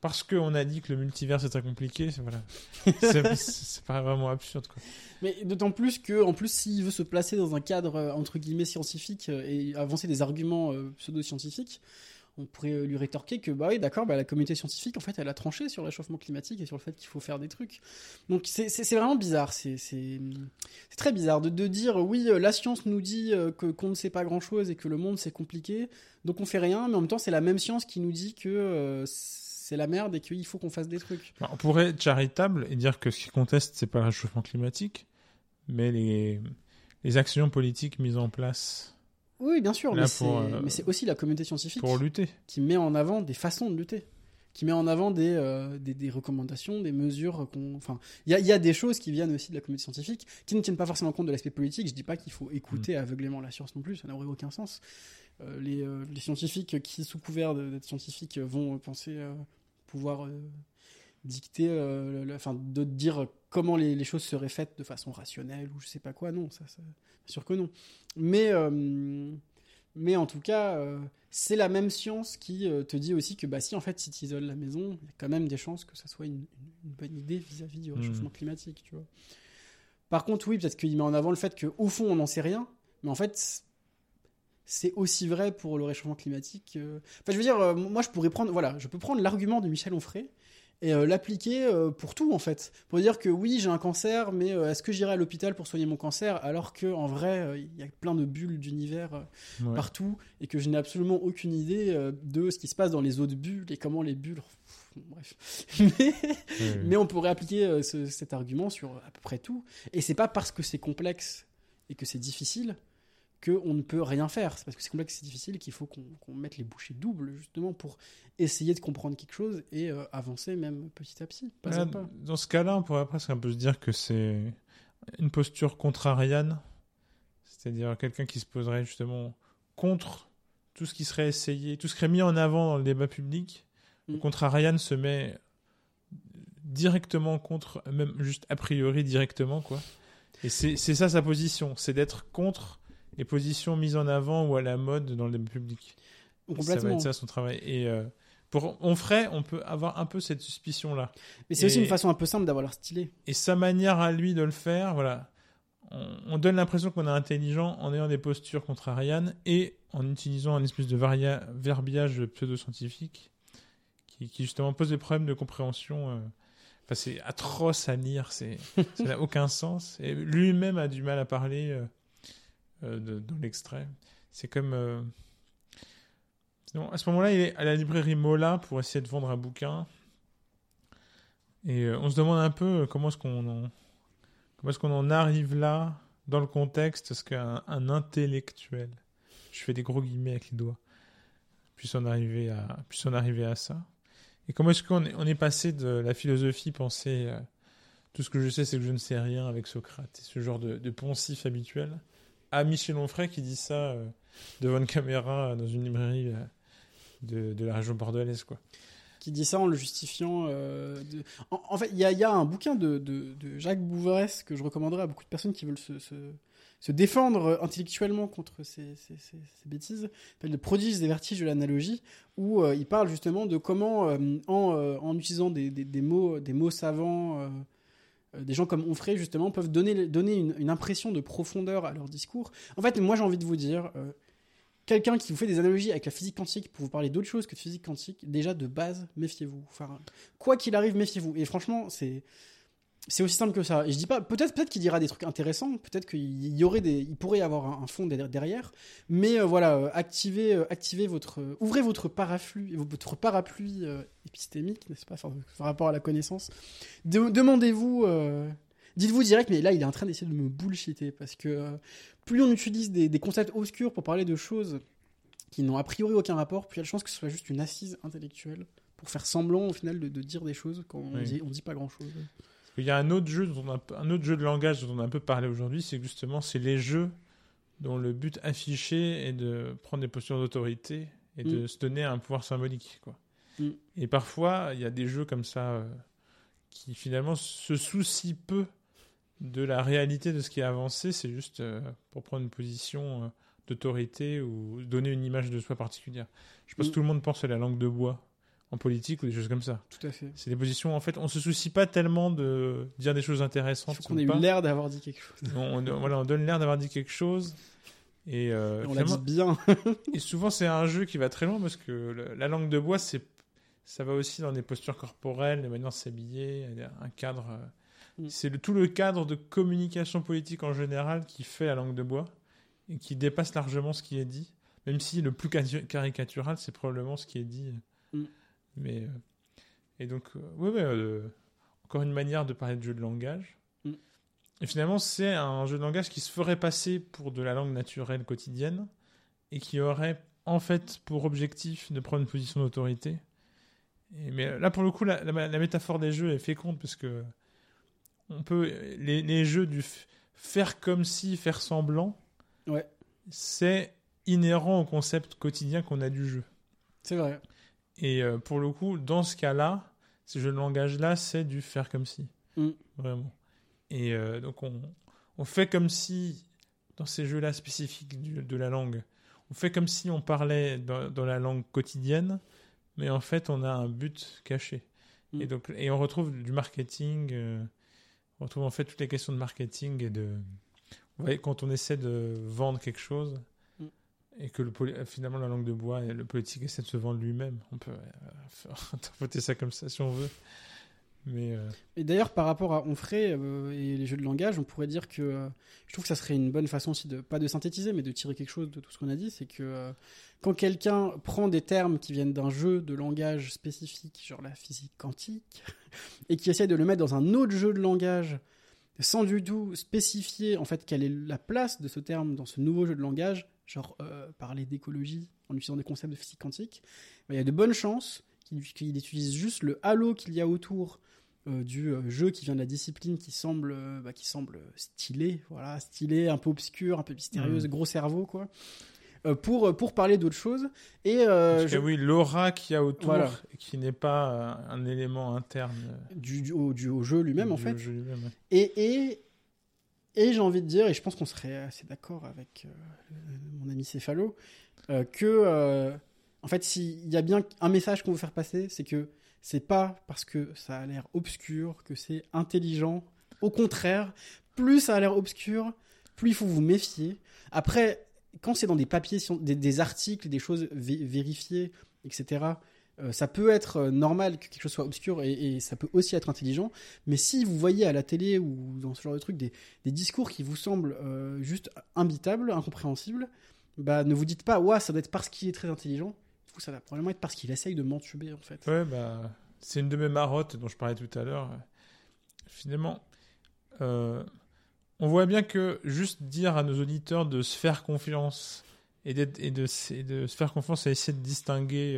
parce qu'on a dit que le multivers c'est très compliqué, c'est- voilà. <laughs> c'est, pas vraiment absurde, quoi. Mais d'autant plus que, en plus, s'il veut se placer dans un cadre euh, entre guillemets scientifique euh, et avancer des arguments euh, pseudo-scientifiques, on pourrait lui rétorquer que bah oui, d'accord, bah, la communauté scientifique, en fait, elle a tranché sur le réchauffement climatique et sur le fait qu'il faut faire des trucs. Donc c'est vraiment bizarre, c'est très bizarre de, de dire oui, euh, la science nous dit que qu'on ne sait pas grand chose et que le monde c'est compliqué, donc on fait rien, mais en même temps c'est la même science qui nous dit que euh, c'est la merde et qu'il faut qu'on fasse des trucs. Bah, On pourrait être charitable et dire que ce qui conteste, c'est pas le réchauffement climatique, mais les, les actions politiques mises en place Oui, bien sûr, Là, mais c'est pour, euh, mais c'est aussi la communauté scientifique. pour lutter. qui met en avant des façons de lutter, qui met en avant des, euh, des, des recommandations, des mesures qu'on. Enfin, il y a, y a des choses qui viennent aussi de la communauté scientifique qui ne tiennent pas forcément compte de l'aspect politique. Je dis pas qu'il faut écouter Mm. aveuglément la science non plus, ça n'aurait aucun sens. Euh, les, les scientifiques qui, sous couvert d'être scientifiques, vont penser pouvoir euh, dicter, euh, le- enfin, de dire comment les, les choses seraient faites de façon rationnelle ou je sais pas quoi. Non, ça, ça bien sûr que non. Mais euh, mais en tout cas, c'est la même science qui te dit aussi que bah si en fait si tu isoles la maison, il y a quand même des chances que ça soit une, bonne idée vis-à-vis du réchauffement climatique, tu vois. Par contre, oui, peut-être qu'il met en avant le fait qu'au fond on n'en sait rien, mais en fait c'est aussi vrai pour le réchauffement climatique. Enfin, je veux dire, euh, moi je pourrais prendre, voilà, je peux prendre l'argument de Michel Onfray et euh, l'appliquer euh, pour tout en fait, pour dire que oui j'ai un cancer, mais euh, est-ce que j'irai à l'hôpital pour soigner mon cancer alors que en vrai il y a plein de bulles d'univers Ouais. partout et que je n'ai absolument aucune idée de ce qui se passe dans les autres bulles et comment les bulles. Pff, <laughs> Bref. <laughs> Mais, on pourrait appliquer ce- cet argument sur à peu près tout. Et c'est pas parce que c'est complexe et que c'est difficile qu'on ne peut rien faire. C'est parce que c'est complexe c'est difficile qu'il faut qu'on mette les bouchées doubles justement pour essayer de comprendre quelque chose et euh, avancer même petit à petit. Pas Voilà, à pas. Dans ce cas-là, on pourrait presque un peu se dire que c'est une posture contrariane, c'est-à-dire quelqu'un qui se poserait justement contre tout ce qui serait essayé, tout ce qui serait mis en avant dans le débat public. Le Mm. contrarian se met directement contre, même juste a priori directement, quoi. Et c'est ça sa position, c'est d'être contre les positions mises en avant ou à la mode dans le débat public. Ça va être ça son travail. Et euh, pour Onfray, on peut avoir un peu cette suspicion-là. Mais c'est aussi une façon un peu simple d'avoir l'air stylé. Et sa manière à lui de le faire, voilà, on, on donne l'impression qu'on est intelligent en ayant des postures contrarianes et en utilisant un espèce de varia- verbiage pseudo-scientifique qui, qui justement pose des problèmes de compréhension euh, Enfin, c'est atroce à lire, c'est, <laughs> ça n'a aucun sens. Et lui-même a du mal à parler euh, euh, dans l'extrait. C'est comme. euh, à ce moment-là, il est à la librairie Mola pour essayer de vendre un bouquin. Et euh, on se demande un peu comment est-ce qu'on en, comment est-ce qu'on en arrive là dans le contexte, est-ce qu'un un intellectuel, je fais des gros guillemets avec les doigts, puisse en arriver à, puisse en arriver à ça? Et comment est-ce qu'on est, on est passé de la philosophie penser euh, tout ce que je sais c'est que je ne sais rien avec Socrate, et ce genre de, de poncif habituel, à Michel Onfray qui dit ça euh, devant une caméra euh, dans une librairie euh, de, la région bordelaise quoi. qui dit ça en le justifiant. en, fait, il y a, un bouquin de, Jacques Bouvresse que je recommanderais à beaucoup de personnes qui veulent se, défendre intellectuellement contre ces, ces, ces, ces bêtises. Il Le prodige des vertiges de l'analogie, où il parle justement de comment, en, utilisant des, mots, savants, des gens comme Onfray justement peuvent donner, donner une, impression de profondeur à leur discours. En fait, moi j'ai envie de vous dire, euh, quelqu'un qui vous fait des analogies avec la physique quantique pour vous parler d'autre chose que de physique quantique, déjà de base, méfiez-vous. Quoi qu'il arrive, méfiez-vous. Et franchement, c'est c'est aussi simple que ça. Et je dis pas, peut-être peut-être qu'il dira des trucs intéressants, peut-être qu'il y aurait des, il pourrait y avoir un, un fond derrière-. Mais euh, voilà, euh, activez, euh, activez votre, euh, ouvrez votre parapluie, votre parapluie épistémique, n'est-ce pas, enfin, par rapport à la connaissance. De- Demandez-vous. Dites-vous direct, mais là, il est en train d'essayer de me bullshiter parce que plus on utilise des, des concepts obscurs pour parler de choses qui n'ont a priori aucun rapport, puis il y a la chance que ce soit juste une assise intellectuelle pour faire semblant au final de, de dire des choses quand on dit, on dit pas grand chose. Il y a un autre jeu dont on a, un autre jeu de langage dont on a un peu parlé aujourd'hui, c'est justement c'est les jeux dont le but affiché est de prendre des postures d'autorité et de Mm. se donner un pouvoir symbolique quoi. Mm. Et parfois il y a des jeux comme ça euh, qui finalement se soucient peu de la réalité de ce qui est avancé, c'est juste euh, pour prendre une position euh, d'autorité ou donner une image de soi particulière. Je pense Mm. que tout le monde pense à la langue de bois en politique ou des choses comme ça. Tout à fait. C'est des positions, en fait, on se soucie pas tellement de dire des choses Il intéressantes. faut qu'on ait eu l'air d'avoir dit quelque chose. On, on- voilà, on donne l'air d'avoir dit quelque chose. Et, euh, Et on l'a dit bien. <laughs> et souvent, c'est un jeu qui va très loin parce que le- la langue de bois, c'est, ça va aussi dans des postures corporelles, les manières de s'habiller, il un cadre. euh, Mm. C'est le, tout le cadre de communication politique en général qui fait la langue de bois et qui dépasse largement ce qui est dit. Même si le plus cari- caricatural, c'est probablement ce qui est dit. Mm. Mais, euh, et donc, euh, ouais, ouais, euh, encore une manière de parler de jeu de langage. Mm. Et finalement, c'est un jeu de langage qui se ferait passer pour de la langue naturelle quotidienne et qui aurait en fait pour objectif de prendre une position d'autorité. Et- Mais là, pour le coup, la, la- la métaphore des jeux est féconde parce que on peut les, les jeux du faire comme si, faire semblant, Ouais. c'est inhérent au concept quotidien qu'on a du jeu. C'est vrai. Et euh, pour le coup, dans ce cas-là, ce jeu de langage-là, c'est du faire comme si. Mm. Vraiment. Et euh, donc, on, on fait comme si, dans ces jeux-là spécifiques du- de la langue, on fait comme si on parlait dans, dans la langue quotidienne, mais en fait, on a un but caché. Mm. Et, donc, et on retrouve du marketing, euh, on retrouve en fait toutes les questions de marketing et de. Vous voyez, quand on essaie de vendre quelque chose. Et que finalement la langue de bois et le politique essaie de se vendre lui-même. On peut euh, <laughs> interpréter ça comme ça si on veut. Mais euh, Et d'ailleurs, par rapport à Onfray euh, et les jeux de langage, on pourrait dire que je trouve que ça serait une bonne façon aussi de, pas de synthétiser, mais de tirer quelque chose de tout ce qu'on a dit. C'est que quand quelqu'un prend des termes qui viennent d'un jeu de langage spécifique, genre la physique quantique, <laughs> et qui essaie de le mettre dans un autre jeu de langage, sans du tout spécifier en fait quelle est la place de ce terme dans ce nouveau jeu de langage, genre euh, parler d'écologie en utilisant des concepts de physique quantique, ben, il y a de bonnes chances qu'il qu'il utilise juste le halo qu'il y a autour euh, du euh, jeu qui vient de la discipline qui semble, bah, qui semble stylé, voilà, stylé, un peu obscur, un peu mystérieuse, Mhm. gros cerveau, quoi, euh, pour, pour parler d'autre chose. Et euh, parce je- que oui, l'aura qu'il y a autour, Voilà. qui n'est pas un élément interne du, du- au, du- au jeu lui-même, en fait. ouais. Et, et j'ai envie de dire, et je pense qu'on serait assez d'accord avec euh, mon ami Céphalo, euh, que, euh, en fait, s'il y a bien un message qu'on veut faire passer, c'est que c'est pas parce que ça a l'air obscur que c'est intelligent. Au contraire, plus ça a l'air obscur, plus il faut vous méfier. Après, quand c'est dans des papiers, des, articles, des choses vé- vérifiées, etc., Euh, ça peut être euh, normal que quelque chose soit obscur et, ça peut aussi être intelligent, mais si vous voyez à la télé ou dans ce genre de truc des, discours qui vous semblent euh, juste imbitables, incompréhensibles, bah ne vous dites pas, ouais, ça doit être parce qu'il est très intelligent. Ça va probablement être parce qu'il essaye de m'entuber en fait. Ouais, bah, c'est une de mes marottes dont je parlais tout à l'heure. Finalement, on voit bien que juste dire à nos auditeurs de se faire confiance et, de, et de se faire confiance et essayer de distinguer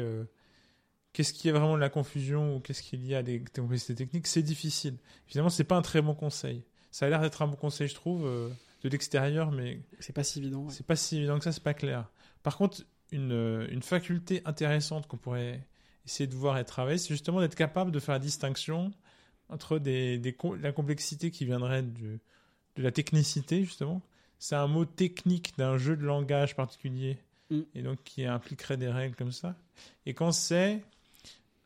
qu'est-ce qui est vraiment de la confusion ou qu'est-ce qu'il y a des complexités techniques, c'est difficile. Finalement, c'est pas un très bon conseil. Ça a l'air d'être un bon conseil, je trouve, euh, de l'extérieur, mais C'est pas si évident. ouais. c'est pas si évident que ça, c'est pas clair. Par contre, une, euh, une faculté intéressante qu'on pourrait essayer de voir et travailler, c'est justement d'être capable de faire la distinction entre des, des com- la complexité qui viendrait du- de la technicité, justement. C'est un mot technique d'un jeu de langage particulier, Mm. et donc qui impliquerait des règles comme ça. Et quand c'est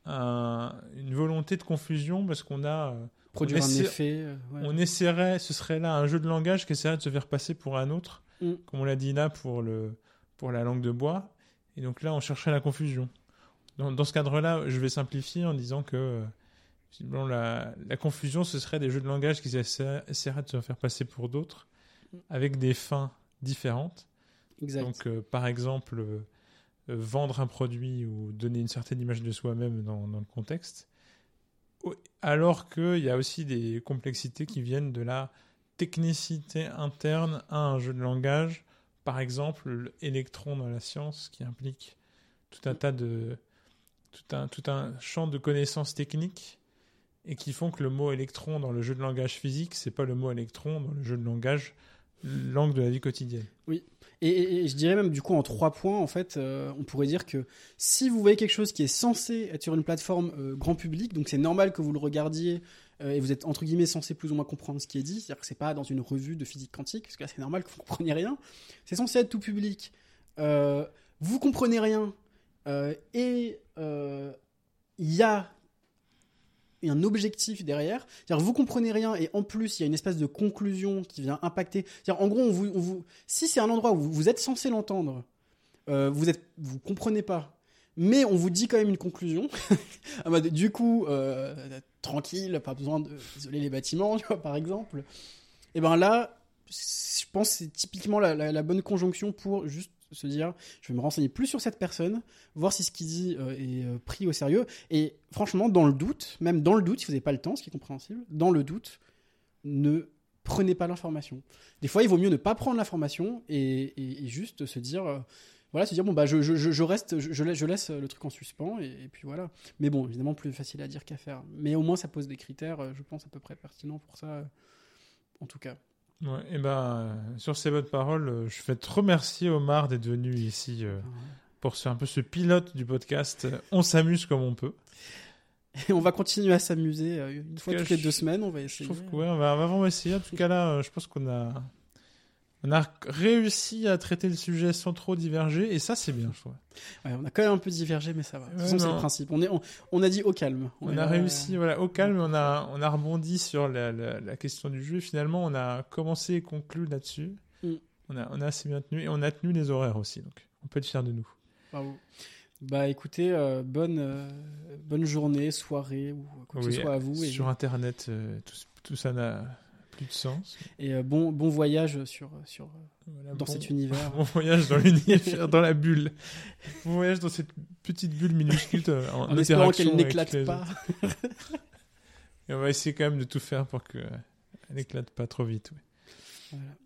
un- une volonté de confusion, parce qu'on a. euh, Produire on un effet. euh, ouais. on essaierait, ce serait là un jeu de langage qui essaierait de se faire passer pour un autre, Mm. comme on l'a dit là pour, le, pour la langue de bois. Et donc là, on chercherait la confusion. Dans, dans ce cadre-là, je vais simplifier en disant que euh, la, la confusion, ce serait des jeux de langage qui essa- essaieraient de se faire passer pour d'autres, avec des fins différentes. Exact. Donc, euh, par exemple, euh, euh, vendre un produit ou donner une certaine image de soi-même dans, le contexte. Alors qu'il y a aussi des complexités qui viennent de la technicité interne à un jeu de langage. Par exemple, l'électron dans la science qui implique tout un tas de. tout un, tout un champ de connaissances techniques et qui font que le mot électron dans le jeu de langage physique, c'est pas le mot électron dans le jeu de langage langue de la vie quotidienne. Et, je dirais même du coup en trois points, en fait, euh, on pourrait dire que si vous voyez quelque chose qui est censé être sur une plateforme euh, grand public, donc c'est normal que vous le regardiez euh, et vous êtes entre guillemets censé plus ou moins comprendre ce qui est dit, c'est-à-dire que c'est pas dans une revue de physique quantique, parce que là c'est normal que vous <laughs> compreniez rien. C'est censé être tout public. Vous comprenez rien et il y a un objectif derrière. C'est-à-dire vous comprenez rien et en plus il y a une espèce de conclusion qui vient impacter. En gros si c'est un endroit où vous, êtes censé l'entendre, euh, vous êtes comprenez pas, mais on vous dit quand même une conclusion. <laughs> Ah bah, du coup euh, tranquille, pas besoin de isoler les bâtiments, <laughs> par exemple. Et ben là, je pense que c'est typiquement la- la bonne conjonction pour juste se dire je vais me renseigner plus sur cette personne, voir si ce qu'il dit euh, est euh, pris au sérieux. Et franchement, dans le doute, même dans le doute, si vous n'avez pas le temps, ce qui est compréhensible, dans le doute, ne prenez pas l'information. Des fois, il vaut mieux ne pas prendre l'information et, juste se dire, euh, voilà, se dire bon bah je, reste, je, je laisse, le truc en suspens et, puis voilà. Mais bon, évidemment, plus facile à dire qu'à faire. Mais au moins, ça pose des critères, je pense à peu près pertinents pour ça, en tout cas. Ouais, et ben, euh, sur ces bonnes paroles, euh, je vais te remercier, Omar, d'être venu ici euh, pour ce, un peu ce pilote du podcast. On s'amuse comme on peut. Et on va continuer à s'amuser une fois toutes les je- deux semaines. On va Je essayer. trouve que ouais, on va, on va vraiment essayer. En tout cas, là, je pense qu'on a, on a réussi à traiter le sujet sans trop diverger, et ça, c'est bien, je trouve. Ouais, on a quand même un peu divergé, mais ça va. De toute Ouais, façon, c'est le principe. On, est, on, on a dit au calme. On, a là, réussi, euh, voilà, au calme, on a, on a rebondi sur la, la, la question du jeu. Finalement, on a commencé et conclu là-dessus. Mm. On, a, on a assez bien tenu, et on a tenu les horaires aussi, donc on peut être fier de nous. Bravo. Bah écoutez, euh, bonne, euh, bonne journée, soirée ou quoi que Oui, ce soit à vous. Et, Sur Internet, euh, tout, tout ça n'a plus de sens. et, euh, bon, bon voyage sur, sur, Voilà, dans bon- cet univers. <laughs> Bon voyage dans l'univers, dans la bulle. Bon voyage dans cette petite bulle minuscule euh, en, <laughs> en espérant qu'elle n'éclate pas. <laughs> Et on va essayer quand même de tout faire pour qu'elle n'éclate pas trop vite. ouais. Voilà.